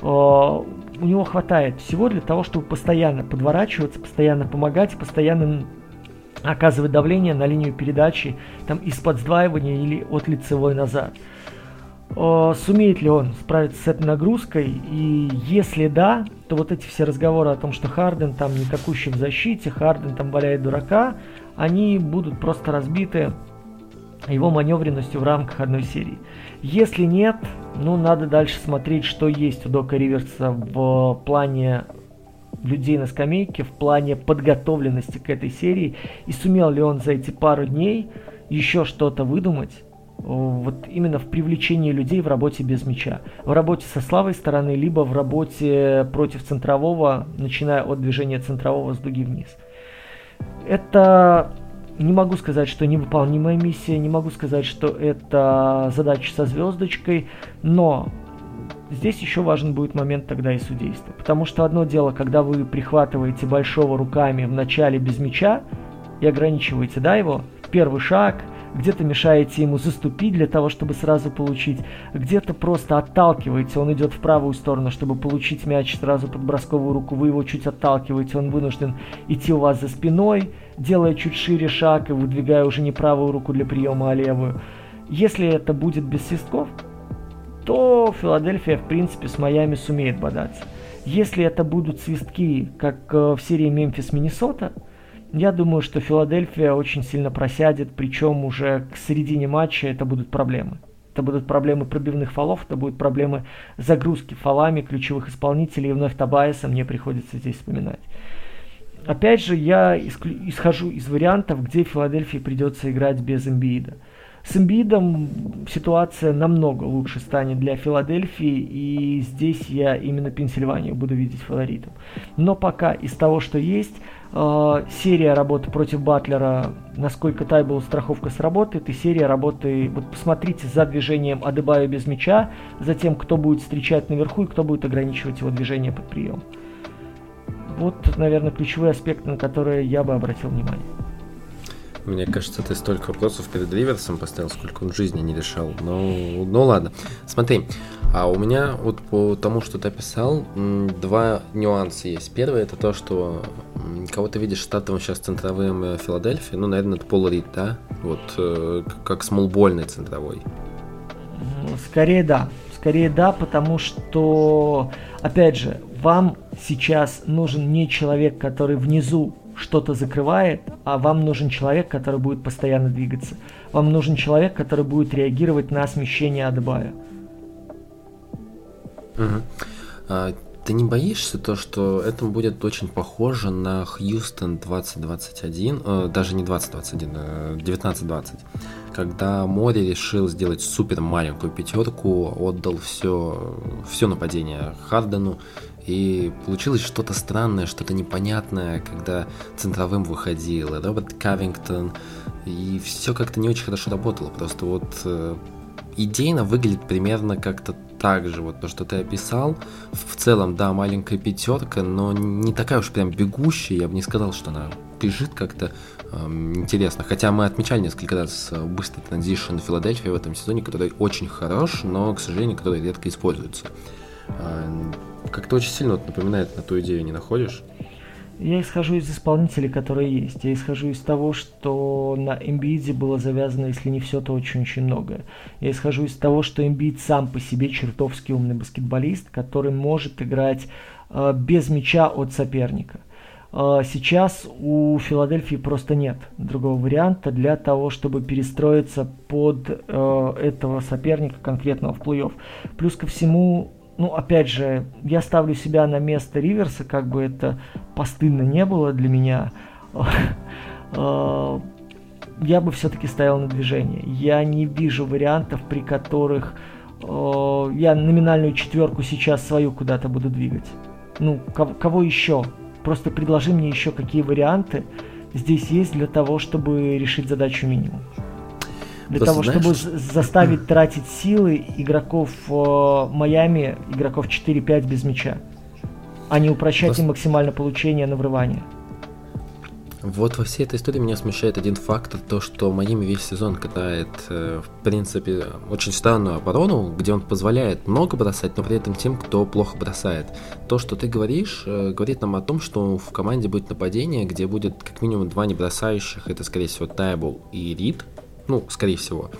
Э, у него хватает всего для того, чтобы постоянно подворачиваться, постоянно помогать, постоянно оказывать давление на линию передачи там из-под сдваивания или от лицевой назад. О, сумеет ли он справиться с этой нагрузкой? И если да, то вот эти все разговоры о том, что Харден там не такущий в защите, Харден там валяет дурака, они будут просто разбиты его маневренностью в рамках одной серии. Если нет, ну надо дальше смотреть, что есть у Дока Риверса в плане людей на скамейке в плане подготовленности к этой серии и сумел ли он за эти пару дней еще что-то выдумать, вот именно в привлечении людей в работе без мяча. В работе со слабой стороны, либо в работе против центрового, начиная от движения центрового с дуги вниз. Это не могу сказать, что невыполнимая миссия, не могу сказать, что это задача со звездочкой, но здесь еще важен будет момент тогда и судейства. Потому что одно дело, когда вы прихватываете большого руками в начале без мяча и ограничиваете да, его, первый шаг, где-то мешаете ему заступить для того, чтобы сразу получить, где-то просто отталкиваете, он идет в правую сторону, чтобы получить мяч сразу под бросковую руку, вы его чуть отталкиваете, он вынужден идти у вас за спиной, делая чуть шире шаг и выдвигая уже не правую руку для приема, а левую. Если это будет без свистков, то Филадельфия, в принципе, с Майами сумеет бодаться. Если это будут свистки, как э, в серии Мемфис-Миннесота, я думаю, что Филадельфия очень сильно просядет, причем уже к середине матча это будут проблемы. Это будут проблемы пробивных фолов, это будут проблемы загрузки фолами ключевых исполнителей, и вновь Табайса мне приходится здесь вспоминать. Опять же, я исхожу из вариантов, где Филадельфии придется играть без Эмбиида. С Эмбидом ситуация намного лучше станет для Филадельфии, и здесь я именно Пенсильванию буду видеть фаворитом. Но пока из того, что есть, э, серия работы против Батлера, насколько Тайбл страховка сработает, и серия работы, вот посмотрите за движением Адебаю без мяча, за тем, кто будет встречать наверху и кто будет ограничивать его движение под прием. Вот, наверное, ключевые аспекты, на которые я бы обратил внимание. Мне кажется, ты столько вопросов перед Риверсом поставил, сколько он жизни не решал. Ну, ну ладно. Смотри, а у меня вот по тому, что ты описал, два нюанса есть. Первый это то, что кого ты видишь штатом сейчас центровым э, Филадельфии, ну, наверное, это Пол Рид, да? Вот э, как смолбольный центровой. Скорее да. Скорее да, потому что, опять же, вам сейчас нужен не человек, который внизу что-то закрывает, а вам нужен человек, который будет постоянно двигаться. Вам нужен человек, который будет реагировать на смещение Адбая. Угу. А, ты не боишься то, что это будет очень похоже на Хьюстон 2021, э, даже не 2021, э, 1920, когда Мори решил сделать супер маленькую пятерку, отдал все, все нападение Хардену, и получилось что-то странное, что-то непонятное, когда центровым выходил Роберт Кавингтон, и все как-то не очень хорошо работало. Просто вот э, идейно выглядит примерно как-то так же, вот то, что ты описал. В целом, да, маленькая пятерка, но не такая уж прям бегущая, я бы не сказал, что она бежит как-то эм, интересно. Хотя мы отмечали несколько раз э, быстрый транзишн Филадельфии в этом сезоне, который очень хорош, но, к сожалению, который редко используется. Как-то очень сильно вот напоминает на ту идею, не находишь? Я исхожу из исполнителей, которые есть. Я исхожу из того, что на Эмбииде было завязано, если не все, то очень-очень многое. Я исхожу из того, что Эмбиид сам по себе чертовски умный баскетболист, который может играть э, без мяча от соперника. Э, сейчас у Филадельфии просто нет другого варианта для того, чтобы перестроиться под э, этого соперника конкретного в плей-офф. Плюс ко всему, ну, опять же, я ставлю себя на место Риверса, как бы это постыдно не было для меня. Э, <laughs> я бы все-таки ставил на движение. Я не вижу вариантов, при которых э, я номинальную четверку сейчас свою куда-то буду двигать. Ну, кого еще? Просто предложи мне еще какие варианты здесь есть для того, чтобы решить задачу минимум для Просто того, знаешь... чтобы заставить <clears throat> тратить силы игроков э, Майами, игроков 4-5 без мяча, а не упрощать Просто... им максимально получение на врывание. Вот во всей этой истории меня смущает один фактор, то, что Майами весь сезон катает, э, в принципе, очень странную оборону, где он позволяет много бросать, но при этом тем, кто плохо бросает. То, что ты говоришь, э, говорит нам о том, что в команде будет нападение, где будет как минимум два небросающих, это, скорее всего, Тайбл и Рид, ну, скорее всего.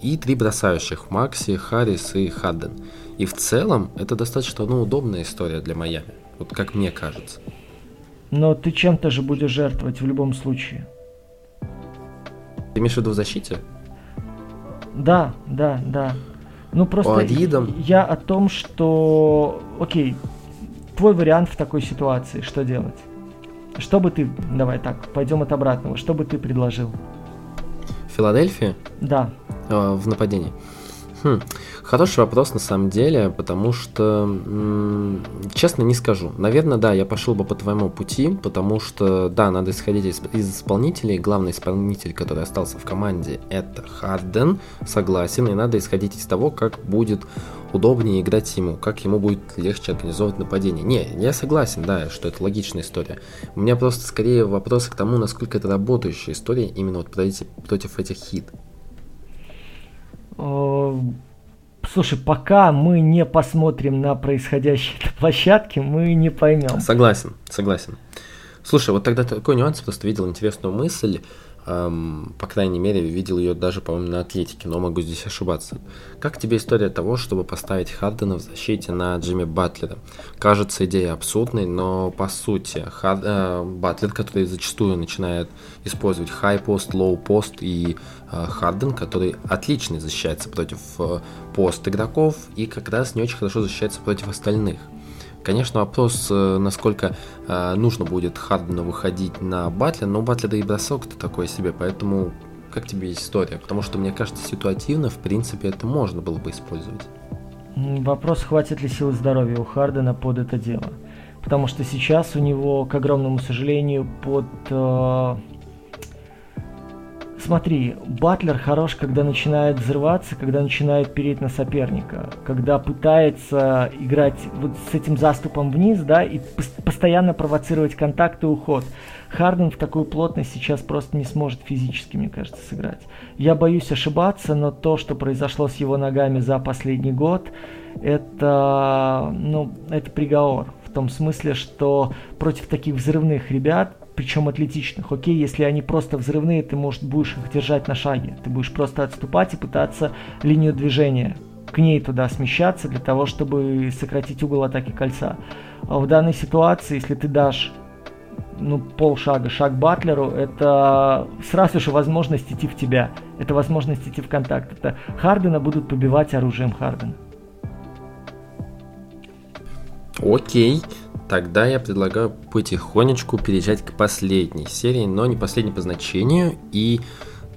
И три бросающих, Макси, Харрис и Хадден. И в целом это достаточно ну, удобная история для Майами, вот как мне кажется. Но ты чем-то же будешь жертвовать в любом случае. Ты имеешь в виду в защите? Да, да, да. Ну просто Адидом. я о том, что, окей, твой вариант в такой ситуации, что делать? Что бы ты, давай так, пойдем от обратного, что бы ты предложил? Филадельфия? Да. Э, в нападении. Хм, хороший вопрос на самом деле, потому что, м- честно, не скажу. Наверное, да, я пошел бы по твоему пути, потому что, да, надо исходить из, из исполнителей. Главный исполнитель, который остался в команде, это Харден, согласен, и надо исходить из того, как будет удобнее играть ему, как ему будет легче организовывать нападение. Не, я согласен, да, что это логичная история. У меня просто скорее вопрос к тому, насколько это работающая история именно вот против, против этих хит. Э, слушай, пока мы не посмотрим на происходящее на площадке, мы не поймем. Согласен, согласен. Слушай, вот тогда такой нюанс, просто видел интересную мысль эм, по крайней мере, видел ее даже, по-моему, на Атлетике, но могу здесь ошибаться. Как тебе история того, чтобы поставить Хардена в защите на Джимми Батлера? Кажется, идея абсурдной, но по сути, Хар... э, Батлер, который зачастую начинает использовать хай-пост, лоу-пост, и э, Харден, который отлично защищается против э, пост игроков и как раз не очень хорошо защищается против остальных. Конечно, вопрос, э, насколько э, нужно будет Хардену выходить на Батлер, но у Батлера и бросок-то такой себе, поэтому как тебе история? Потому что, мне кажется, ситуативно, в принципе, это можно было бы использовать. Вопрос, хватит ли силы здоровья у Хардена под это дело. Потому что сейчас у него, к огромному сожалению, под э, Смотри, Батлер хорош, когда начинает взрываться, когда начинает переть на соперника, когда пытается играть вот с этим заступом вниз, да, и постоянно провоцировать контакт и уход. Харден в такую плотность сейчас просто не сможет физически, мне кажется, сыграть. Я боюсь ошибаться, но то, что произошло с его ногами за последний год, это, ну, это приговор. В том смысле, что против таких взрывных ребят причем атлетичных. Окей, если они просто взрывные, ты, может, будешь их держать на шаге. Ты будешь просто отступать и пытаться линию движения к ней туда смещаться для того, чтобы сократить угол атаки кольца. А в данной ситуации, если ты дашь ну, полшага, шаг Батлеру, это сразу же возможность идти в тебя. Это возможность идти в контакт. Это Хардена будут побивать оружием Хардена. Окей. Тогда я предлагаю потихонечку переезжать к последней серии, но не последней по значению. И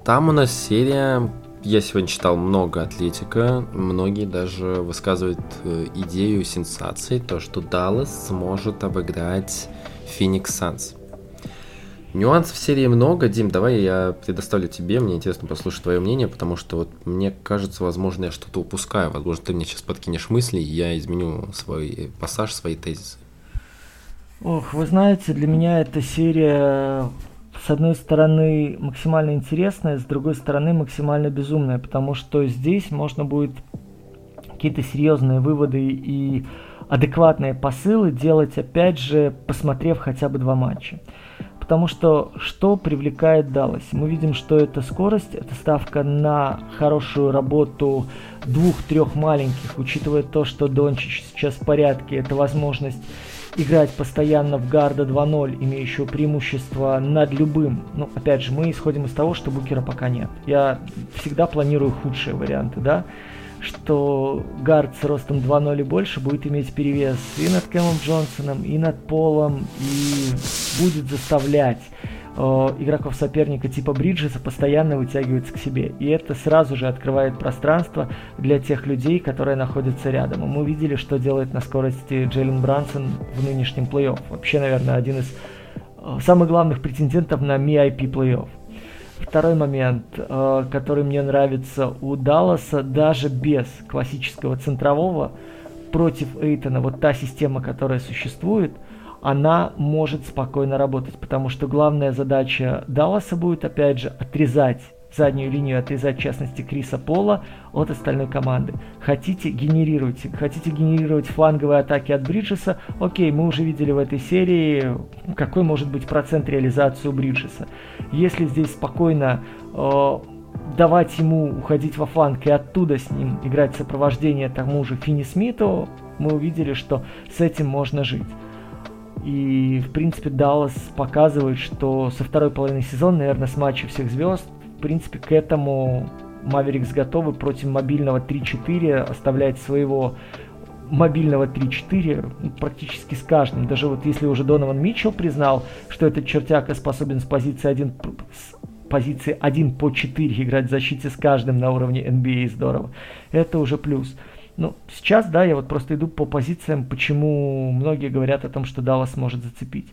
там у нас серия, я сегодня читал много атлетика, многие даже высказывают э, идею сенсации, то, что Даллас сможет обыграть Феникс Санс. Нюансов в серии много. Дим, давай я предоставлю тебе. Мне интересно послушать твое мнение, потому что вот мне кажется, возможно, я что-то упускаю. Возможно, ты мне сейчас подкинешь мысли, и я изменю свой пассаж, свои тезисы. Ох, вы знаете, для меня эта серия с одной стороны максимально интересная, с другой стороны максимально безумная, потому что здесь можно будет какие-то серьезные выводы и адекватные посылы делать, опять же, посмотрев хотя бы два матча. Потому что что привлекает Даллас? Мы видим, что это скорость, это ставка на хорошую работу двух-трех маленьких, учитывая то, что Дончич сейчас в порядке, это возможность играть постоянно в гарда 2.0, имеющего преимущество над любым. Ну, опять же, мы исходим из того, что Букера пока нет. Я всегда планирую худшие варианты, да, что гард с ростом 2.0 и больше будет иметь перевес и над Кэмом Джонсоном, и над Полом, и будет заставлять игроков соперника типа Бриджеса постоянно вытягивается к себе. И это сразу же открывает пространство для тех людей, которые находятся рядом. И мы увидели, что делает на скорости Джейлен Брансон в нынешнем плей-офф. Вообще, наверное, один из э, самых главных претендентов на MIP плей-офф. Второй момент, э, который мне нравится у Далласа, даже без классического центрового против Эйтона, вот та система, которая существует – она может спокойно работать, потому что главная задача Далласа будет, опять же, отрезать заднюю линию, отрезать, в частности, Криса Пола от остальной команды. Хотите, генерируйте. Хотите генерировать фланговые атаки от Бриджеса? Окей, мы уже видели в этой серии, какой может быть процент реализации у Бриджеса. Если здесь спокойно э, давать ему уходить во фланг и оттуда с ним играть сопровождение тому же Финни Смиту, мы увидели, что с этим можно жить. И, в принципе, Даллас показывает, что со второй половины сезона, наверное, с матча всех звезд, в принципе, к этому Маверикс готовы против мобильного 3-4 оставлять своего мобильного 3-4 практически с каждым. Даже вот если уже Донован Митчелл признал, что этот чертяка способен с позиции 1, с позиции 1 по 4 играть в защите с каждым на уровне NBA, здорово. Это уже плюс. Ну, сейчас, да, я вот просто иду по позициям, почему многие говорят о том, что Даллас может зацепить.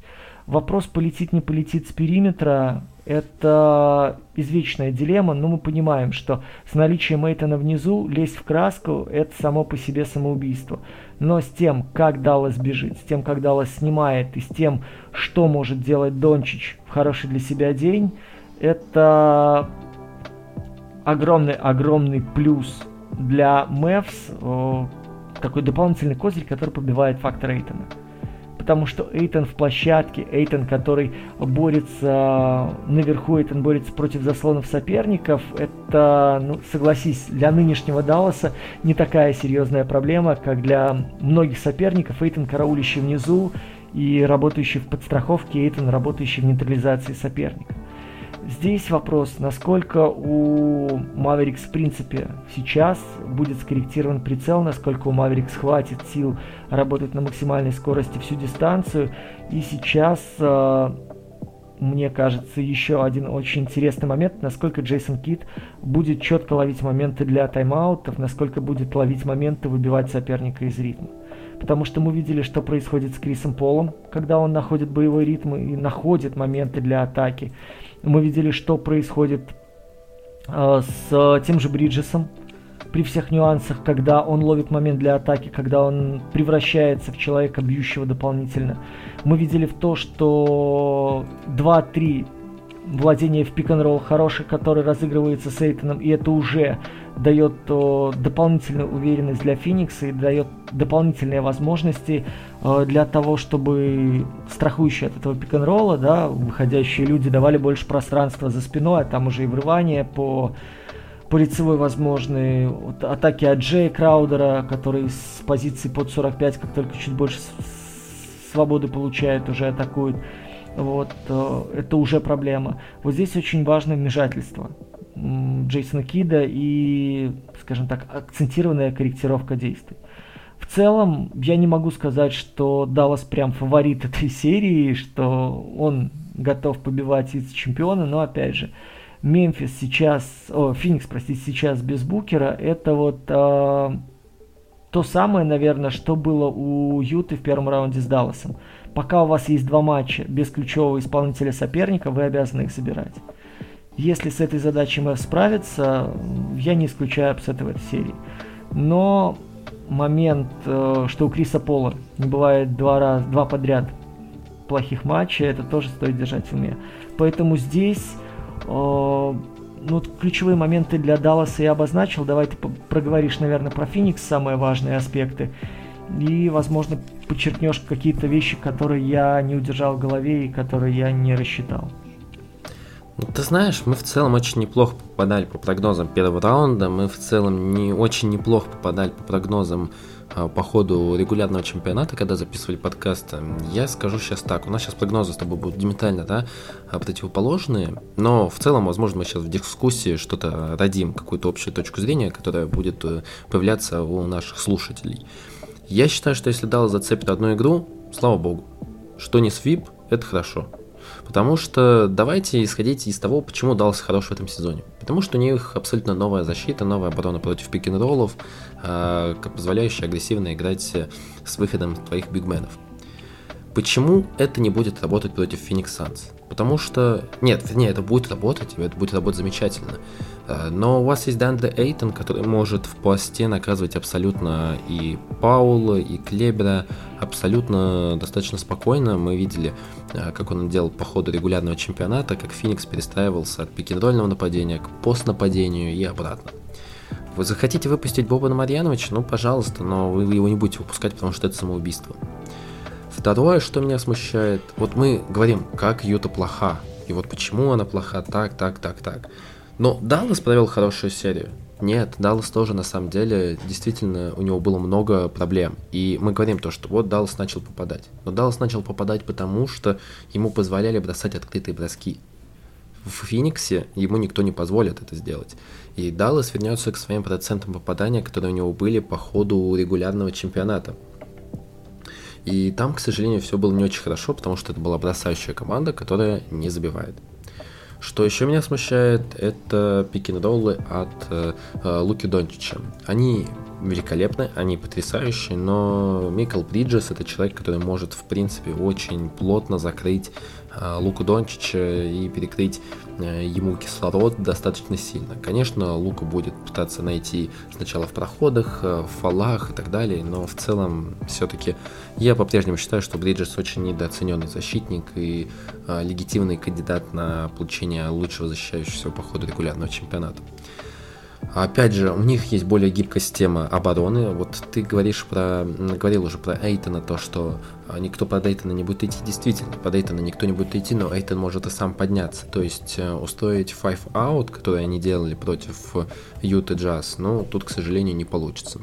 Вопрос, полетит, не полетит с периметра, это извечная дилемма, но мы понимаем, что с наличием Эйтона внизу лезть в краску – это само по себе самоубийство. Но с тем, как Даллас бежит, с тем, как Даллас снимает, и с тем, что может делать Дончич в хороший для себя день, это огромный-огромный плюс для Мэвс, такой дополнительный козырь, который побивает фактор Эйтона потому что Эйтон в площадке, Эйтон, который борется наверху, Эйтон борется против заслонов соперников, это, ну, согласись, для нынешнего Далласа не такая серьезная проблема, как для многих соперников. Эйтон, караулищий внизу и работающий в подстраховке, Эйтон, работающий в нейтрализации соперника. Здесь вопрос, насколько у Mavericks в принципе сейчас будет скорректирован прицел, насколько у Mavericks хватит сил работать на максимальной скорости всю дистанцию. И сейчас, э, мне кажется, еще один очень интересный момент, насколько Джейсон Кит будет четко ловить моменты для тайм-аутов, насколько будет ловить моменты, выбивать соперника из ритма потому что мы видели, что происходит с Крисом Полом, когда он находит боевой ритм и находит моменты для атаки. Мы видели, что происходит э, с тем же Бриджесом при всех нюансах, когда он ловит момент для атаки, когда он превращается в человека, бьющего дополнительно. Мы видели в то, что 2-3 владение в пик-н-ролл хороший, который разыгрывается с Эйтоном, и это уже дает о, дополнительную уверенность для Феникса и дает дополнительные возможности э, для того, чтобы страхующие от этого пик-н-ролла, да, выходящие люди давали больше пространства за спиной, а там уже и врывание по по лицевой возможны, вот, атаки от Джея Краудера, который с позиции под 45, как только чуть больше свободы получает, уже атакует. Вот, э, это уже проблема. Вот здесь очень важно вмешательство Джейсона Кида и, скажем так, акцентированная корректировка действий. В целом, я не могу сказать, что Даллас прям фаворит этой <laughs> серии, что он готов побивать вице-чемпиона, но опять же, Мемфис сейчас, о, Феникс, простите, сейчас без Букера, это вот э, то самое, наверное, что было у Юты в первом раунде с Далласом. Пока у вас есть два матча без ключевого исполнителя соперника, вы обязаны их забирать. Если с этой задачей мы справиться, я не исключаю апсета в этой серии. Но момент, э, что у Криса Пола не бывает два, раз, два подряд плохих матчей, это тоже стоит держать в уме. Поэтому здесь э, ну, ключевые моменты для Далласа я обозначил. Давай ты проговоришь, наверное, про Феникс, самые важные аспекты и, возможно, подчеркнешь какие-то вещи, которые я не удержал в голове и которые я не рассчитал. Ну, ты знаешь, мы в целом очень неплохо попадали по прогнозам первого раунда, мы в целом не очень неплохо попадали по прогнозам а, по ходу регулярного чемпионата, когда записывали подкаст. Я скажу сейчас так, у нас сейчас прогнозы с тобой будут диаметрально, да, а, противоположные, но в целом, возможно, мы сейчас в дискуссии что-то родим, какую-то общую точку зрения, которая будет э, появляться у наших слушателей. Я считаю, что если Даллас зацепит одну игру, слава богу. Что не свип, это хорошо. Потому что давайте исходить из того, почему Даллас хорош в этом сезоне. Потому что у них абсолютно новая защита, новая оборона против пик-н-роллов, э, позволяющая агрессивно играть с выходом твоих бигменов. Почему это не будет работать против Phoenix Suns? Потому что... Нет, вернее, это будет работать, это будет работать замечательно. Э, но у вас есть Дандре Эйтон, который может в посте наказывать абсолютно и Паула, и Клебера абсолютно достаточно спокойно. Мы видели, э, как он делал по ходу регулярного чемпионата, как Феникс перестраивался от пикинрольного нападения к постнападению и обратно. Вы захотите выпустить Боба Марьяновича? Ну, пожалуйста, но вы его не будете выпускать, потому что это самоубийство. Второе, что меня смущает, вот мы говорим, как Юта плоха, и вот почему она плоха, так, так, так, так. Но Даллас провел хорошую серию. Нет, Даллас тоже на самом деле, действительно, у него было много проблем. И мы говорим то, что вот Даллас начал попадать. Но Даллас начал попадать потому, что ему позволяли бросать открытые броски. в Фениксе ему никто не позволит это сделать. И Даллас вернется к своим процентам попадания, которые у него были по ходу регулярного чемпионата. И там, к сожалению, все было не очень хорошо, потому что это была бросающая команда, которая не забивает. Что еще меня смущает, это пик-н-роллы от э, э, Луки Дончича. Они великолепны, они потрясающие, но Микл Бриджес это человек, который может, в принципе, очень плотно закрыть э, Луку Дончича и перекрыть ему кислород достаточно сильно. Конечно, Лука будет пытаться найти сначала в проходах, э, в фалах и так далее, но в целом все-таки я по-прежнему считаю, что Бриджес очень недооцененный защитник и э, легитимный кандидат на получение лучшего защищающегося по ходу регулярного чемпионата. Опять же, у них есть более гибкая система обороны. Вот ты говоришь про, говорил уже про Эйтона, то, что а, никто под Эйтона не будет идти. Действительно, под Эйтона никто не будет идти, но Эйтон может и сам подняться. То есть э, устроить five out, который они делали против Юты Джаз, ну, тут, к сожалению, не получится.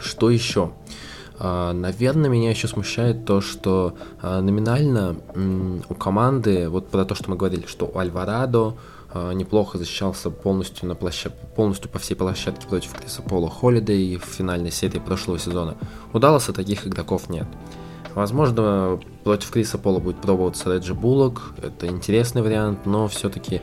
Что еще? А, наверное, меня еще смущает то, что а, номинально у команды, вот про то, что мы говорили, что у Альварадо неплохо защищался полностью, на площад... полностью по всей площадке против Криса Пола Холлидей в финальной серии прошлого сезона. У Далласа таких игроков нет. Возможно, против Криса Пола будет пробоваться Реджи Буллок. Это интересный вариант, но все-таки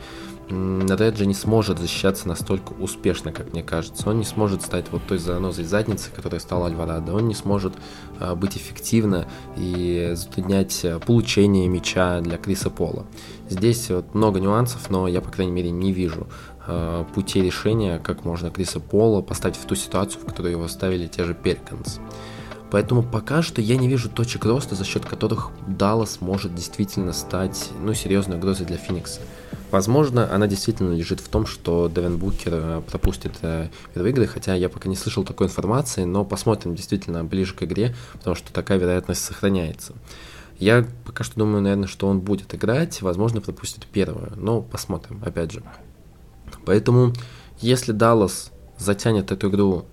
Реджи не сможет защищаться настолько успешно, как мне кажется. Он не сможет стать вот той занозой задницы, которая стала Альварадо. Он не сможет а, быть эффективно и затруднять а, получение мяча для Криса Пола. Здесь вот много нюансов, но я, по крайней мере, не вижу э, пути решения, как можно Криса Пола поставить в ту ситуацию, в которую его ставили те же Перкинс. Поэтому пока что я не вижу точек роста, за счет которых Даллас может действительно стать ну, серьезной угрозой для Феникса. Возможно, она действительно лежит в том, что Девен Букер э, пропустит э, первые игры, хотя я пока не слышал такой информации, но посмотрим действительно ближе к игре, потому что такая вероятность сохраняется. Я пока что думаю, наверное, что он будет играть, возможно, пропустит первую, но посмотрим, опять же. Поэтому, если Даллас затянет эту игру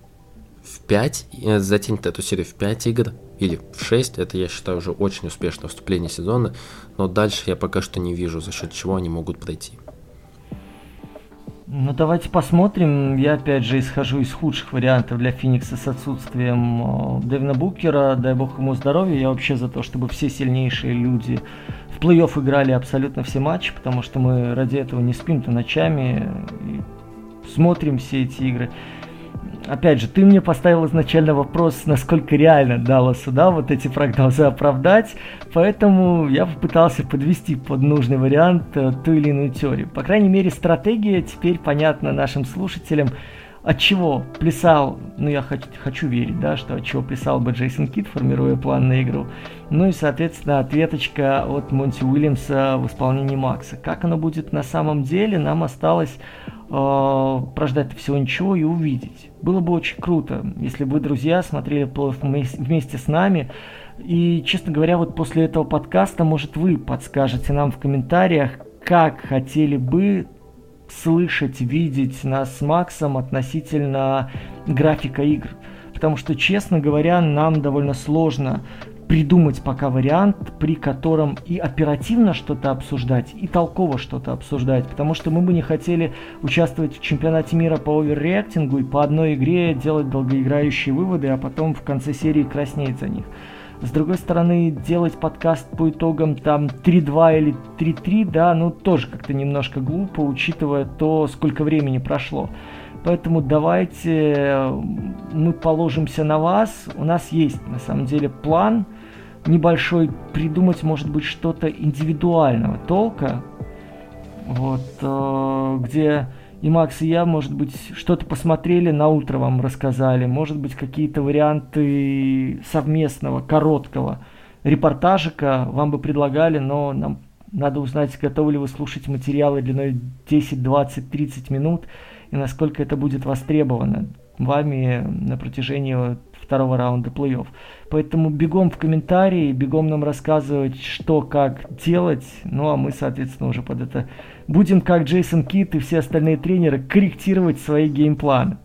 в 5, э, затянет эту серию в 5 игр, или в 6, это, я считаю, уже очень успешное вступление сезона, но дальше я пока что не вижу, за счет чего они могут пройти. Ну, давайте посмотрим. Я, опять же, исхожу из худших вариантов для Феникса с отсутствием э, Дэвина Букера. Дай бог ему здоровья. Я вообще за то, чтобы все сильнейшие люди в плей-офф играли абсолютно все матчи, потому что мы ради этого не спим-то ночами и смотрим все эти игры опять же, ты мне поставил изначально вопрос, насколько реально Далласу, да, вот эти прогнозы оправдать, поэтому я попытался подвести под нужный вариант э, ту или иную теорию. По крайней мере, стратегия теперь понятна нашим слушателям, от чего плясал, ну я хочу, хочу верить, да, что от чего плясал бы Джейсон Кит, формируя план на игру. Ну и, соответственно, ответочка от Монти Уильямса в исполнении Макса. Как оно будет на самом деле, нам осталось прождать всего ничего и увидеть. Было бы очень круто, если бы друзья, смотрели плей вместе с нами. И, честно говоря, вот после этого подкаста, может, вы подскажете нам в комментариях, как хотели бы слышать, видеть нас с Максом относительно графика игр. Потому что, честно говоря, нам довольно сложно придумать пока вариант, при котором и оперативно что-то обсуждать, и толково что-то обсуждать, потому что мы бы не хотели участвовать в чемпионате мира по оверреактингу и по одной игре делать долгоиграющие выводы, а потом в конце серии краснеть за них. С другой стороны, делать подкаст по итогам там 3-2 или 3-3, да, ну тоже как-то немножко глупо, учитывая то, сколько времени прошло. Поэтому давайте э, мы положимся на вас. У нас есть на самом деле план небольшой, придумать может быть что-то индивидуального толка, вот, э, где и Макс, и я, может быть, что-то посмотрели, на утро вам рассказали, может быть, какие-то варианты совместного, короткого репортажика вам бы предлагали, но нам надо узнать, готовы ли вы слушать материалы длиной 10, 20, 30 минут, и насколько это будет востребовано вами на протяжении второго раунда плей-офф. Поэтому бегом в комментарии, бегом нам рассказывать, что, как делать. Ну, а мы, соответственно, уже под это будем, как Джейсон Кит и все остальные тренеры, корректировать свои геймпланы.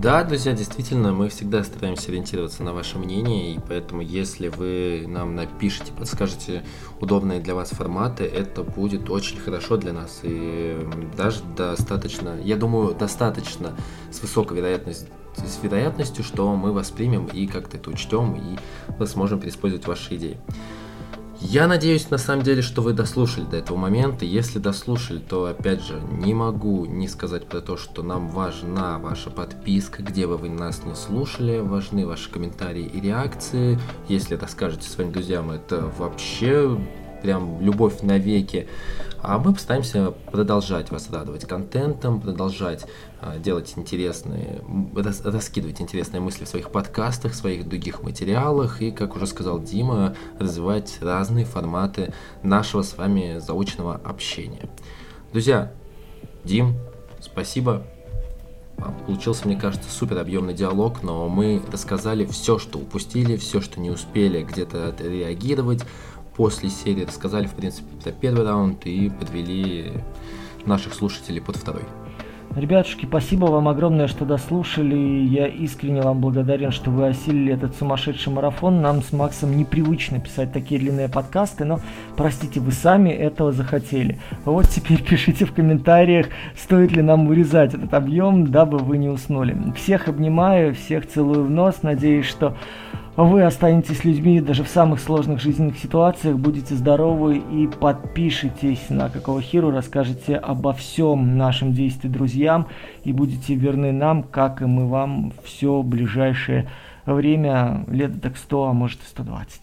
Да, друзья, действительно, мы всегда стараемся ориентироваться на ваше мнение, и поэтому, если вы нам напишите, подскажете удобные для вас форматы, это будет очень хорошо для нас, и даже достаточно, я думаю, достаточно с высокой вероятностью с вероятностью, что мы воспримем и как-то это учтем, и мы сможем переиспользовать ваши идеи. Я надеюсь, на самом деле, что вы дослушали до этого момента. Если дослушали, то, опять же, не могу не сказать про то, что нам важна ваша подписка, где бы вы нас не слушали, важны ваши комментарии и реакции. Если расскажете своим друзьям, это вообще прям любовь навеки. А мы постараемся продолжать вас радовать контентом, продолжать а, делать интересные, рас, раскидывать интересные мысли в своих подкастах, в своих других материалах и, как уже сказал Дима, развивать разные форматы нашего с вами заочного общения. Друзья, Дим, спасибо. Получился, мне кажется, супер объемный диалог, но мы рассказали все, что упустили, все, что не успели где-то отреагировать после серии рассказали, в принципе, про первый раунд и подвели наших слушателей под второй. Ребятушки, спасибо вам огромное, что дослушали. Я искренне вам благодарен, что вы осилили этот сумасшедший марафон. Нам с Максом непривычно писать такие длинные подкасты, но, простите, вы сами этого захотели. Вот теперь <laughs> пишите в комментариях, стоит ли нам вырезать этот объем, дабы вы не уснули. Всех обнимаю, всех целую в нос. Надеюсь, что вы останетесь людьми даже в самых сложных жизненных ситуациях, будете здоровы и подпишитесь на Какого Хиру, расскажете обо всем нашим действии друзьям и будете верны нам, как и мы вам все ближайшее время, лет так 100, а может и 120.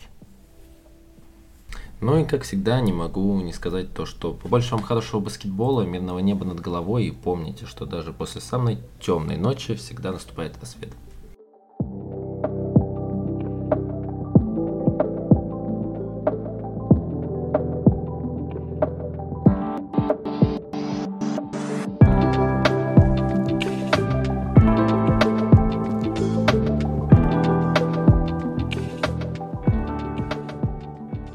Ну и как всегда не могу не сказать то, что побольше вам хорошего баскетбола, мирного неба над головой и помните, что даже после самой темной ночи всегда наступает рассвет.